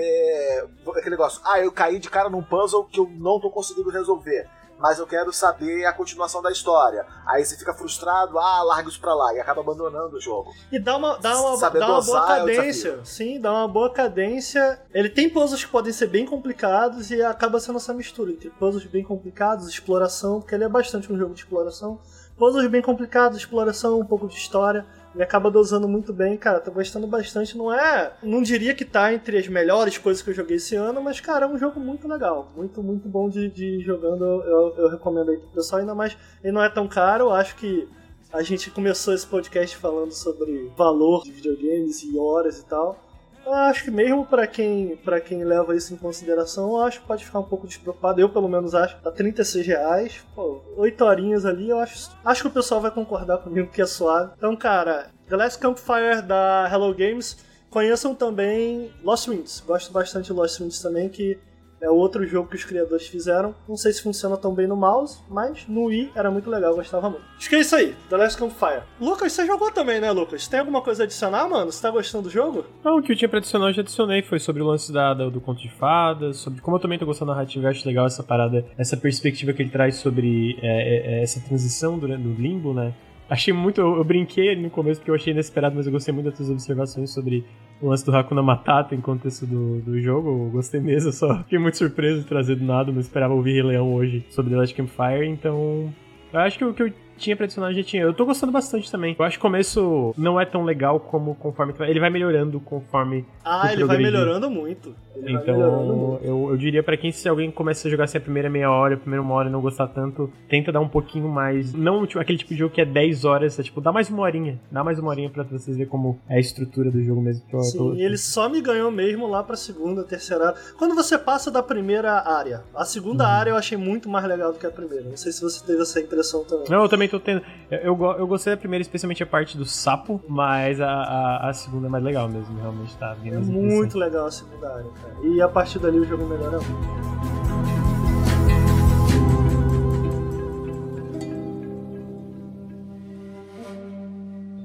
aquele negócio, ah, eu caí de cara num puzzle que eu não tô conseguindo resolver. Mas eu quero saber a continuação da história. Aí você fica frustrado, ah, larga isso pra lá, e acaba abandonando o jogo. E dá uma, dá uma, Saber dá uma boa é cadência. Sim, dá uma boa cadência. Ele tem puzzles que podem ser bem complicados e acaba sendo essa mistura entre puzzles bem complicados, exploração, porque ele é bastante um jogo de exploração. Puzzles bem complicados, exploração, um pouco de história. Ele acaba dosando muito bem, cara. Tô gostando bastante. Não é. Não diria que tá entre as melhores coisas que eu joguei esse ano, mas, cara, é um jogo muito legal. Muito, muito bom de, de jogando. Eu, eu, recomendo aí pro pessoal, ainda mais. Ele não é tão caro, acho que a gente começou esse podcast falando sobre valor de videogames e horas e tal. Acho que mesmo pra quem, pra quem leva isso em consideração, eu acho que pode ficar um pouco despreocupado. Eu, pelo menos, acho. Tá 36 reais. Pô, 8 horinhas ali, eu acho. Acho que o pessoal vai concordar comigo que é suave. Então, cara, The Last Campfire da Hello Games. Conheçam também Lost Winds. Gosto bastante de Lost Winds também, que é outro jogo que os criadores fizeram. Não sei se funciona tão bem no mouse, mas no Wii era muito legal, gostava muito. Acho que é isso aí, The Last Campfire. Lucas, você jogou também, né, Lucas? Tem alguma coisa a adicionar, mano? Você tá gostando do jogo? Não, o que eu tinha pra adicionar eu já adicionei. Foi sobre o lance da- do conto de fadas, sobre como eu também tô gostando da narrativa. Eu acho legal essa parada, essa perspectiva que ele traz sobre é, é, é, essa transição do, do limbo, né? Achei muito. Eu, brinquei no começo porque eu achei inesperado, mas eu gostei muito das tuas observações sobre o lance do Hakuna Matata em contexto do, do jogo. Eu gostei mesmo, só [laughs] fiquei muito surpreso de trazer do nada. Não esperava ouvir Rei Leão hoje sobre The Last Campfire, então. Eu acho que o que eu tinha pra adicionar já tinha. Eu tô gostando bastante também. Eu acho que o começo não é tão legal como conforme. Ele vai melhorando conforme. Ah, ele vai melhorando muito. Ele vai melhorando Então, muito. eu, eu diria pra quem, se alguém começa a jogar assim a primeira meia hora, a primeira uma hora e não gostar tanto, tenta dar um pouquinho mais. Não tipo, aquele tipo de jogo que é 10 horas, é tipo, dá mais uma horinha. Dá mais uma horinha pra vocês verem como é a estrutura do jogo mesmo. que eu Sim, tô- ele só me ganhou mesmo lá pra segunda, terceira área. Quando você passa da primeira área, a segunda Uhum. área eu achei muito mais legal do que a primeira. Não sei se você teve essa impressão também. Não, eu também tô tendo. Eu, eu, go- eu gostei da primeira, especialmente a parte do sapo, mas a, a, a segunda é mais legal mesmo, realmente tá bem É muito legal a segunda área, cara. E a partir dali o jogo melhora muito.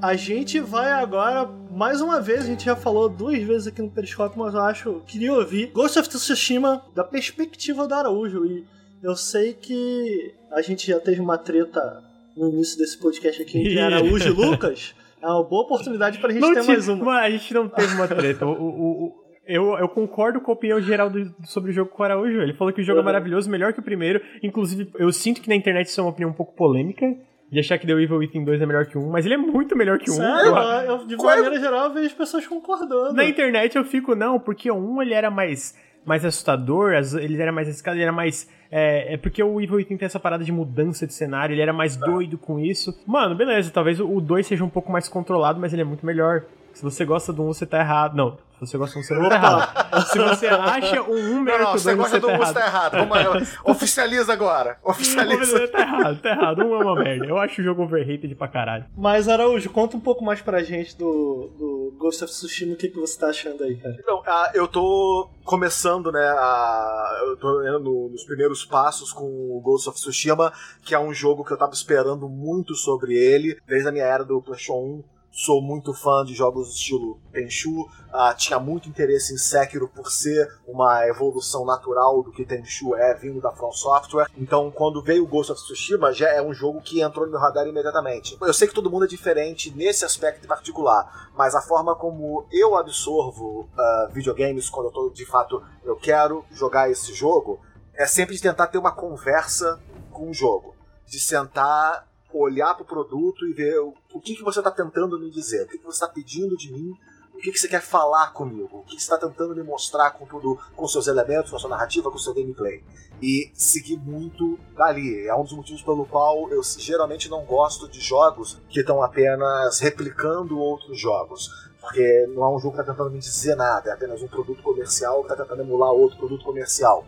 A gente vai agora, mais uma vez, a gente já falou duas vezes aqui no Periscópio, mas eu acho, queria ouvir Ghost of Tsushima da perspectiva do Araújo. E eu sei que a gente já teve uma treta no início desse podcast aqui entre [laughs] Araújo e Lucas. É uma boa oportunidade pra gente Não ter mais uma. Mano, a gente não teve uma treta. O- o- o- eu, eu concordo com a opinião geral do- sobre o jogo com o Araújo. Ele falou que o jogo Uhum. é maravilhoso, melhor que o primeiro. Inclusive, eu sinto que na internet isso é uma opinião um pouco polêmica. de achar que The Evil Within 2 é melhor que um, mas ele é muito melhor que um. Sério? Eu- de Qual é- maneira geral, eu vejo pessoas concordando. Na internet eu fico, não, porque o 1 ele era mais, mais assustador, as- ele era mais arriscado, ele era mais. É, é porque o Evil Within tem essa parada de mudança de cenário, ele era mais doido com isso. Mano, beleza, talvez o 2 seja um pouco mais controlado, mas ele é muito melhor. Se você gosta do 1, você tá errado. Não, se você gosta do 1, você não tá errado. Se você acha o 1 Não, melhor não, que o você 2, gosta você do tá um, você errado. tá errado. Vamos [laughs] oficializa agora. Oficializa. tá errado, tá errado. Um é uma merda. Eu acho o jogo overrated pra caralho. Mas, Araújo, conta um pouco mais pra gente do, do Ghost of Tsushima, o que, que você tá achando aí, cara? Então, ah, eu tô começando, né, a, eu tô indo no- nos primeiros passos com o Ghost of Tsushima, que é um jogo que eu tava esperando muito sobre ele, desde a minha era do PlayStation 1. Sou muito fã de jogos estilo Tenchu, ah, tinha muito interesse em Sekiro por ser uma evolução natural do que Tenchu é, vindo da From Software. Então, quando veio o Ghost of Tsushima, já é um jogo que entrou no meu radar imediatamente. Eu sei que todo mundo é diferente nesse aspecto em particular, mas a forma como eu absorvo ah, videogames quando eu tô, de fato, eu quero jogar esse jogo, é sempre de tentar ter uma conversa com o jogo. De sentar, olhar pro produto e ver o, o que, que você tá tentando me dizer, o que, que você tá pedindo de mim, o que, que você quer falar comigo, o que, que você tá tentando me mostrar com tudo, com seus elementos, com a sua narrativa, com o seu gameplay. E seguir muito dali. É um dos motivos pelo qual eu geralmente não gosto de jogos que estão apenas replicando outros jogos. Porque não é um jogo que está tentando me dizer nada, é apenas um produto comercial que está tentando emular outro produto comercial.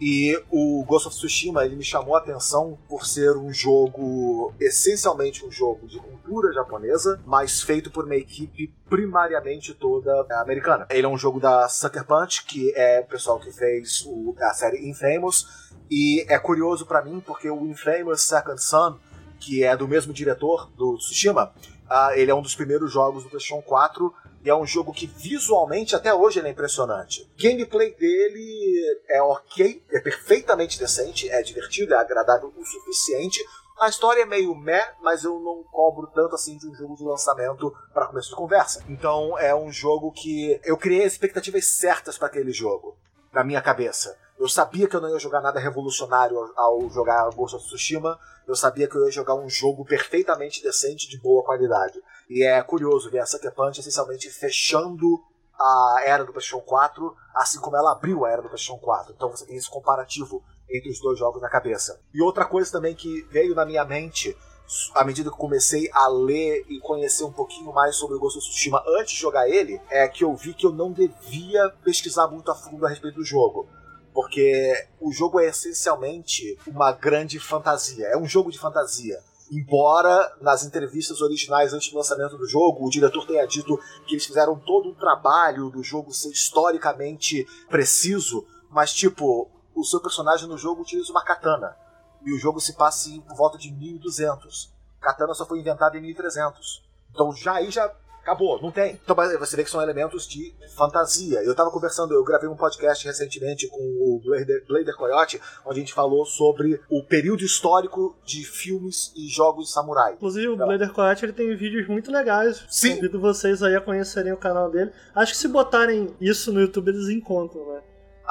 E o Ghost of Tsushima ele me chamou a atenção por ser um jogo, essencialmente um jogo de cultura japonesa, mas feito por uma equipe primariamente toda americana. Ele é um jogo da Sucker Punch, que é o pessoal que fez o- a série Infamous, e é curioso pra mim porque o Infamous Second Son, que é do mesmo diretor do Tsushima, ah, ele é um dos primeiros jogos do PlayStation 4 e é um jogo que visualmente até hoje ele é impressionante. Gameplay dele é ok, é perfeitamente decente, é divertido, é agradável o suficiente. A história é meio meh, mas eu não cobro tanto assim de um jogo de lançamento para começo de conversa. Então é um jogo que eu criei expectativas certas para aquele jogo na minha cabeça. Eu sabia que eu não ia jogar nada revolucionário ao jogar Ghost of Tsushima. Eu sabia que eu ia jogar um jogo perfeitamente decente, de boa qualidade. E é curioso ver a Sucker Punch essencialmente fechando a era do PlayStation 4, assim como ela abriu a era do PlayStation 4. Então você tem esse comparativo entre os dois jogos na cabeça. E outra coisa também que veio na minha mente à medida que comecei a ler e conhecer um pouquinho mais sobre o Ghost of Tsushima antes de jogar ele, é que eu vi que eu não devia pesquisar muito a fundo a respeito do jogo. Porque o jogo é essencialmente uma grande fantasia. É um jogo de fantasia. Embora nas entrevistas originais antes do lançamento do jogo, o diretor tenha dito que eles fizeram todo um trabalho do jogo ser historicamente preciso, mas tipo, o seu personagem no jogo utiliza uma katana. E o jogo se passa em por volta de 1200. Katana só foi inventada em 1300. Então já aí já acabou, não tem. Então você vê que são elementos de fantasia. Eu tava conversando, eu gravei um podcast recentemente com o Blader, Blader Coyote, onde a gente falou sobre o período histórico de filmes e jogos de samurai. Inclusive, o Blader Coyote ele tem vídeos muito legais. Sim. Convido vocês aí a conhecerem o canal dele. Acho que se botarem isso no YouTube, eles encontram, né?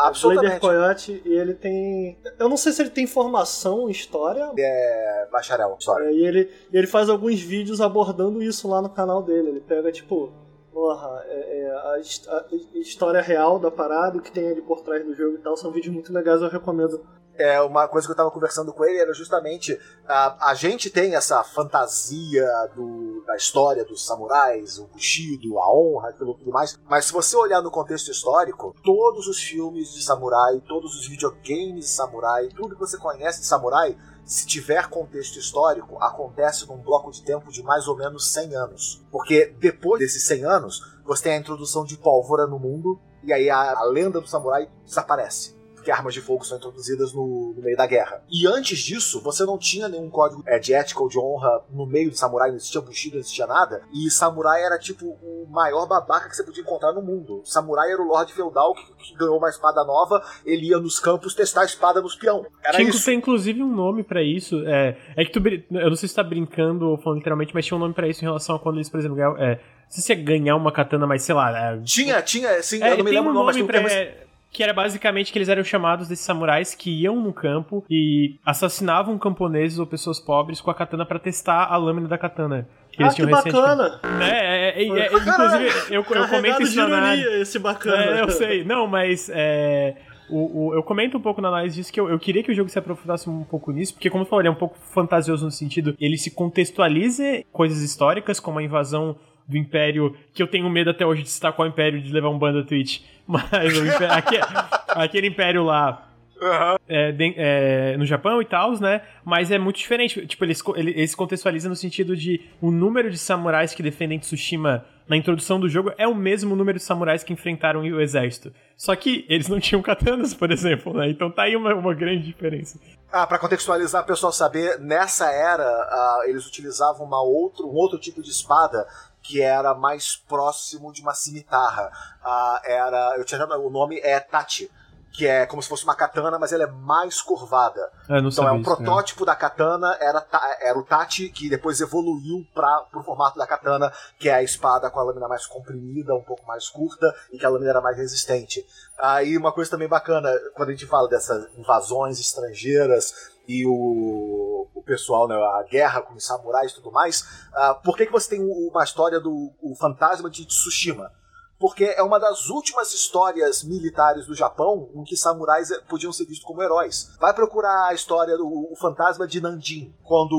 Absolutamente. Coyote, e ele tem. Eu não sei se ele tem formação em história. É bacharel, história. é, E ele, ele faz alguns vídeos abordando isso lá no canal dele. Ele pega, tipo, porra, é, é, a, a história real da parada, o que tem ali por trás do jogo e tal. São vídeos muito legais, eu recomendo. É uma coisa que eu tava conversando com ele era justamente a, a gente tem essa fantasia do, da história dos samurais, o Bushido, a honra, aquilo tudo mais. Mas se você olhar no contexto histórico, todos os filmes de samurai, todos os videogames de samurai, tudo que você conhece de samurai, se tiver contexto histórico, acontece num bloco de tempo de mais ou menos 100 anos. Porque depois desses 100 anos, você tem a introdução de pólvora no mundo, e aí a, a lenda do samurai desaparece porque armas de fogo são introduzidas no, no meio da guerra. E antes disso, você não tinha nenhum código é, de ética ou de honra no meio de samurai, não existia Bushido, não existia nada. E samurai era tipo o maior babaca que você podia encontrar no mundo. Samurai era o lord feudal que, que ganhou uma espada nova, ele ia nos campos testar a espada nos peão. Era tinha isso. tem inclusive um nome pra isso. É, é que tu. Eu não sei se tá brincando ou falando literalmente, mas tinha um nome pra isso em relação a quando eles, por exemplo, ganham- é, não sei se é ganhar uma katana, mas sei lá. É, Tinha, tinha, sim, é, eu não me lembro um o nome, mas tem um pra. termo- que era basicamente que eles eram chamados desses samurais que iam no campo e assassinavam camponeses ou pessoas pobres com a katana para testar a lâmina da katana. Que eles ah, tinham que bacana! É, é, é, é inclusive, eu, eu comento isso de ironia, esse bacana. É, eu sei. Não, mas é, o, o, eu comento um pouco na análise disso que eu, eu, queria que o jogo se aprofundasse um pouco nisso, porque, como eu falei, é um pouco fantasioso no sentido ele se contextualiza coisas históricas, como a invasão do Império, que eu tenho medo até hoje de citar qual Império de levar um bando Twitch, [laughs] mas império, aquele, aquele Império lá Uhum. É, de, é, no Japão e tal, né? Mas é muito diferente. Tipo, eles, eles contextualizam no sentido de o número de samurais que defendem Tsushima na introdução do jogo é o mesmo número de samurais que enfrentaram o exército. Só que eles não tinham katanas, por exemplo, né? Então tá aí uma, uma grande diferença. Ah, para contextualizar, o pessoal saber, nessa era uh, eles utilizavam uma outro, um outro tipo de espada que era mais próximo de uma cimitarra. Uh, era, eu tinha o nome é Tati que é como se fosse uma katana, mas ela é mais curvada. É, então é um isso, protótipo da katana, era, era o Tati, que depois evoluiu para o formato da katana, que é a espada com a lâmina mais comprimida, um pouco mais curta, e que a lâmina era mais resistente. Aí uma coisa também bacana, quando a gente fala dessas invasões estrangeiras e o, o pessoal, né, a guerra com os samurais e tudo mais, uh, por que, que você tem uma história do fantasma de Tsushima? Porque é uma das últimas histórias militares do Japão em que samurais podiam ser vistos como heróis. Vai procurar a história do fantasma de Nanjing, quando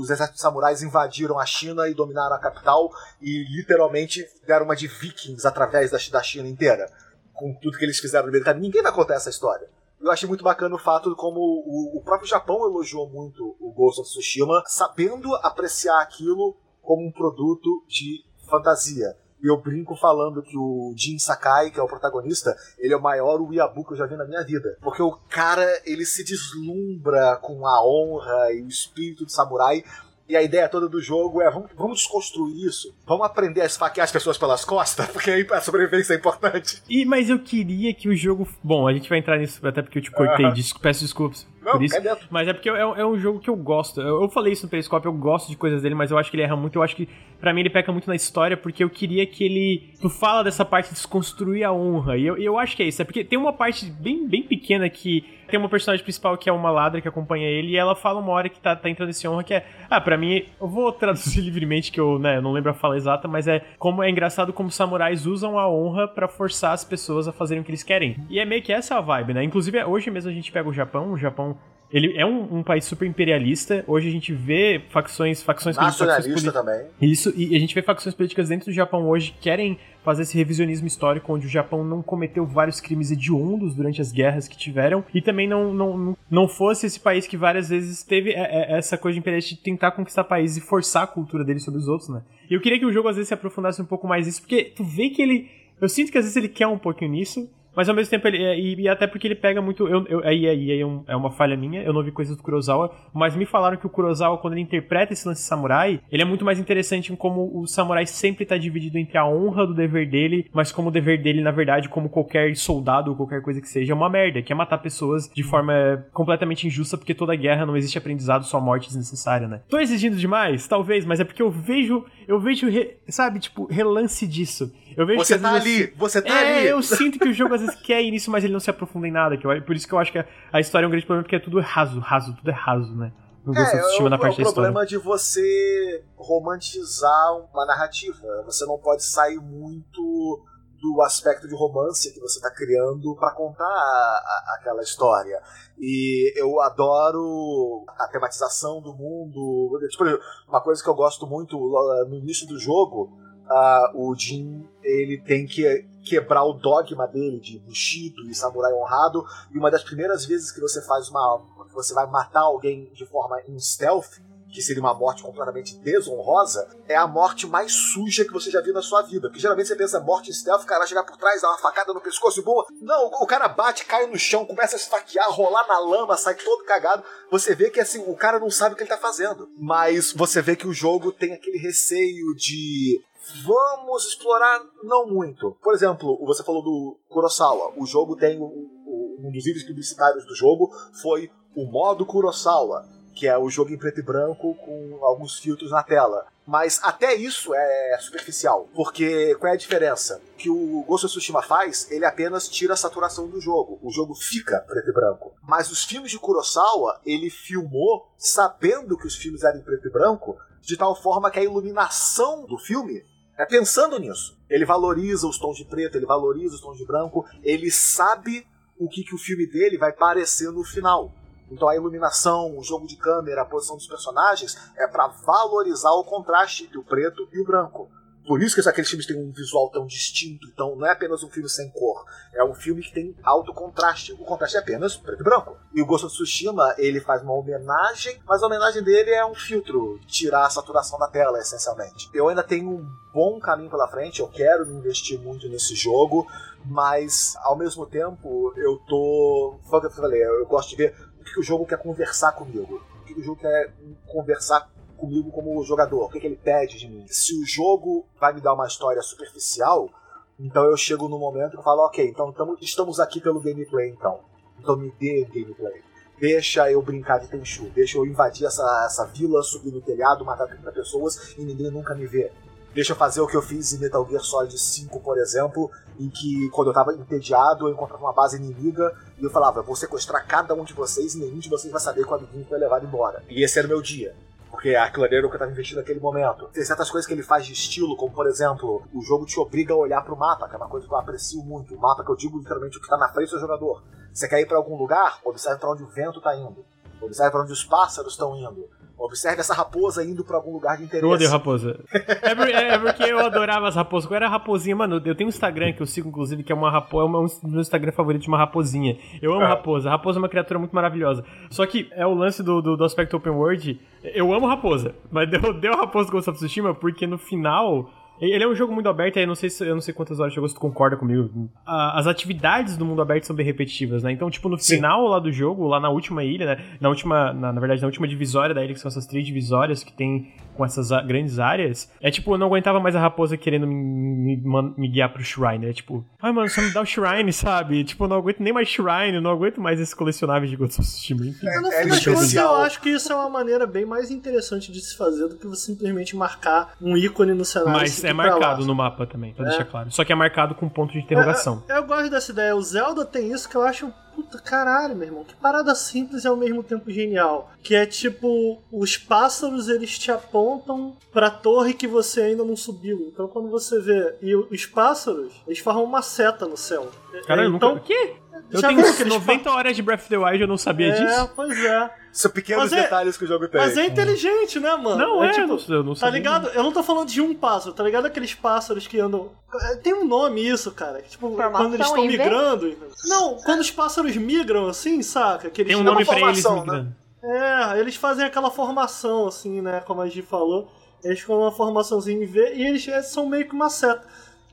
os exércitos samurais invadiram a China e dominaram a capital e literalmente deram uma de vikings através da China inteira, com tudo que eles fizeram no caminho. Ninguém vai contar essa história. Eu achei muito bacana o fato de como o próprio Japão elogiou muito o Ghost of Tsushima, sabendo apreciar aquilo como um produto de fantasia e eu brinco falando que o Jin Sakai, que é o protagonista, ele é o maior Weeaboo que eu já vi na minha vida. Porque o cara, ele se deslumbra com a honra e o espírito de samurai e a ideia toda do jogo é vamos, vamos desconstruir isso. Vamos aprender a esfaquear as pessoas pelas costas, [laughs] porque aí a sobrevivência é importante. E, mas eu queria que o jogo. Bom, a gente vai entrar nisso até porque eu te cortei. Uh -huh. Peço desculpas. Não, por isso. É mas é porque é, é, um jogo que eu gosto. Eu, eu, falei isso no Periscope, eu gosto de coisas dele, mas eu acho que ele erra muito. Eu acho que, para mim, ele peca muito na história, porque eu queria que ele. Tu fala dessa parte de desconstruir a honra. E eu, eu acho que é isso. É porque tem uma parte bem, bem pequena que tem uma personagem principal que é uma ladra que acompanha ele, e ela fala uma hora que tá, tá entrando esse honra que é. Ah, pra mim, eu vou traduzir [laughs] livremente, que eu, né, não lembro a fala exata, mas é como é engraçado como samurais usam a honra para forçar as pessoas a fazerem o que eles querem. E é meio que essa a vibe, né? Inclusive, hoje mesmo a gente pega o Japão, o Japão ele é um, um, país super imperialista. Hoje a gente vê facções, facções nacionalista também. Isso, e a gente vê facções políticas dentro do Japão hoje que querem fazer esse revisionismo histórico onde o Japão não cometeu vários crimes hediondos durante as guerras que tiveram e também não, não, não fosse esse país que várias vezes teve é, é, essa coisa de imperialista de tentar conquistar países e forçar a cultura dele sobre os outros, né? E eu queria que o jogo às vezes se aprofundasse um pouco mais nisso, porque tu vê que ele. Eu sinto que às vezes ele quer um pouquinho nisso, mas ao mesmo tempo, ele, é, e, e, até porque ele pega muito. Eu, eu, aí, aí, aí é, é, uma falha minha, eu não vi coisas do Kurosawa, mas me falaram que o Kurosawa, quando ele interpreta esse lance samurai, ele é muito mais interessante em como o samurai sempre tá dividido entre a honra do dever dele, mas como o dever dele, na verdade, como qualquer soldado ou qualquer coisa que seja, é uma merda, que é matar pessoas de forma completamente injusta, porque toda guerra não existe aprendizado, só morte desnecessária, né? Tô exigindo demais? Talvez, mas é porque eu vejo, eu vejo, sabe, tipo, relance disso. Eu vejo você tá ali, vezes, você tá é, ali. Eu sinto que o jogo às vezes quer ir nisso, mas ele não se aprofunda em nada. Que eu, por isso que eu acho que a, a história é um grande problema, porque é tudo raso, raso, tudo é raso, né? Não gosto é, de na parte é o problema de você romantizar uma narrativa. Você não pode sair muito do aspecto de romance que você está criando para contar a, a, aquela história. E eu adoro a tematização do mundo. Tipo, uma coisa que eu gosto muito no início do jogo uh, o Jin ele tem que quebrar o dogma dele de Bushido e samurai honrado. E uma das primeiras vezes que você faz uma. que você vai matar alguém de forma em stealth, que seria uma morte completamente desonrosa, é a morte mais suja que você já viu na sua vida. Porque geralmente você pensa morte em stealth, o cara chegar por trás, dar uma facada no pescoço e boa. Não, o cara bate, cai no chão, começa a esfaquear, rolar na lama, sai todo cagado. Você vê que assim, o cara não sabe o que ele tá fazendo. Mas você vê que o jogo tem aquele receio de Vamos explorar não muito. Por exemplo, você falou do Kurosawa. O jogo tem um dos vídeos publicitários do jogo foi o modo Kurosawa, que é o jogo em preto e branco com alguns filtros na tela. Mas até isso é superficial. Porque qual é a diferença? O que o Ghost of Tsushima faz, ele apenas tira a saturação do jogo. O jogo fica preto e branco. Mas os filmes de Kurosawa, ele filmou sabendo que os filmes eram em preto e branco, de tal forma que a iluminação do filme é pensando nisso. Ele valoriza os tons de preto, ele valoriza os tons de branco, ele sabe o que, que o filme dele vai parecer no final. Então a iluminação, o jogo de câmera, a posição dos personagens é para valorizar o contraste entre o preto e o branco. Por isso que aqueles filmes têm um visual tão distinto, então não é apenas um filme sem cor, é um filme que tem alto contraste. O contraste é apenas preto e branco. E o Ghost of Tsushima, ele faz uma homenagem, mas a homenagem dele é um filtro, tirar a saturação da tela, essencialmente. Eu ainda tenho um bom caminho pela frente, eu quero investir muito nesse jogo, mas ao mesmo tempo eu tô. Foi o que eu falei, eu gosto de ver o que o jogo quer conversar comigo. O que o jogo quer conversar comigo como jogador. O que, que ele pede de mim. Se o jogo vai me dar uma história superficial, então eu chego no momento eu falo, ok, então tamo, estamos aqui pelo gameplay então. Então me dê gameplay. Deixa eu brincar de Tenchu, deixa eu invadir essa, essa vila, subir no telhado, matar 30 pessoas e ninguém nunca me vê. Deixa eu fazer o que eu fiz em Metal Gear Solid 5, por exemplo, em que quando eu tava entediado, eu encontrava uma base inimiga e eu falava, eu vou sequestrar cada um de vocês e nenhum de vocês vai saber que o amiguinho foi levado embora. E esse era o meu dia. Porque aquilo ali era o que eu tava investindo naquele momento. Tem certas coisas que ele faz de estilo, como por exemplo, o jogo te obriga a olhar pro mapa, que é uma coisa que eu aprecio muito. O mapa que eu digo literalmente o que tá na frente do jogador. Você quer ir para algum lugar? Observe para onde o vento tá indo. Observe para onde os pássaros estão indo. Observe essa raposa indo pra algum lugar de interesse. Eu odeio raposa. É, por- é porque eu adorava as raposas. Qual era a raposinha? Mano, eu tenho um Instagram que eu sigo, inclusive, que é uma raposa. É um meu Instagram favorito de uma raposinha. Eu amo É. raposa. A raposa é uma criatura muito maravilhosa. Só que é o lance do, do, do aspecto open world. Eu amo raposa. Mas deu, deu raposa Ghost of Tsushima porque no final. Ele é um jogo muito aberto, aí eu não sei se eu não sei quantas horas de jogo, se tu concorda comigo. As atividades do mundo aberto são bem repetitivas, né? Então, tipo, no final lá do jogo, lá na última ilha, né? Na última, na, na verdade, na última divisória da ilha, que são essas três divisórias que tem com essas grandes áreas, é tipo, eu não aguentava mais a raposa querendo me, me, me guiar pro shrine. É tipo, ai, mano, só me dá o shrine, [laughs] sabe? Tipo, eu não aguento nem mais shrine, eu não aguento mais esses colecionáveis de Ghost of Tsushima. No É fim das contas, especial. eu acho que isso é uma maneira bem mais interessante de se fazer do que você simplesmente marcar um ícone no cenário. Mas é marcado no mapa também, pra É. deixar claro. Só que é marcado com ponto de interrogação. Eu, eu gosto dessa ideia. O Zelda tem isso que eu acho. Puta caralho, meu irmão. Que parada simples e ao mesmo tempo genial. Que é tipo: os pássaros eles te apontam pra torre que você ainda não subiu. Então quando você vê. E os pássaros, eles formam uma seta no céu. Caralho, eu então, nunca. O quê? Eu Já tenho viu aqueles 90 horas de Breath of the Wild e eu não sabia É, disso. pois é. São pequenos Mas é- detalhes que o jogo tem. Mas é inteligente, né, mano? Não, é, tipo, eu não- eu não Tá ligado? Eu não tô falando de um pássaro, tá ligado? Aqueles pássaros que andam. É, Tem um nome isso, cara. Tipo, Formação quando eles estão migrando. Não, quando os pássaros migram assim, saca? Que eles Tem um é nome pra eles formação, migrando. É, eles fazem aquela formação, assim, né? Como a gente falou. Eles ficam uma formaçãozinha em V e eles é, são meio que uma seta.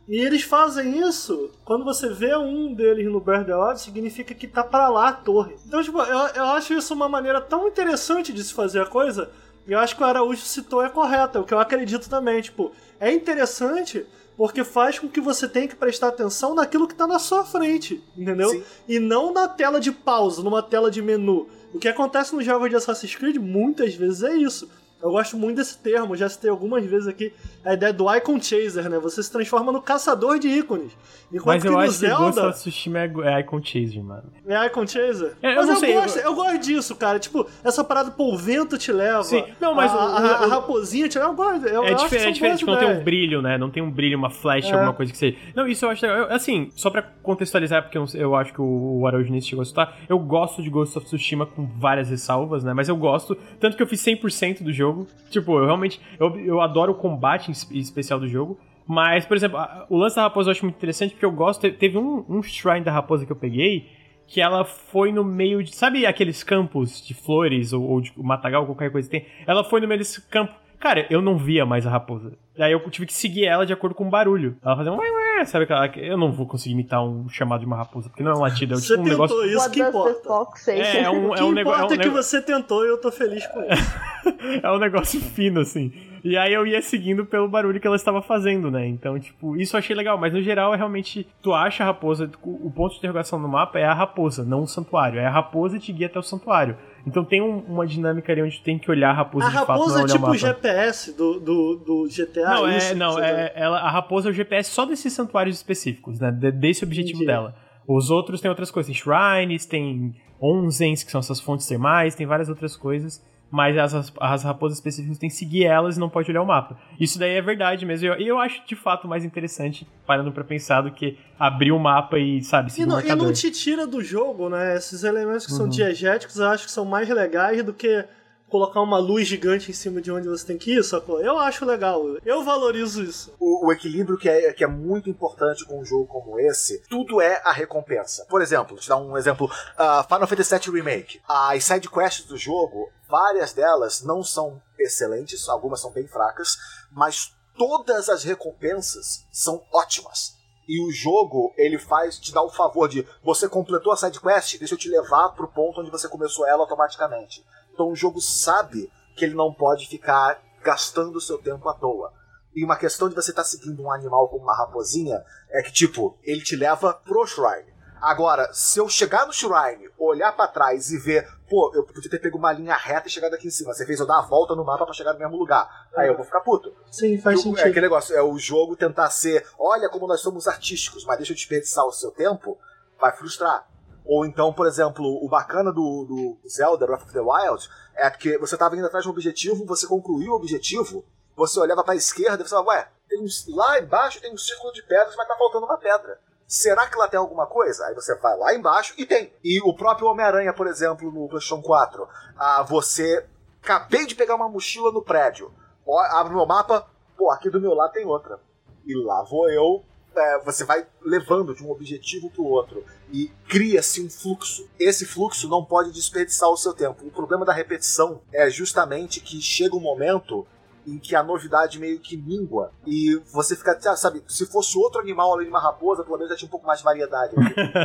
E eles fazem isso, quando você vê um deles no Wild, significa que tá pra lá a torre. Então, tipo, eu, eu acho isso uma maneira tão interessante de se fazer a coisa, e eu acho que o Araújo citou é correto, é o que eu acredito também. Tipo, é interessante porque faz com que você tenha que prestar atenção naquilo que tá na sua frente, entendeu? Sim. E não na tela de pausa, numa tela de menu. O que acontece nos jogos de Assassin's Creed muitas vezes é isso. Eu gosto muito desse termo, já citei algumas vezes aqui a ideia do Icon Chaser, né? Você se transforma no caçador de ícones. Enquanto Mas que eu no acho que Ghost Zelda of Tsushima é, Icon Chaser, mano. é Icon Chaser. É, eu mas não eu, sei, gosto, eu- eu... gosto disso, cara. Tipo, essa parada, pô, o vento te leva. Sim, não, mas a, o- a- a o- raposinha te leva. Eu gosto. Eu, É, que é diferente, boas não tem um brilho, né? Não tem um brilho, uma flash, É. alguma coisa que seja. Não, isso eu acho legal. Assim, só pra contextualizar, porque eu, eu acho que o, o Araújo nem chegou a citar, eu gosto de Ghost of Tsushima com várias ressalvas, né? Mas eu gosto, tanto que eu fiz 100% do jogo. Tipo, eu realmente, eu, eu adoro o combate especial do jogo. Mas, por exemplo, o lance da raposa eu acho muito interessante, porque eu gosto, te- teve um, um shrine da raposa que eu peguei, que ela foi no meio de. Sabe aqueles campos de flores ou, ou de matagal, qualquer coisa que tem? Ela foi no meio desse campo. Cara, eu não via mais a raposa. Daí eu tive que seguir ela de acordo com o barulho. Ela fazia um ué, sabe aquela. Eu não vou conseguir imitar um chamado de uma raposa, porque não é um latido, é Você tipo um tentou negócio. isso What que does the importa. fox? É, é um, é [laughs] que um negócio. importa É um é que você tentou e eu tô feliz com isso. [laughs] é um negócio fino, assim. E aí eu ia seguindo pelo barulho que ela estava fazendo, né? Então, tipo, isso eu achei legal. Mas no geral é realmente. Tu acha a raposa. O o ponto de interrogação no mapa é a raposa, não o santuário. É a raposa e te guia até o santuário. Então tem um- uma dinâmica ali onde tem que olhar a raposa A de fato, raposa não é olhar tipo o. GPS do, do, do GTA. Não, é, que não é, ela, a raposa é o GPS só desses santuários específicos, né? de- desse objetivo dela. Os outros tem outras coisas, tem shrines, tem onsens, que são essas fontes termais, tem várias outras coisas, mas as, as raposas específicas tem que seguir elas e não pode olhar o mapa. Isso daí é verdade mesmo, e eu, eu acho de fato mais interessante, parando pra pensar, do que abrir o mapa e, sabe, seguir E não, e não te tira do jogo, né? Esses elementos que são Uhum. diegéticos eu acho que são mais legais do que colocar uma luz gigante em cima de onde você tem que ir, sacou? Eu acho legal. Eu valorizo isso. O, o equilíbrio que é, que é muito importante com um jogo como esse, tudo é a recompensa. Por exemplo, te dar um exemplo: ah, Final Fantasy VII Remake. As side quests do jogo, várias delas não são excelentes, algumas são bem fracas, mas todas as recompensas são ótimas. E o jogo, ele faz, te dá o favor de você completou a side quest, deixa eu te levar pro ponto onde você começou ela automaticamente. Então o jogo sabe que ele não pode ficar gastando o seu tempo à toa. E uma questão de você estar seguindo um animal como uma raposinha é que, tipo, ele te leva pro shrine. Agora, se eu chegar no shrine, olhar pra trás e ver, pô, eu podia ter pego uma linha reta e chegado aqui em cima. Você fez eu dar a volta no mapa pra chegar no mesmo lugar. Aí eu vou ficar puto. Sim, faz sentido. É aquele negócio, é o jogo tentar ser, olha como nós somos artísticos, mas deixa eu desperdiçar o seu tempo, vai frustrar. Ou então, por exemplo, o bacana do, do Zelda Breath of the Wild é que você estava indo atrás de um objetivo, você concluiu o objetivo, você olhava para a esquerda e você falava, ué, tem um- lá embaixo tem um círculo de pedras, mas tá faltando uma pedra. Será que lá tem alguma coisa? Aí você vai lá embaixo e tem. E o próprio Homem-Aranha, por exemplo, no PlayStation 4, ah, você acabei de pegar uma mochila no prédio, ó, abre meu mapa, pô, aqui do meu lado tem outra. E lá vou eu. É, você vai levando de um objetivo para o outro e cria-se um fluxo. Esse fluxo não pode desperdiçar o seu tempo. O problema da repetição é justamente que chega um momento em que a novidade meio que mingua e você fica, sabe, se fosse outro animal além de uma raposa, pelo menos já tinha um pouco mais de variedade.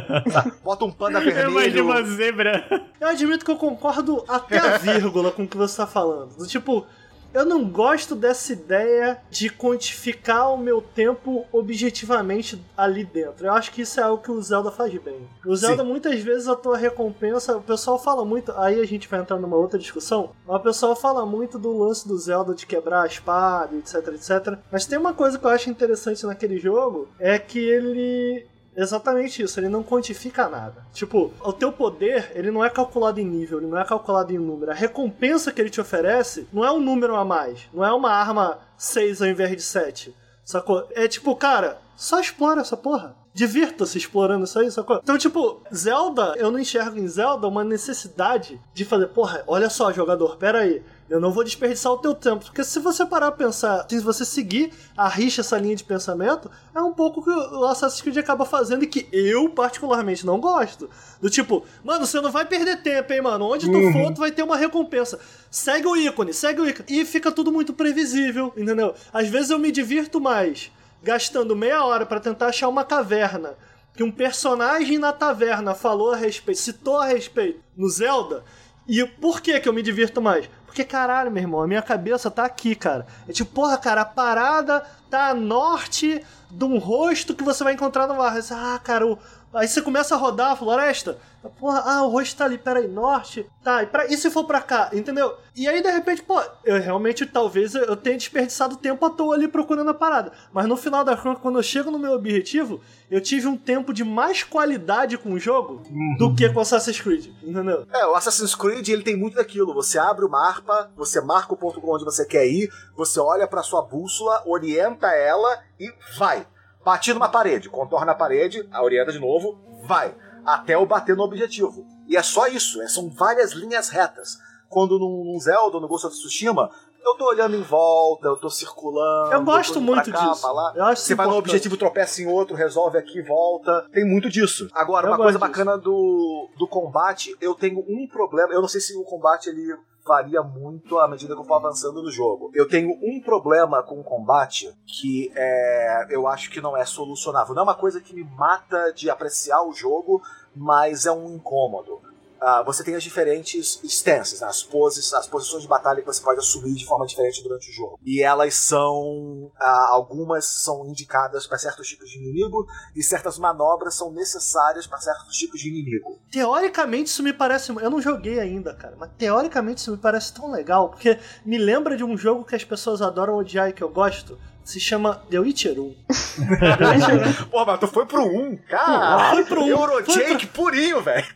[laughs] Bota um panda Eu imagino vermelho. uma zebra. Eu admito que eu concordo até a vírgula com o que você tá falando. Do tipo, eu não gosto dessa ideia de quantificar o meu tempo objetivamente ali dentro. Eu acho que isso é algo que o Zelda faz bem. O Zelda, muitas vezes, a tua recompensa, o pessoal fala muito, aí a gente vai entrar numa outra discussão, mas o pessoal fala muito do lance do Zelda de quebrar a espada, etc, etc. Mas tem uma coisa que eu acho interessante naquele jogo, é que ele Exatamente isso, ele não quantifica nada. Tipo, o teu poder, ele não é calculado em nível, ele não é calculado em número. A recompensa que ele te oferece não é um número a mais, não é uma arma 6 ao invés de 7. Sacou? É tipo, cara, só explora essa porra. Divirta-se explorando isso aí, sacou? Então, tipo, Zelda, eu não enxergo em Zelda uma necessidade de fazer, porra, olha só, jogador, pera aí. Eu não vou desperdiçar o teu tempo. Porque se você parar pra pensar, se você seguir a rixa essa linha de pensamento, é um pouco que o Assassin's Creed acaba fazendo e que eu, particularmente, não gosto. Do tipo, mano, você não vai perder tempo, hein, mano? Onde tu Uhum. for, tu vai ter uma recompensa. Segue o ícone, segue o ícone. E fica tudo muito previsível, entendeu? Às vezes eu me divirto mais gastando meia hora pra tentar achar uma caverna que um personagem na taverna falou a respeito, citou a respeito no Zelda. E por que que eu me divirto mais? Porque, caralho, meu irmão, a minha cabeça tá aqui, cara. É tipo, porra, cara, a parada tá a norte de um rosto que você vai encontrar no mar. Ah, cara, o... aí você começa a rodar a floresta. Porra, ah, o rosto tá ali, peraí, norte. Tá, e, pra... e se for pra cá? Entendeu? E aí, de repente, pô, eu realmente, talvez, eu tenha desperdiçado tempo à toa ali procurando a parada. Mas no final da conta, quando eu chego no meu objetivo, eu tive um tempo de mais qualidade com o jogo do que com Assassin's Creed, entendeu? É, o Assassin's Creed ele tem muito daquilo. Você abre o mapa, você marca o ponto onde você quer ir, você olha pra sua bússola, orienta ela e vai. Bati numa parede, contorna a parede, a orienta de novo, vai. Até eu bater no objetivo. E é só isso, é- são várias linhas retas. Quando num, Zelda ou no Ghost of Tsushima, eu tô olhando em volta, eu tô circulando. Eu gosto muito cá, disso. Eu acho Você vai importante. objetivo, tropeça em outro, resolve aqui, volta. Tem muito disso. Agora, Eu uma coisa disso. bacana do, do combate, eu tenho um problema. Eu não sei se o combate ele varia muito à medida que eu for avançando no jogo. Eu tenho um problema com o combate que é, eu acho que não é solucionável. Não é uma coisa que me mata de apreciar o jogo, mas é um incômodo. Ah, você tem as diferentes stances, né? as poses, as posições de batalha que você pode assumir de forma diferente durante o jogo. E elas são. ah, algumas são indicadas para certos tipos de inimigo e certas manobras são necessárias para certos tipos de inimigo. Teoricamente isso me parece. Eu não joguei ainda, cara, mas teoricamente isso me parece tão legal, porque me lembra de um jogo que as pessoas adoram odiar e que eu gosto. Se chama The Witcher 1. The Witcher 1. Pô, mas tu foi pro 1, cara. Foi pro um. Eurojake purinho, velho.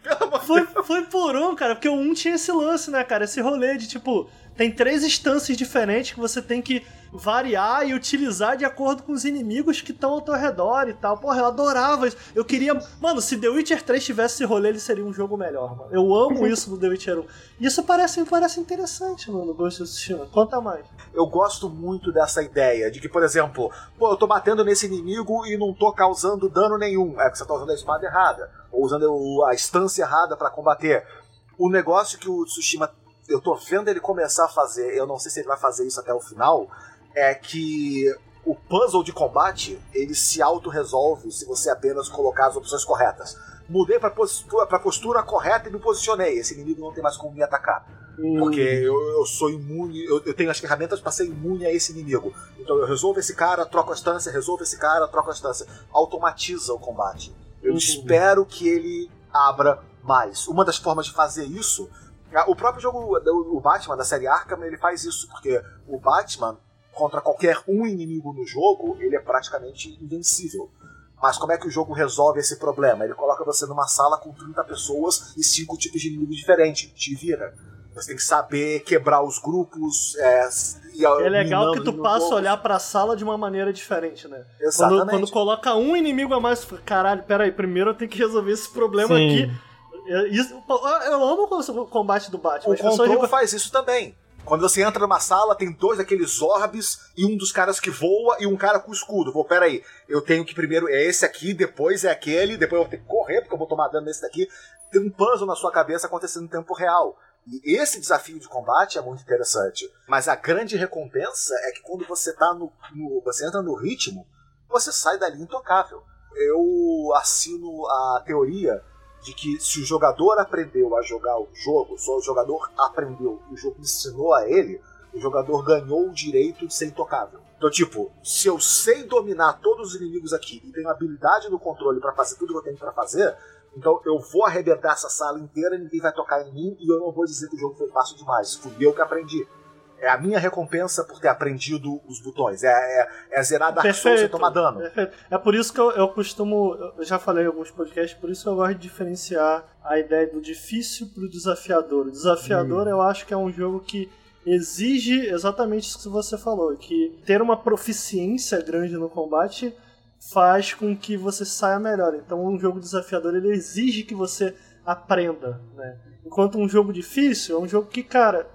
Foi, foi por um, cara, porque o 1 tinha esse lance, né, cara? Esse rolê de tipo, tem três instâncias diferentes que você tem que variar e utilizar de acordo com os inimigos que estão ao teu redor e tal. Porra, eu adorava isso. Eu queria. Mano, se The Witcher 3 tivesse esse rolê, ele seria um jogo melhor, mano. Eu amo isso do The Witcher 1. E isso parece, parece interessante, mano, Ghost of Tsushima. Conta mais. Eu gosto muito dessa ideia de que, por exemplo, pô, eu tô batendo nesse inimigo e não tô causando dano nenhum. É porque você tá usando a espada errada, ou usando a instância errada pra combater. O negócio que o Tsushima, eu tô vendo ele começar a fazer, eu não sei se ele vai fazer isso até o final, é que o puzzle de combate, ele se auto-resolve se você apenas colocar as opções corretas. Mudei pra postura, pra postura correta e me posicionei. Esse inimigo não tem mais como me atacar. Porque eu, eu sou imune, eu, eu tenho as ferramentas para ser imune a esse inimigo. Então eu resolvo esse cara, troco a distância, resolvo esse cara, troco a distância. Automatiza o combate. Eu espero que ele abra mais. Uma das formas de fazer isso. O próprio jogo, o Batman da série Arkham, ele faz isso, porque o Batman, contra qualquer um inimigo no jogo, ele é praticamente invencível. Mas como é que o jogo resolve esse problema? Ele coloca você numa sala com 30 pessoas e cinco tipos de inimigos diferentes. Te vira. Você tem que saber quebrar os grupos. É, e É legal que tu passa a olhar pra sala de uma maneira diferente, né? Quando, Exatamente. quando coloca um inimigo a mais, caralho, peraí, primeiro eu tenho que resolver esse problema Sim. aqui. Eu, isso- eu amo o combate do Batman. O As pessoas control reclamam- faz isso também. Quando você entra numa sala, tem dois daqueles orbes e um dos caras que voa e um cara com escudo. Vou, peraí, eu tenho que primeiro é esse aqui, depois é aquele, depois eu vou ter que correr porque eu vou tomar dano nesse daqui. Tem um puzzle na sua cabeça acontecendo em tempo real. E esse desafio de combate é muito interessante. Mas a grande recompensa é que quando você tá no, no- você entra no ritmo, você sai dali intocável. Eu assino a teoria de que se o jogador aprendeu a jogar o jogo, só o jogador aprendeu e o jogo ensinou a ele, o jogador ganhou o direito de ser intocável. Então, tipo, se eu sei dominar todos os inimigos aqui e tenho habilidade no controle pra fazer tudo que eu tenho pra fazer, então eu vou arrebentar essa sala inteira, ninguém vai tocar em mim e eu não vou dizer que o jogo foi fácil demais. Fui eu que aprendi. É a minha recompensa por ter aprendido os botões. É, é, é zerar Dark Souls sem tomar dano. perfeito. É por isso que eu, eu costumo. Eu já falei em alguns podcasts, por isso eu gosto de diferenciar a ideia do difícil pro desafiador. O desafiador eu acho que é um jogo que exige exatamente isso que você falou, que ter uma proficiência grande no combate faz com que você saia melhor. Então um jogo desafiador ele exige que você aprenda, né? Enquanto um jogo difícil é um jogo que, cara,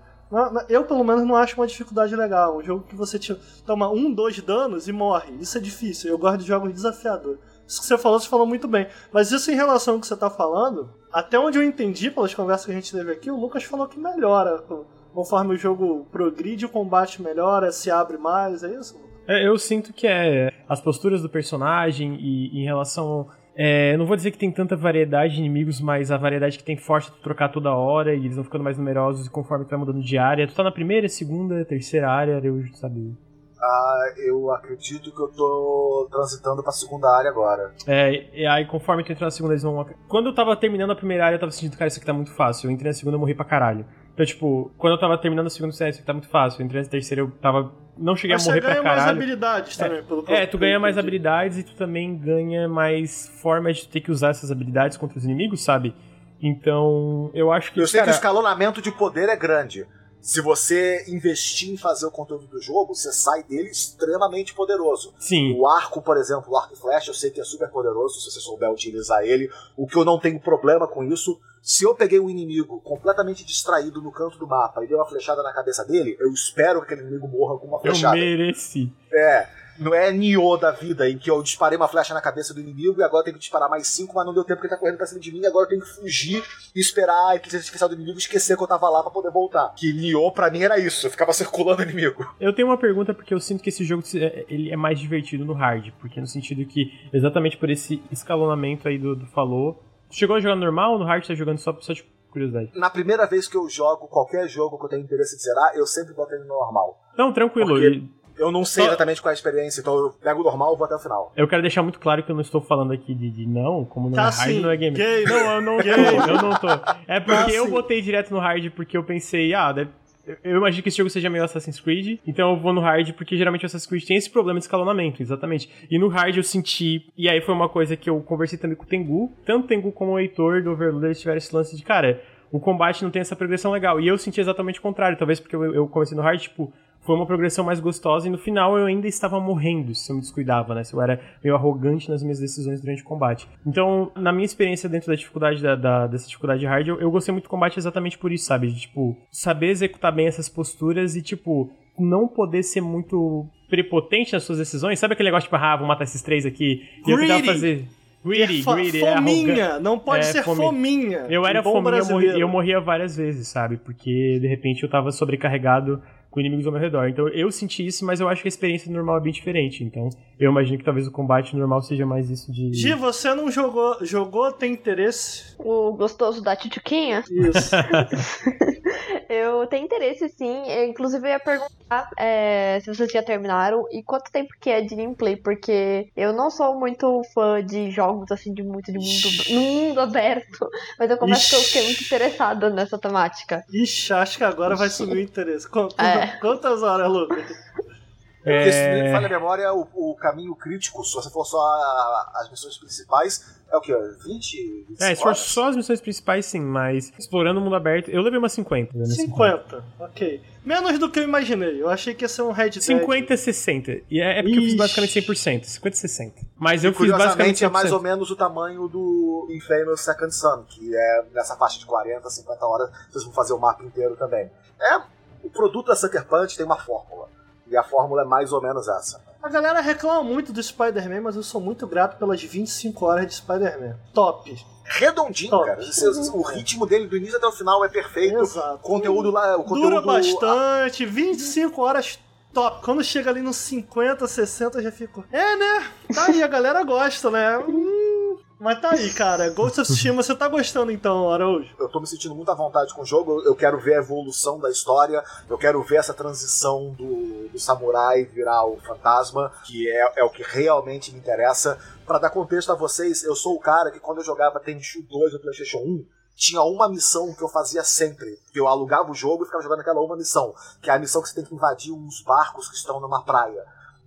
eu pelo menos não acho uma dificuldade legal. Um jogo que você toma um, dois danos e morre. Isso é difícil. Eu gosto de jogos desafiadores. Isso que você falou, você falou muito bem. Mas isso em relação ao que você tá falando, até onde eu entendi pelas conversas que a gente teve aqui, o Lucas falou que melhora. co- Conforme o jogo progride, o combate melhora, se abre mais, é isso? É, eu sinto que é as posturas do personagem e em relação. É, eu não vou dizer que tem tanta variedade de inimigos, mas a variedade que tem forte é tu trocar toda hora e eles vão ficando mais numerosos conforme tu vai mudando de área. Tu tá na primeira, segunda, terceira área, eu sabia. Ah, eu acredito que eu tô transitando pra segunda área agora. É, e aí conforme tu entra na segunda, eles vão. Quando eu tava terminando a primeira área, eu tava sentindo, cara, isso aqui tá muito fácil. Eu entrei na segunda, eu morri pra caralho. Então, tipo, quando eu tava terminando disse, "Ah, isso aqui tá muito fácil. Entrei na terceira, eu tava. Não cheguei Mas a morrer você ganha pra mais caralho. habilidades também, pelo que É, tu ganha mais habilidades e tu também ganha mais formas de ter que usar essas habilidades contra os inimigos, sabe? Então, eu acho que. Eu sei cara, que o escalonamento de poder é grande. Se você investir em fazer o conteúdo do jogo, você sai dele extremamente poderoso. Sim. O arco, por exemplo, o arco e flecha, eu sei que é super poderoso se você souber utilizar ele. O que eu não tenho problema com isso, se eu peguei um inimigo completamente distraído no canto do mapa e dei uma flechada na cabeça dele, eu espero que aquele inimigo morra com uma eu flechada. mereci. É. Não é Nioh da vida, em que eu disparei uma flecha na cabeça do inimigo e agora eu tenho que disparar mais cinco, mas não deu tempo porque ele tá correndo pra cima de mim, e agora eu tenho que fugir e esperar a inteligência artificial do inimigo esquecer que eu tava lá pra poder voltar. Que Nioh pra mim era isso, eu ficava circulando o inimigo. Eu tenho uma pergunta porque eu sinto que esse jogo é- ele é mais divertido no hard, porque no sentido que, exatamente por esse escalonamento aí do, do falou. Tu chegou a jogar normal, no hard tá jogando só, só tipo, curiosidade. Na primeira vez que eu jogo qualquer jogo que eu tenho interesse de zerar, eu sempre boto ele no normal. Não, tranquilo. Porque e- Eu não sei exatamente qual é a experiência, então eu pego o normal e vou até o final. Eu quero deixar muito claro que eu não estou falando aqui de, de não, como não Tá é hard, sim, não é game. gay. Não, eu não tô, Gay. eu não tô. É porque Tá eu sim. botei direto no hard porque eu pensei, ah, deve- eu- imagino que esse jogo seja meio Assassin's Creed, então eu vou no hard porque geralmente o Assassin's Creed tem esse problema de escalonamento, exatamente. E no hard eu senti, e aí foi uma coisa que eu conversei também com o Tengu, tanto o Tengu como o Heitor do Overlord tiveram esse lance de, cara, o combate não tem essa progressão legal. E eu senti exatamente o contrário, talvez porque eu, eu comecei no hard, tipo, foi uma progressão mais gostosa e no final eu ainda estava morrendo se eu me descuidava, né? Se eu era meio arrogante nas minhas decisões durante o combate. Então, na minha experiência dentro da dificuldade da, da- dessa dificuldade hard, eu, eu gostei muito do combate exatamente por isso, sabe? De, tipo, saber executar bem essas posturas e, tipo, não poder ser muito prepotente nas suas decisões. Sabe aquele negócio, tipo, ah, vou matar esses três aqui e eu Greedy. fazer. Greedy, É greedy, é fominha, arrogan- não pode é, ser fominha. Eu era fominha, eu morria, eu morria várias vezes, sabe? Porque de repente eu tava sobrecarregado com inimigos ao meu redor. Então eu senti isso, mas eu acho que a experiência normal é bem diferente. Então eu imagino que talvez o combate normal seja mais isso de. Gi, você não jogou, jogou, tem interesse? O gostoso da tchutchuquinha? Isso. [laughs] Eu tenho interesse sim. Eu, inclusive, eu ia perguntar é, se vocês já terminaram e quanto tempo que é de gameplay, porque eu não sou muito fã de jogos assim, de muito de mundo, no mundo aberto. Mas eu confesso que eu Ixi. fiquei muito interessada nessa temática. Ixi, acho que agora vai subir o interesse. Qu- qu- É. [laughs] Quantas horas, Lucas? Porque se É... falha a memória, o, o caminho crítico, se você for só a- as missões principais, é o quê? 20? 25 É, se for só as missões principais, sim, mas explorando o mundo aberto, eu levei umas 50. né, nesse 50, ok. Menos do que eu imaginei. Eu achei que ia ser um Red Dead. 50 60. E é, é porque eu fiz Ixi. basicamente 100%. 50 60. Mas E, eu fiz basicamente curiosamente, 100%. é mais ou menos o tamanho do Infamous Second Son, que é nessa faixa de 40, 50 horas, vocês vão fazer o mapa inteiro também. É, o produto da Sucker Punch tem uma fórmula. E a fórmula é mais ou menos essa. A galera reclama muito do Spider-Man, mas eu sou muito grato pelas 25 horas de Spider-Man. Top. Redondinho, Top. cara. Esse- o ritmo dele do início até o final é perfeito. Exato. O conteúdo lá. O conteúdo, Dura bastante, 25 horas top. Quando chega ali nos 50, 60, eu já fico. É, né? Tá aí, a galera gosta, né? Hum, [laughs] mas tá aí, cara. Ghost of Tsushima, você tá gostando então, Araújo? eu tô me sentindo muito à vontade com o jogo. Eu quero ver a evolução da história. Eu quero ver essa transição do, do samurai virar o fantasma, que é, é o que realmente me interessa. Pra dar contexto a vocês, eu sou o cara que quando eu jogava Tenchu 2 no PlayStation 1, tinha uma missão que eu fazia sempre. Eu alugava o jogo e ficava jogando aquela uma missão. Que é a missão que você tem que invadir uns barcos que estão numa praia.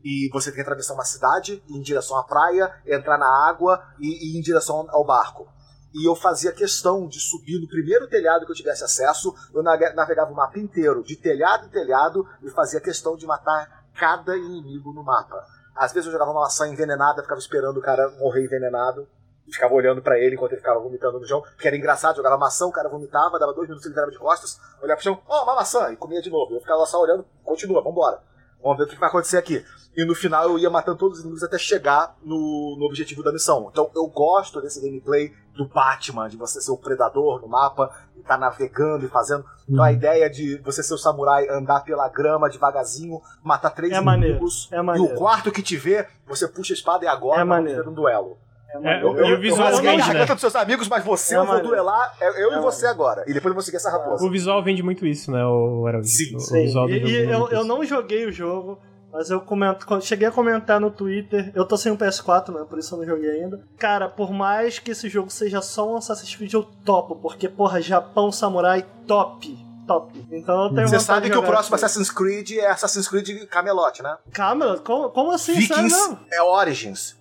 E você tem que atravessar uma cidade, ir em direção à praia, entrar na água e ir em direção ao barco e eu fazia questão de subir no primeiro telhado que eu tivesse acesso. Eu navegava o mapa inteiro, de telhado em telhado, e fazia questão de matar cada inimigo no mapa. Às vezes eu jogava uma maçã envenenada, ficava esperando o cara morrer envenenado. E ficava olhando pra ele enquanto ele ficava vomitando no chão. Porque era engraçado, jogava maçã, o cara vomitava, dava dois minutos ele virava de costas, olhava pro chão, ó, uma maçã, e comia de novo. Eu ficava só olhando, continua, vambora. Vamos ver o que vai acontecer aqui. E no final eu ia matando todos os inimigos até chegar no, no objetivo da missão. Então eu gosto desse gameplay do Batman, de você ser o predador no mapa, e tá navegando e fazendo. Então a ideia de você ser o samurai, andar pela grama devagarzinho, matar três É maneiro, inimigos, é e maneiro. o quarto que te vê, você puxa a espada e agora É maneiro. ter um duelo. É, Eu, e eu, o eu visual a vende, né? dos seus amigos, mas você É eu vou duelar, é eu É e você agora. E depois eu vou seguir essa raposa. O visual vende muito isso, né, o Araújo? Sim, o, Sim. o visual E, e eu, eu não joguei o jogo, mas eu comento, cheguei a comentar no Twitter. Eu tô sem um PS4, né? Por isso eu não joguei ainda. Cara, por mais que esse jogo seja só um Assassin's Creed, eu topo, porque, porra, Japão Samurai top. Top. Então eu tenho Você sabe de que o próximo. Assassin's Creed é Assassin's Creed Camelot, né? Camelot? Como, como assim? Vikings é Origins.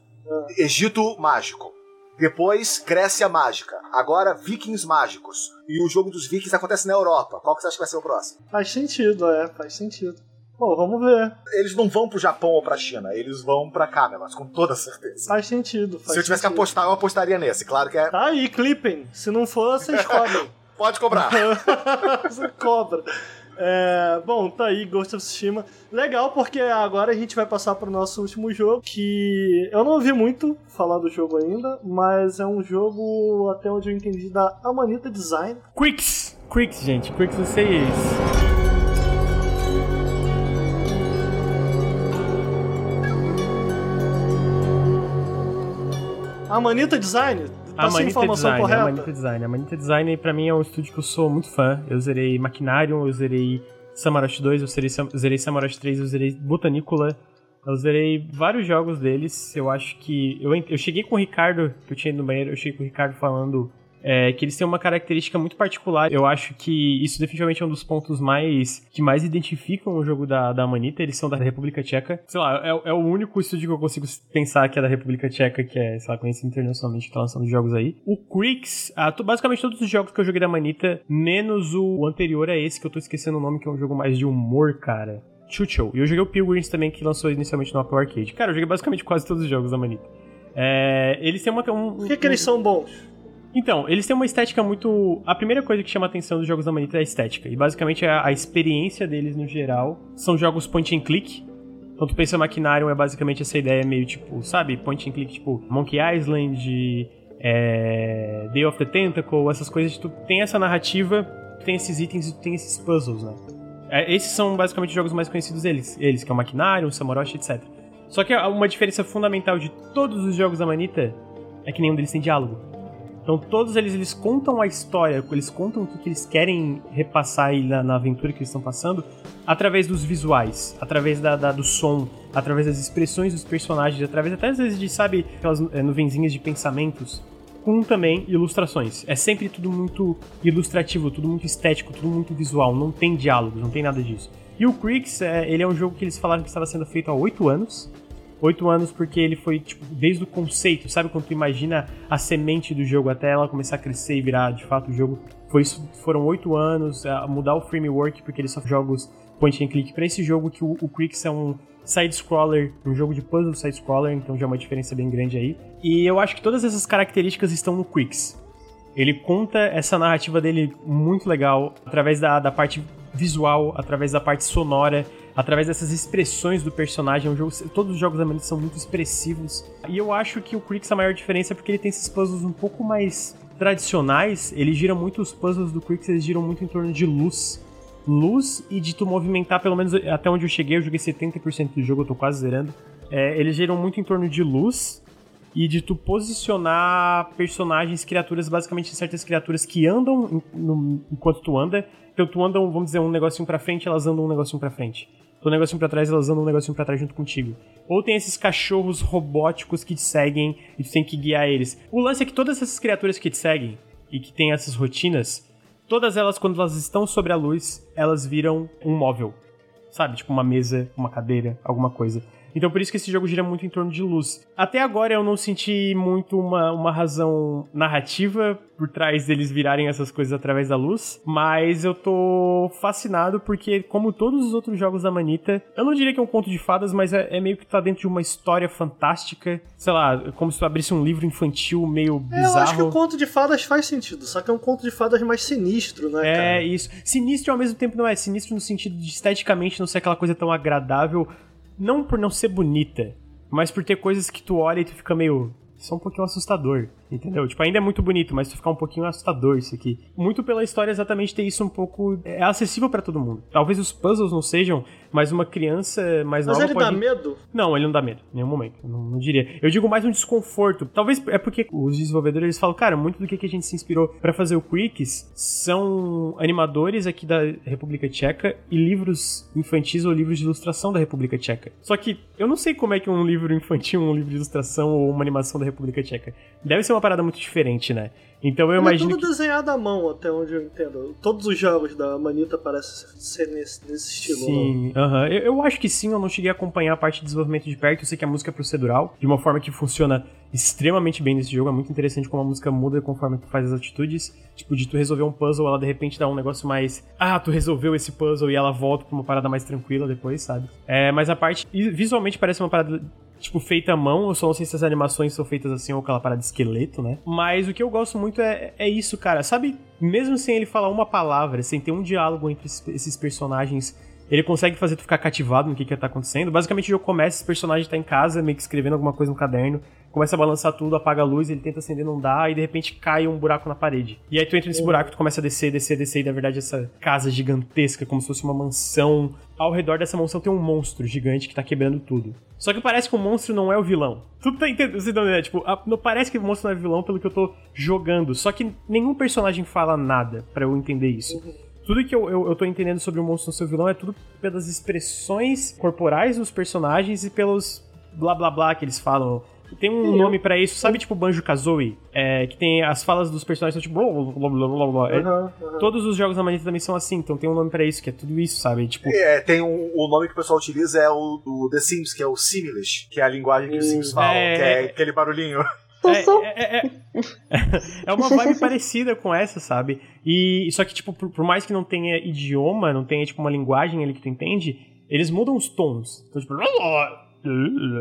Egito mágico. Depois, Grécia mágica. Agora, Vikings mágicos. E o jogo dos Vikings acontece na Europa. Qual que você acha que vai ser o próximo? Faz sentido, é, faz sentido. Pô, vamos ver. Eles não vão pro Japão ou pra China, eles vão pra Camelot, com toda certeza. Faz sentido. Faz Se eu tivesse que sentido. apostar, eu apostaria nesse. Claro que é. Tá aí, clipping. Se não for, vocês [laughs] cobrem. Pode cobrar. [laughs] Você cobra. É, bom, tá aí Ghost of Tsushima. Legal, porque agora a gente vai passar pro nosso último jogo, que eu não ouvi muito falar do jogo ainda, mas é um jogo, até onde eu entendi, da Amanita Design. Quicks! Quicks, gente. Quicks, vocês... Amanita Design, A Passei a Manita informação Design, a correta? Manita Design. A Manita Design, pra mim, é um estúdio que eu sou muito fã. Eu zerei Machinarium, eu zerei Samarash 2, eu zerei, Sam- zerei Samarash 3, eu zerei Botanicula. Eu zerei vários jogos deles. Eu acho que. Eu, eu cheguei com o Ricardo, que eu tinha ido no banheiro, eu cheguei com o Ricardo falando é, que eles têm uma característica muito particular. Eu acho que isso definitivamente é um dos pontos mais que mais identificam o jogo da, da Manita. Eles são da República Tcheca. Sei lá, é, é o único estúdio que eu consigo pensar que é da República Tcheca, que é, sei lá, conhecido internacionalmente, que tá lançando jogos aí. O ah, to- basicamente todos os jogos que eu joguei da Manita, menos o anterior a esse, que eu tô esquecendo o nome, que é um jogo mais de humor, cara. Chucho. E eu joguei o Pilgrims também, que lançou inicialmente no Apple Arcade. Cara, eu joguei basicamente quase todos os jogos da Manita. É, eles têm uma. Um, Por que, que eles são bons? Então, eles têm uma estética muito. A primeira coisa que chama a atenção dos jogos da Manita é a estética. E basicamente a, a experiência deles no geral são jogos point and click. Então tu pensa Maquinarium é basicamente essa ideia meio tipo, sabe? Point and click, tipo Monkey Island, é, Day of the Tentacle, essas coisas. Tu tem essa narrativa, tem esses itens e tem esses puzzles, né? É, esses são basicamente os jogos mais conhecidos deles, eles, que é o Maquinarium, o Samoroshi, etc. Só que uma diferença fundamental de todos os jogos da Manita é que nenhum deles tem diálogo. Então todos eles, eles contam a história, eles contam o que, que eles querem repassar aí na, na aventura que eles estão passando através dos visuais, através da, da- do som, através das expressões dos personagens, através até às vezes de, sabe, aquelas é, nuvenzinhas de pensamentos, com também ilustrações. É sempre tudo muito ilustrativo, tudo muito estético, tudo muito visual, não tem diálogos, não tem nada disso. E o Crix, é, ele é um jogo que eles falaram que estava sendo feito há oito anos, Oito anos porque ele foi, tipo, desde o conceito, sabe? Quando tu imagina a semente do jogo até ela começar a crescer e virar de fato o jogo. Foi foram oito anos, a mudar o framework, porque eles são jogos point and click. Pra esse jogo que o, o Crix é um side-scroller, um jogo de puzzle side-scroller, então já é uma diferença bem grande aí. E eu acho que todas essas características estão no Crix. Ele conta essa narrativa dele muito legal, através da, da parte visual, através da parte sonora, através dessas expressões do personagem. É um jogo, todos os jogos da Manita são muito expressivos. E eu acho que o Crix a maior diferença é porque ele tem esses puzzles um pouco mais tradicionais. Ele gira muito, os puzzles do Crix eles giram muito em torno de luz. Luz e de tu movimentar, pelo menos até onde eu cheguei, eu joguei 70% do jogo, eu tô quase zerando. É, eles giram muito em torno de luz e de tu posicionar personagens, criaturas, basicamente certas criaturas que andam no- enquanto tu anda. Então tu anda, vamos dizer, um negocinho pra frente, elas andam um negocinho pra frente. Um negocinho pra trás, elas andam um negocinho pra trás junto contigo. Ou tem esses cachorros robóticos que te seguem e tu tem que guiar eles. O lance é que todas essas criaturas que te seguem e que tem essas rotinas, todas elas, quando elas estão sobre a luz, elas viram um móvel. Sabe? Tipo uma mesa, uma cadeira, alguma coisa. Então por isso que esse jogo gira muito em torno de luz. Até agora eu não senti muito uma, uma razão narrativa por trás deles virarem essas coisas através da luz, mas eu tô fascinado porque, como todos os outros jogos da Manita, eu não diria que é um conto de fadas, mas é, é meio que tá dentro de uma história fantástica. Sei lá, como se tu abrisse um livro infantil meio É, eu acho que bizarro. o conto de fadas faz sentido, só que é um conto de fadas mais sinistro, né, É, cara? isso. Sinistro ao mesmo tempo não é. Sinistro no sentido de esteticamente não ser aquela coisa tão agradável. Não por não ser bonita, mas por ter coisas que tu olha e tu fica meio. Isso é um pouquinho assustador, entendeu? Tipo, ainda é muito bonito, mas tu fica um pouquinho assustador isso aqui. Muito pela história exatamente ter isso um pouco. É acessível pra todo mundo. Talvez os puzzles não sejam, mas uma criança mais Mas nova ele pode... dá medo? Não, ele não dá medo, em nenhum momento. Não, não diria. Eu digo mais um desconforto. Talvez é porque os desenvolvedores eles falam, cara, muito do que que a gente se inspirou pra fazer o Quicks são animadores aqui da República Tcheca e livros infantis ou livros de ilustração da República Tcheca. Só que eu não sei como é que um livro infantil, um livro de ilustração ou uma animação da República Tcheca. Deve ser uma parada muito diferente, né? Então eu Ele imagino é tudo que... desenhado à mão, até onde eu entendo. Todos os jogos da Manita parecem ser nesse, nesse estilo. né? Sim, aham. Eu, eu acho que sim, eu não cheguei a acompanhar a parte de desenvolvimento de perto. Eu sei que a música é procedural, de uma forma que funciona extremamente bem nesse jogo. É muito interessante como a música muda conforme tu faz as atitudes. Tipo, de tu resolver um puzzle, ela de repente dá um negócio mais. Ah, tu resolveu esse puzzle e ela volta pra uma parada mais tranquila depois, sabe? É, mas a parte. Visualmente parece uma parada. Tipo, feita à mão, eu só não sei se as animações são feitas assim ou aquela parada de esqueleto, né? Mas o que eu gosto muito é, é isso, cara. Sabe, mesmo sem ele falar uma palavra, sem ter um diálogo entre esses- esses personagens, ele consegue fazer tu ficar cativado no que que tá acontecendo. Basicamente o jogo começa, esse personagem tá em casa, meio que escrevendo alguma coisa no caderno, começa a balançar tudo, apaga a luz, ele tenta acender, não dá, e de repente cai um buraco na parede. E aí tu entra nesse buraco, tu começa a descer, descer, descer, e na verdade essa casa gigantesca, como se fosse uma mansão. Ao redor dessa mansão tem um monstro gigante que tá quebrando tudo. Só que parece que o monstro não é o vilão. Tu tá entendendo? Você tá entendendo? Tipo, a- não parece que o monstro não é vilão pelo que eu tô jogando. Só que nenhum personagem fala nada pra eu entender isso. Tudo que eu, eu, eu tô entendendo sobre o monstro não ser o vilão é tudo pelas expressões corporais dos personagens e pelos blá blá blá que eles falam. Tem um Sim, nome pra isso, sabe tipo Banjo Kazooie? É, que tem as falas dos personagens são tipo blá blá blá blá blá. É, Aham, aham. Todos os jogos da Manita também são assim, então tem um nome pra isso, que é tudo isso, sabe? Tipo, É, tem um, o nome que o pessoal utiliza é o do The Sims, que é o Similish, que é a linguagem que os Sims falam, É, que é. aquele barulhinho. É, é, é, [laughs] é uma vibe [laughs] parecida com essa, sabe? E só que, tipo, por, por mais que não tenha idioma, não tenha, tipo, uma linguagem ali que tu entende, eles mudam os tons. Então, tipo.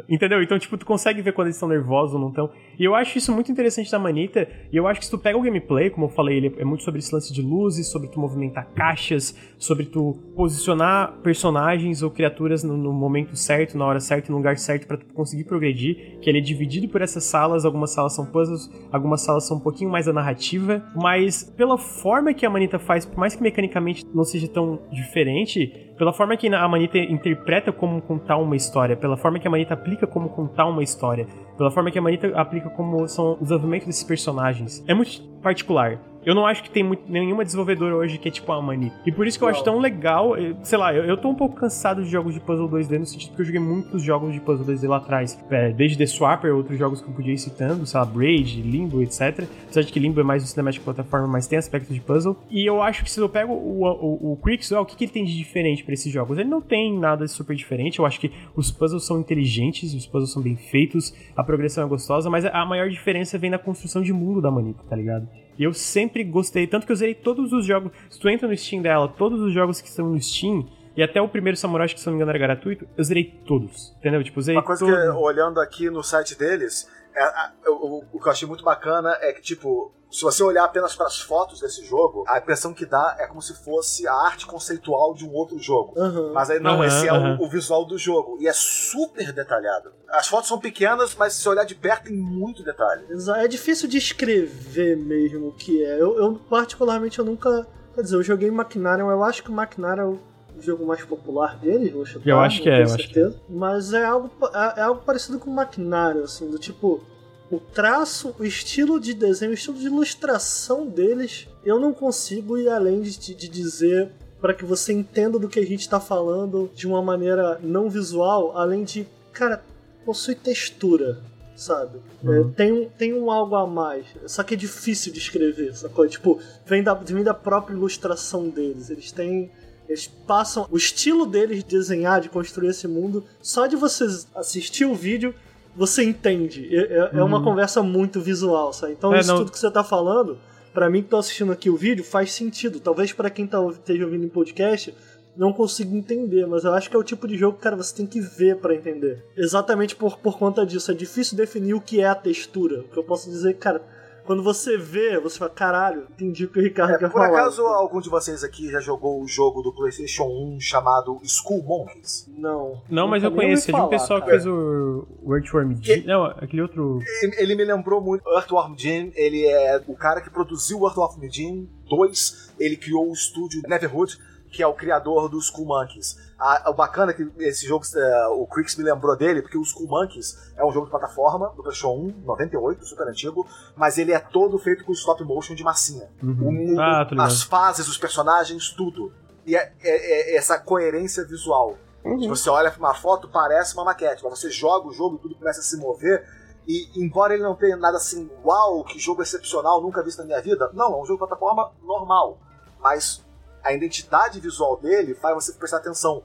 Entendeu? Então, tipo, tu consegue ver quando eles estão nervosos ou não estão. E eu acho isso muito interessante da Manita. E eu acho que se tu pega o gameplay, como eu falei, ele é muito sobre esse lance de luzes, sobre tu movimentar caixas, sobre tu posicionar personagens ou criaturas no, no momento certo, na hora certa, no lugar certo, pra tu conseguir progredir. Que ele é dividido por essas salas, algumas salas são puzzles, algumas salas são um pouquinho mais a narrativa. Mas pela forma que a Manita faz, por mais que mecanicamente não seja tão diferente, pela forma que a Manita interpreta como contar uma história, pela forma que a Manita aplica como contar uma história, pela forma que a Manita aplica como são o desenvolvimento desses personagens. É muito particular. Eu não acho que tem muito, nenhuma desenvolvedora hoje que é tipo a Manita. E por isso que eu acho tão legal, eh, sei lá, eu, eu tô um pouco cansado de jogos de puzzle 2D no sentido que eu joguei muitos jogos de puzzle 2D lá atrás. É, desde The Swapper, outros jogos que eu podia ir citando, sei lá, Braid, Limbo, etc. Apesar de que Limbo é mais um cinematic plataforma, mas tem aspectos de puzzle. E eu acho que se eu pego o, o, o Crix, ah, o que, que ele tem de diferente pra esses jogos? Ele não tem nada super diferente. Eu acho que os puzzles são inteligentes, os puzzles são bem feitos, a progressão é gostosa, mas a maior diferença vem na construção de mundo da Manita, tá ligado? E eu sempre gostei, tanto que eu zerei todos os jogos. Se tu entra no Steam dela, todos os jogos que estão no Steam, e até o primeiro Samurai, que se não me engano era gratuito, eu zerei todos. Entendeu? Tipo, zerei Uma coisa todos. que, olhando aqui no site deles, é, a- o, o que eu achei muito bacana é que, tipo, se você olhar apenas para as fotos desse jogo, a impressão que dá é como se fosse a arte conceitual de um outro jogo. Aham. Mas aí não, Aham, esse é o- aham. o, visual do jogo. E é super detalhado. As fotos são pequenas, mas se você olhar de perto tem muito detalhe. É difícil de escrever mesmo o que é. Eu, eu, particularmente, eu nunca. Quer dizer, eu joguei Machinarium, eu acho que o Machinarium jogo mais popular deles, vou chutar. Eu acho que é, eu acho que certeza. Mas é algo, é, é algo parecido com o Machinarium, assim, do tipo. O traço, o estilo de desenho, o estilo de ilustração deles, eu não consigo ir além de, de dizer para que você entenda do que a gente tá falando de uma maneira não visual, além de, cara, possui textura, sabe? Uhum. É, tem, um, tem um algo a mais. Só que é difícil de escrever, sacou? Tipo, vem da, vem da própria ilustração deles. Eles têm. Eles passam o estilo deles de desenhar, de construir esse mundo. Só de você assistir o vídeo, você entende. É, é- é uma Uhum. conversa muito visual, sabe? Então, É, isso não- tudo que você tá falando, pra mim que tô assistindo aqui o vídeo, faz sentido. Talvez pra quem tá, esteja ouvindo em podcast, não consiga entender, mas eu acho que é o tipo de jogo, cara, você tem que ver pra entender. Exatamente por, por conta disso. É difícil definir o que é a textura. O que eu posso dizer, cara, quando você vê, você fala, caralho, entendi o que o Ricardo quer Por falar. acaso, algum de vocês aqui já jogou o jogo do PlayStation 1 chamado School Monkeys? Não. Não, mas eu conheço. É ouvi de um falar, pessoal que cara. fez o o Earthworm Jim. Não, aquele outro. Ele, ele me lembrou muito Earthworm Jim. Ele é o cara que produziu o Earthworm Jim 2. Ele criou o estúdio Neverhood, que é o criador dos School Monkeys. A- o bacana é que esse jogo, é, o Crix me lembrou dele, porque o School Monkeys é um jogo de plataforma do PlayStation 1, 98, super antigo, mas ele é todo feito com stop motion de massinha. Uhum. O- Ah, as fases, os personagens, tudo. E é, é- é essa coerência visual. Se você olha pra uma foto, parece uma maquete, mas você joga o jogo, tudo começa a se mover. E embora ele não tenha nada assim, uau, que jogo excepcional, nunca visto na minha vida, não, é um jogo de plataforma normal. Mas a identidade visual dele faz você prestar atenção.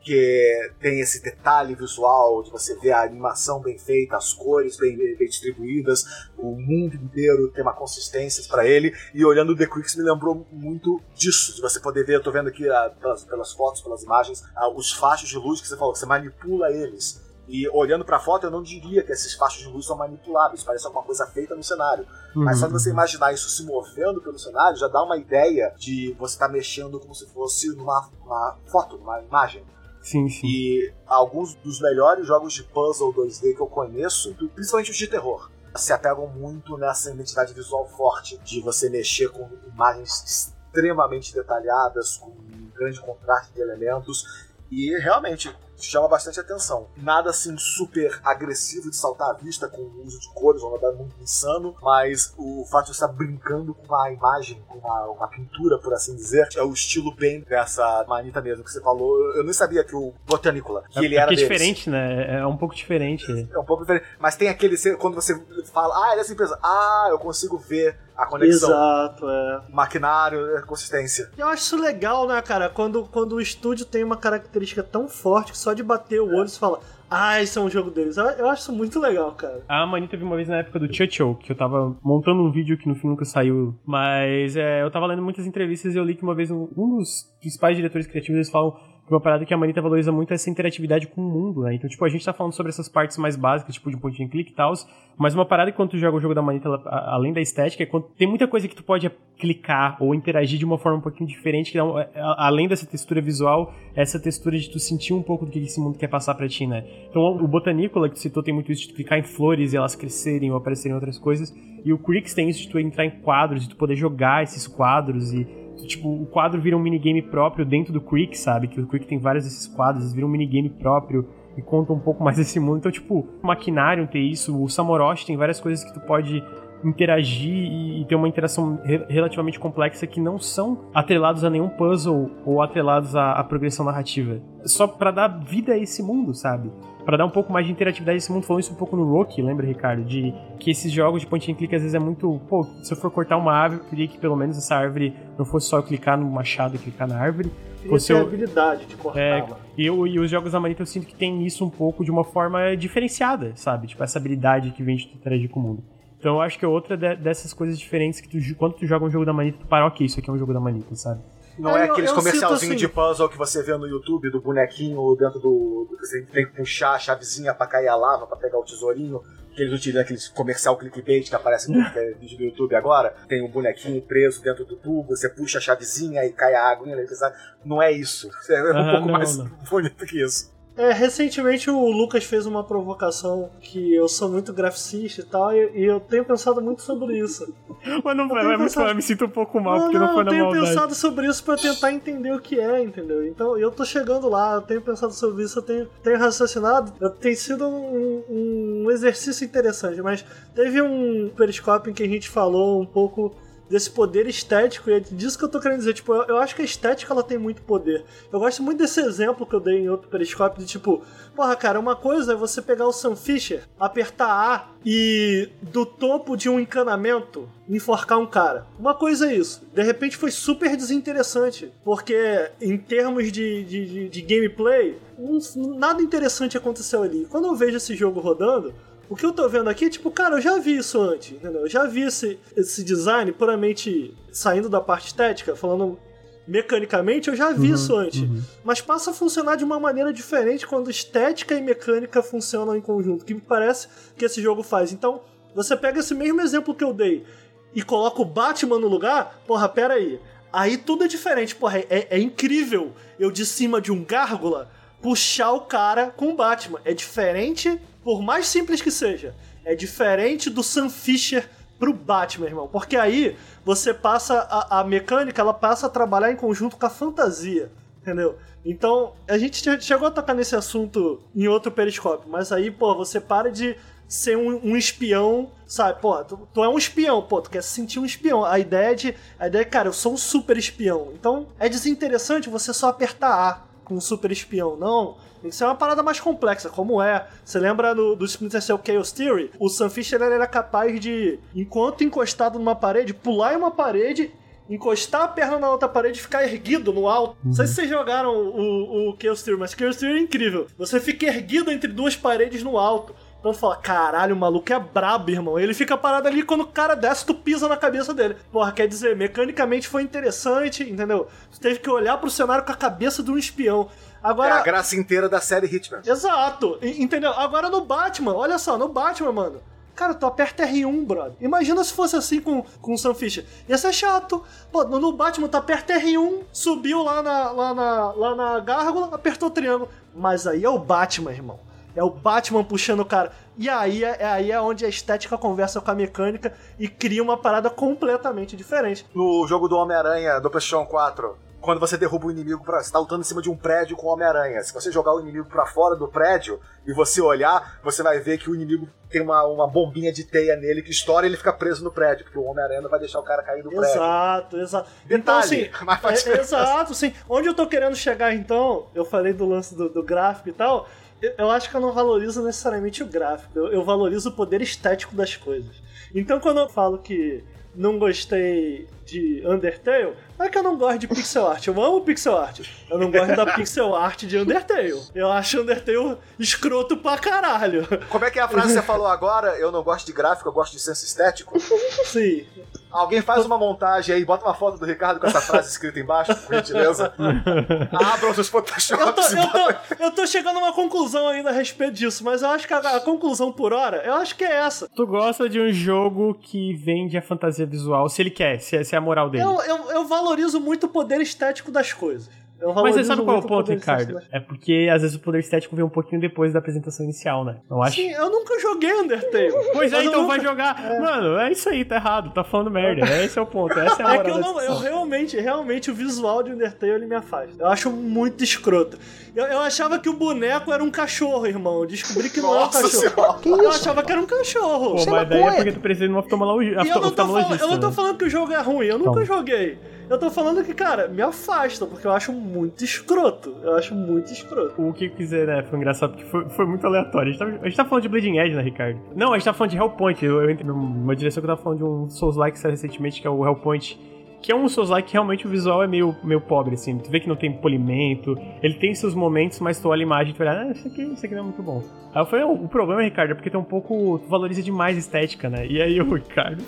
Que tem esse detalhe visual de você ver a animação bem feita, as cores bem, bem distribuídas, o mundo inteiro tem uma consistência pra ele. E olhando o The Quicks me lembrou muito disso, de você poder ver, eu tô vendo aqui ah, pelas, pelas fotos, pelas imagens, ah, os fachos de luz que você falou, que você manipula eles. E olhando pra foto, eu não diria que esses fachos de luz são manipuláveis, parece alguma coisa feita no cenário. Mas só de você imaginar isso se movendo pelo cenário, já dá uma ideia de você estar mexendo como se fosse numa, numa foto, numa imagem. Sim, sim. E alguns dos melhores jogos de puzzle 2D que eu conheço, principalmente os de terror, se apegam muito nessa identidade visual forte de você mexer com imagens extremamente detalhadas, com um grande contraste de elementos. E realmente chama bastante atenção. Nada assim super agressivo de saltar à vista com o uso de cores, ou nada muito insano, mas o fato de estar brincando com uma imagem, com uma, uma, pintura, por assim dizer, é o estilo bem dessa manita mesmo que você falou. Eu nem sabia que o Botanícola, que é, ele era é diferente, né? É um pouco diferente. É um pouco diferente. Mas tem aquele, quando você fala, ah, ele é essa empresa, ah, eu consigo ver a conexão. Exato, é. Maquinário, consistência. Eu acho isso legal, né, cara? Quando, quando o estúdio tem uma característica tão forte que só de bater o olho você fala. Ah, esse é um jogo deles. Eu acho isso muito legal, cara. A Mani teve uma vez na época do Churchill, que eu tava montando um vídeo que no fim nunca saiu. Mas é, eu tava lendo muitas entrevistas e eu li que uma vez um, um dos principais diretores criativos eles falam uma parada que a Manita valoriza muito é essa interatividade com o mundo, né? Então, tipo, a gente tá falando sobre essas partes mais básicas, tipo, de point and click e tal, mas uma parada que quando tu joga o jogo da Manita, ela, além da estética, é quando tem muita coisa que tu pode clicar ou interagir de uma forma um pouquinho diferente, que dá, é, além dessa textura visual, essa textura de tu sentir um pouco do que esse mundo quer passar pra ti, né? Então, o Botanícola, que tu citou, tem muito isso de tu clicar em flores e elas crescerem ou aparecerem outras coisas, e o Crix tem isso de tu entrar em quadros, de tu poder jogar esses quadros e tipo, o quadro vira um minigame próprio dentro do Creek, sabe? Que o Creek tem vários desses quadros, eles viram um minigame próprio e conta um pouco [laughs] mais desse mundo. Então, tipo, o Maquinário tem isso, o Samoroshi tem várias coisas que tu pode interagir e ter uma interação re relativamente complexa que não são atrelados a nenhum puzzle ou atrelados à, à progressão narrativa. Só para dar vida a esse mundo, sabe? para dar um pouco mais de interatividade a esse mundo. Falou isso um pouco no Rocky, lembra, Ricardo? De que esses jogos de point and click às vezes é muito. Pô, se eu for cortar uma árvore, eu queria que pelo menos essa árvore não fosse só eu clicar no machado e clicar na árvore. Fosse eu... habilidade de cortar. É, e, eu, e os jogos da Manita eu sinto que tem isso um pouco de uma forma diferenciada, sabe? Tipo, essa habilidade que vem de interagir com o mundo. Então eu acho que é outra de, dessas coisas diferentes que tu, quando tu joga um jogo da Manita, tu para, ok, isso aqui é um jogo da Manita, sabe? Não é, é aqueles comercialzinhos assim... de puzzle que você vê no YouTube do bonequinho dentro do. Você tem que puxar a chavezinha pra cair a lava, pra pegar o tesourinho. Que eles utilizam aqueles comercial clickbait que aparece no [laughs] vídeo do YouTube agora. Tem um bonequinho preso dentro do tubo, você puxa a chavezinha e cai a água. Não é isso. [laughs] É um pouco não, mais não. bonito que isso. É, recentemente o Lucas fez uma provocação que eu sou muito graficista e tal, e, e eu tenho pensado muito sobre isso. [laughs] Mas não foi, é pensado... eu me sinto um pouco mal, não, porque não, não foi na maldade. Eu tenho pensado sobre isso para tentar entender o que é, entendeu? Então eu tô chegando lá, eu tenho pensado sobre isso, eu tenho, tenho raciocinado, tem sido um, um exercício interessante, mas teve um periscópio em que a gente falou um pouco desse poder estético, e é disso que eu tô querendo dizer. Tipo, eu, eu, acho que a estética ela tem muito poder. Eu gosto muito desse exemplo que eu dei em outro periscópio, de tipo, porra, cara, uma coisa é você pegar o Sam Fisher, apertar A e do topo de um encanamento enforcar um cara. Uma coisa é isso. De repente foi super desinteressante, porque em termos de, de, de, de gameplay, nada interessante aconteceu ali. Quando eu vejo esse jogo rodando, o que eu tô vendo aqui, tipo, cara, eu já vi isso antes, entendeu? Eu já vi esse, esse design puramente saindo da parte estética, falando mecanicamente, eu já vi uhum, isso antes. Uhum. Mas passa a funcionar de uma maneira diferente quando estética e mecânica funcionam em conjunto, que me parece que esse jogo faz. Então, você pega esse mesmo exemplo que eu dei e coloca o Batman no lugar, porra, pera aí. Aí tudo é diferente, porra, é, é incrível eu de cima de um gárgula puxar o cara com o Batman. É diferente por mais simples que seja, é diferente do Sam Fisher pro Batman, irmão. Porque aí você passa a, a mecânica, ela passa a trabalhar em conjunto com a fantasia, entendeu? Então, a gente chegou a tocar nesse assunto em outro periscópio, mas aí, pô, você para de ser um, um espião, sabe? Pô, tu, tu, é um espião, pô, tu quer se sentir um espião. A ideia de. A ideia é, cara, eu sou um super espião. Então, é desinteressante você só apertar A com um super espião. Não. Que ser uma parada mais complexa, como é. Você lembra do, do Splinter Cell Chaos Theory? O Sam Fisher era capaz de, enquanto encostado numa parede, pular em uma parede encostar a perna na outra parede e ficar erguido no alto. Uhum. Não sei se vocês jogaram o, o Chaos Theory, mas Chaos Theory é incrível. Você fica erguido entre duas paredes no alto. Então fala, caralho, o maluco é brabo, irmão. Ele fica parado ali quando o cara desce, tu pisa na cabeça dele. Porra, quer dizer, mecanicamente foi interessante, entendeu? Tu teve que olhar pro cenário com a cabeça de um espião. Agora, é a graça inteira da série Hitman. Exato, entendeu? Agora no Batman, olha só, no Batman, mano. Cara, tu aperta R1, brother. Imagina se fosse assim com, com o Sam Fisher. Ia ser chato. Pô, no Batman, tu aperta R1, subiu lá na, lá na, lá na gárgula, apertou o triângulo. Mas aí é o Batman, irmão. É o Batman puxando o cara. E aí é, aí é onde a estética conversa com a mecânica e cria uma parada completamente diferente. No jogo do Homem-Aranha do PlayStation 4, quando você derruba o inimigo pra. Você tá lutando em cima de um prédio com o Homem-Aranha. Se você jogar o inimigo pra fora do prédio e você olhar, você vai ver que o inimigo tem uma, uma bombinha de teia nele que estoura e ele fica preso no prédio, porque o Homem-Aranha não vai deixar o cara cair do prédio. Exato, exato. Detalhe, então, assim, [laughs] mas faz é, exato, sim. Onde eu tô querendo chegar, então, eu falei do lance do, do gráfico e tal. Eu, eu acho que eu não valorizo necessariamente o gráfico, eu, eu valorizo o poder estético das coisas. Então, quando eu falo que não gostei de Undertale, não é que eu não gosto de pixel art. Eu amo pixel art. Eu não gosto da pixel art de Undertale. Eu acho Undertale escroto pra caralho. Como é que é a frase que você falou agora? Eu não gosto de gráfico, eu gosto de senso estético? Sim. Alguém faz uma montagem aí, bota uma foto do Ricardo com essa frase escrita embaixo, por gentileza. Abra os seus Photoshops. Eu tô, eu, tô, eu tô chegando a uma conclusão ainda a respeito disso, mas eu acho que a, a, conclusão por hora, eu acho que é essa. Tu gosta de um jogo que vende a fantasia visual, se ele quer, se, se é a moral dele. Eu, eu, eu valorizo muito o poder estético das coisas. Mas você sabe qual é o ponto, Ricardo? É porque às vezes o poder estético vem um pouquinho depois da apresentação inicial, né? Não acho? Sim, eu nunca joguei Undertale. [laughs] Pois é, então nunca... vai jogar. É. Mano, é isso aí, tá errado, tá falando merda. Esse é o ponto, essa é a É que eu, não, eu realmente, realmente, o visual de Undertale ele me afasta. Eu acho muito escroto. Eu, eu achava que o boneco era um cachorro, irmão. Eu descobri que não Nossa é um cachorro. Que eu achava que era um cachorro. Pô, mas daí é porque tu precisa de um oftalmologista. E eu não, tô falando, eu não tô falando que o jogo é ruim, eu nunca joguei. Eu tô falando que, cara, me afasta, porque eu acho muito escroto. Eu acho muito escroto. O que quiser, né? Foi engraçado, porque foi, foi muito aleatório. A gente, tava, a gente tá falando de Bleeding Edge, né, Ricardo? Não, a gente tá falando de Hellpoint. Eu, eu entrei numa direção que eu tava falando de um Souls-like recentemente, que é o Hellpoint. Que é um Souls-like que realmente o visual é meio, meio pobre, assim. Tu vê que não tem polimento, ele tem seus momentos, mas tu olha a imagem e tu olha, ah, isso aqui, isso aqui não é muito bom. Aí eu falei, o problema, Ricardo, é porque tem um pouco. Tu valoriza demais a estética, né? E aí o Ricardo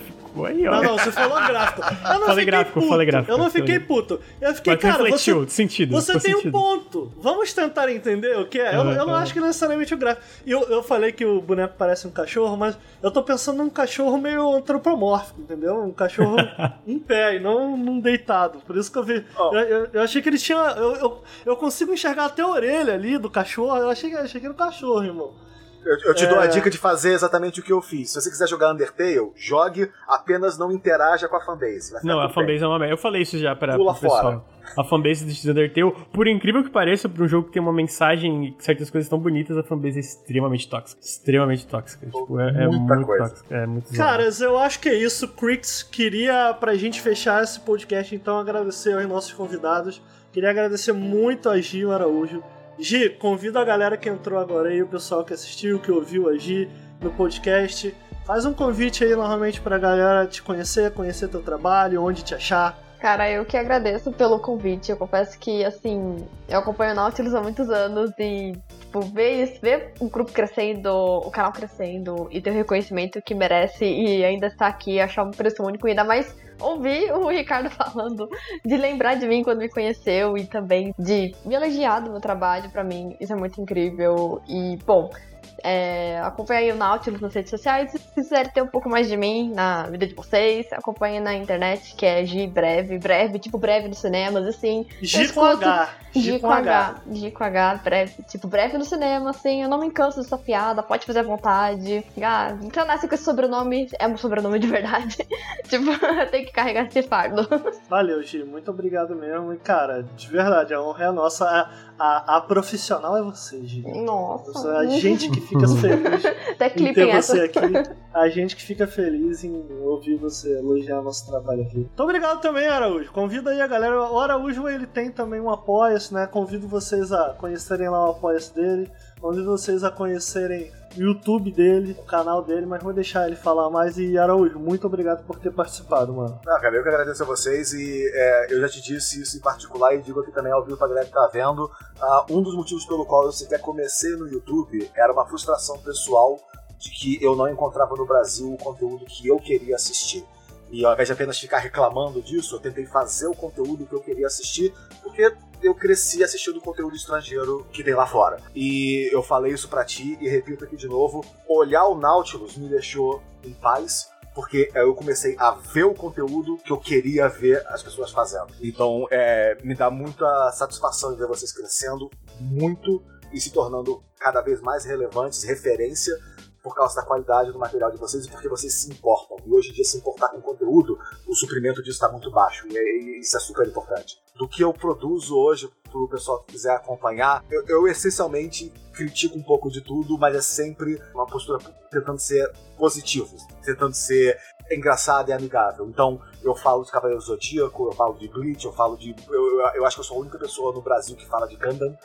aí. Não, não, você falou gráfico. Eu não falei gráfico, puto. falei gráfico. Eu não fiquei puto. Eu fiquei, Mas cara, refletiu, você, sentido, você tem sentido. um ponto. Vamos tentar entender o que é. Eu, Uhum, eu não uhum. acho que necessariamente o gráfico. E eu, eu falei que o boneco parece um cachorro, mas eu tô pensando num cachorro meio antropomórfico, entendeu? Um cachorro [laughs] em pé e não num deitado. Por isso que eu vi. Oh. Eu, eu- eu achei que ele tinha. Eu, eu, eu consigo enxergar até a orelha ali do cachorro. Eu achei, que- achei que era um cachorro, irmão. Eu, eu te dou É. a dica de fazer exatamente o que eu fiz. Se você quiser jogar Undertale, jogue, apenas não interaja com a fanbase. Não, a tudo bem. fanbase é uma merda. Eu falei isso já pra, Pula pro pessoal. fora. A fanbase de Undertale, por incrível que pareça, pra um jogo que tem uma mensagem e certas coisas tão bonitas, a fanbase é extremamente tóxica. Extremamente tóxica. Tipo, é, é Muita muito coisa. tóxica. É muito zoado. Caras, eu acho que é isso. Crix queria, pra gente fechar esse podcast, então agradecer aos nossos convidados. Queria agradecer muito a Gil Araújo. Gi, convida a galera que entrou agora aí, o pessoal que assistiu, que ouviu a Gi no podcast. Faz um convite aí novamente pra galera te conhecer, conhecer teu trabalho, onde te achar. Cara, eu que agradeço pelo convite. Eu confesso que, assim, eu acompanho o Nautilus há muitos anos e, tipo, ver isso, ver o grupo crescendo, o canal crescendo e ter o reconhecimento que merece e ainda estar aqui, achar uma impressão única e ainda mais ouvir o Ricardo [laughs] falando, de lembrar de mim quando me conheceu e também de me elogiar do meu trabalho, pra mim, isso é muito incrível. E, bom, é, acompanhe o Nautilus nas redes sociais. Se quiser ter um pouco mais de mim na vida de vocês, acompanhe na internet, que é G Breve, breve, tipo breve nos cinemas, assim. Eu com H. G com H. G com H, breve. Tipo, breve no cinema, assim. Eu não me canso dessa piada, pode fazer à vontade. Ah, então nasce com esse sobrenome, é um sobrenome de verdade. [laughs] tipo, eu tenho que carregar esse fardo. [laughs] Valeu, Gi. Muito obrigado mesmo. E, cara, de verdade, a honra é nossa. A, a, a profissional é você, Gi. Nossa. A gente que [laughs] fica feliz [laughs] Até em clipe você aqui. A gente que fica feliz em ouvir você elogiar nosso trabalho aqui. Muito obrigado também, Araújo. Convida aí a galera. O Araújo ele tem também um apoia-se, né? Convido vocês a conhecerem lá o apoia-se dele. Convido vocês a conhecerem o YouTube dele, o canal dele, mas vou deixar ele falar mais. E Araújo, muito obrigado por ter participado, mano. Não, cara, eu que agradeço a vocês e é, eu já te disse isso em particular e digo aqui também ao vivo pra galera que tá vendo. Ah, um dos motivos pelo qual eu sequer comecei no YouTube era uma frustração pessoal de que eu não encontrava no Brasil o conteúdo que eu queria assistir. E ao invés de apenas ficar reclamando disso, eu tentei fazer o conteúdo que eu queria assistir, porque eu cresci assistindo conteúdo estrangeiro que tem lá fora. E eu falei isso pra ti e repito aqui de novo: olhar o Nautilus me deixou em paz, porque eu comecei a ver o conteúdo que eu queria ver as pessoas fazendo. Então, é, me dá muita satisfação ver vocês crescendo muito e se tornando cada vez mais relevantes, referência por causa da qualidade do material de vocês e porque vocês se importam. E hoje em dia, se importar com conteúdo, o suprimento disso está muito baixo. E, e isso é super importante. Do que eu produzo hoje, para o pessoal que quiser acompanhar, eu, eu, essencialmente critico um pouco de tudo, mas é sempre uma postura tentando ser positivo, tentando ser engraçado e amigável. Então, eu falo de Cavaleiro Zodíaco, eu falo de Bleach, eu falo de. Eu, eu, acho que eu sou a única pessoa no Brasil que fala de Gundam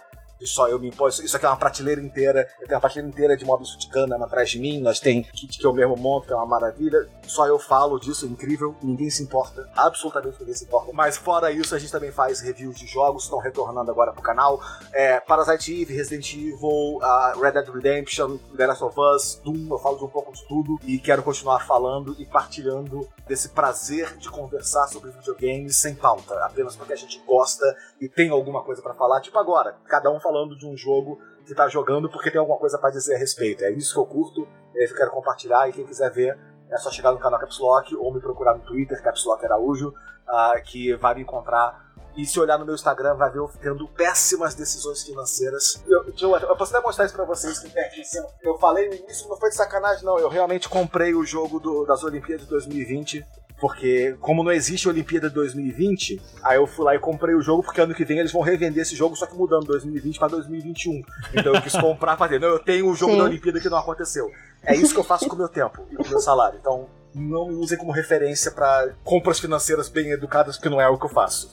só eu me imposto. Isso aqui é uma prateleira inteira. Eu tenho uma prateleira inteira de móveis de cana atrás de mim. Nós tem kit que eu mesmo monto, que é uma maravilha. Só eu falo disso, é incrível. Ninguém se importa. Absolutamente ninguém se importa. Mas fora isso, a gente também faz reviews de jogos, estão retornando agora pro canal. É, Parasite Eve, Resident Evil, Red Dead Redemption, The Last of Us, Doom. Eu falo de um pouco de tudo. E quero continuar falando e partilhando desse prazer de conversar sobre videogames sem pauta. Apenas porque a gente gosta e tem alguma coisa para falar. Tipo agora, cada um falando de um jogo que tá jogando porque tem alguma coisa para dizer a respeito. É isso que eu curto, é eu quero compartilhar e quem quiser ver é só chegar no canal Caps Lock ou me procurar no Twitter, Caps Lock Araújo, uh, que vai me encontrar. E se olhar no meu Instagram, vai ver eu tendo péssimas decisões financeiras. Eu, eu, eu posso até mostrar isso pra vocês que tem aqui em cima. Eu falei no início, não foi de sacanagem, não. Eu realmente comprei o jogo do, das Olimpíadas de 2020 porque, como não existe Olimpíada 2020, aí eu fui lá e comprei o jogo, porque ano que vem eles vão revender esse jogo, só que mudando 2020 para 2021. Então eu quis comprar pra ter. Não, eu tenho o jogo Sim. da Olimpíada que não aconteceu. É isso que eu faço com o meu tempo e com o meu salário. Então, não me usem como referência para compras financeiras bem educadas, porque não é o que eu faço.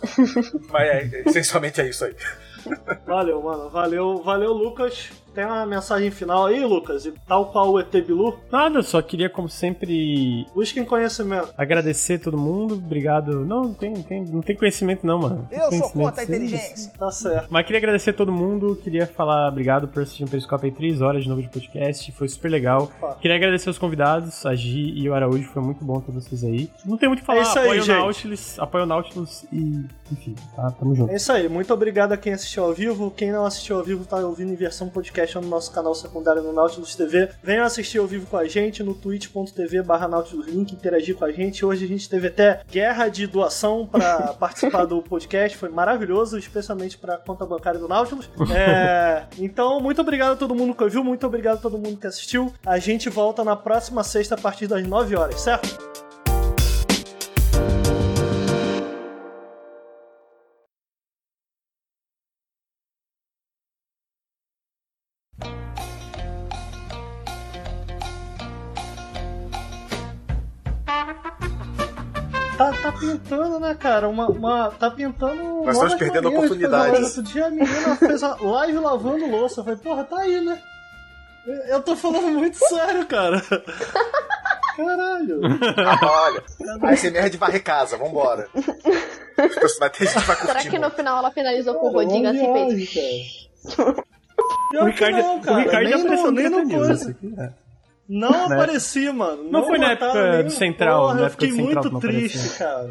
Mas é, essencialmente é isso aí. Valeu, mano. Valeu, valeu, Lucas. Tem uma mensagem final aí, Lucas? E tal qual o ET Bilu? Nada, só queria, como sempre. Busquem conhecimento. Agradecer todo mundo, obrigado. Não, não tem, tem, não tem conhecimento, não, mano. Eu sou contra a inteligência. Tá certo. Mas queria agradecer todo mundo, queria falar obrigado por assistir um Periscope aí 3 horas de novo de podcast, foi super legal. Opa. Queria agradecer os convidados, a Gi e o Araújo, foi muito bom ter vocês aí. Não tem muito o que falar, é isso aí, apoio o Nautilus, apoio o Nautilus e, enfim, tá, tamo junto. É isso aí, muito obrigado a quem assistiu ao vivo, quem não assistiu ao vivo tá ouvindo em versão podcast no nosso canal secundário no Nautilus TV. Venham assistir ao vivo com a gente no twitch.tv barra Nautilus Link, interagir com a gente. Hoje a gente teve até guerra de doação para [laughs] participar do podcast, foi maravilhoso, especialmente para conta bancária do Nautilus. [laughs] É, então, muito obrigado a todo mundo que ouviu, muito obrigado a todo mundo que assistiu. A gente volta na próxima sexta a partir das 9 horas, certo? Cara? Uma, uma, tá pintando. Nós estamos perdendo oportunidades. Outro dia a menina fez a live lavando louça. Eu falei, porra, tá aí, né? Eu tô falando muito sério, cara. Caralho. olha, a SMR de varrer casa, vambora. Vai ter gente que vai Será que no final ela finalizou com o rodinho assim, fez? O Ricardo, não, cara. o Ricardo nem apareceu no, nem no coisa. Não né? apareci, mano. Não, não foi na época do Central, Porra, na eu fiquei Central, muito triste, cara.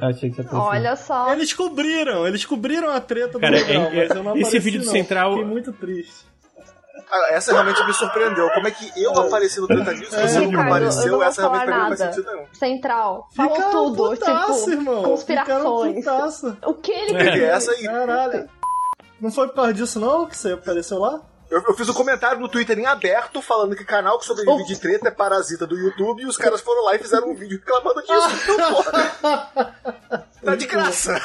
Olha só. Eles cobriram, eles cobriram a treta cara, do Central, é, mas eu não Esse vídeo do não. Central... Fiquei muito triste. Ah, essa realmente me surpreendeu. Como é que eu apareci no Treta News e você é, nunca apareceu? Essa realmente pra mim não faz sentido nenhum. Central. Falou Fica tudo. Putaço, tipo, irmão. conspirações. O que ele é. essa aí. Caralho. Não foi por causa disso, não, que você apareceu lá? Eu, eu, fiz um comentário no Twitter em aberto falando que canal que sobrevive oh. de treta é parasita do YouTube e os caras foram lá e fizeram um vídeo reclamando disso. [laughs] então, porra. Tá de graça.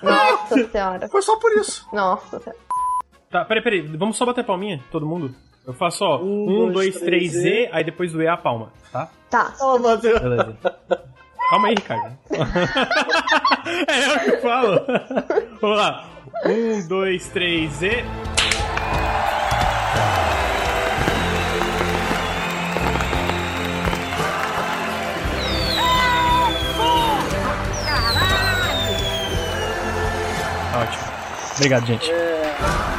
Nossa senhora. Foi só por isso. Nossa senhora. Tá, peraí, peraí. Vamos só bater palminha, todo mundo? Eu faço, ó, um, um dois, três, Z, aí depois do E a palma, tá? Tá. Oh, Matheus. Beleza. Calma aí, Ricardo. [laughs] é eu que falo. Vamos lá. Um, dois, três, Z. Ótimo. Obrigado, gente. É...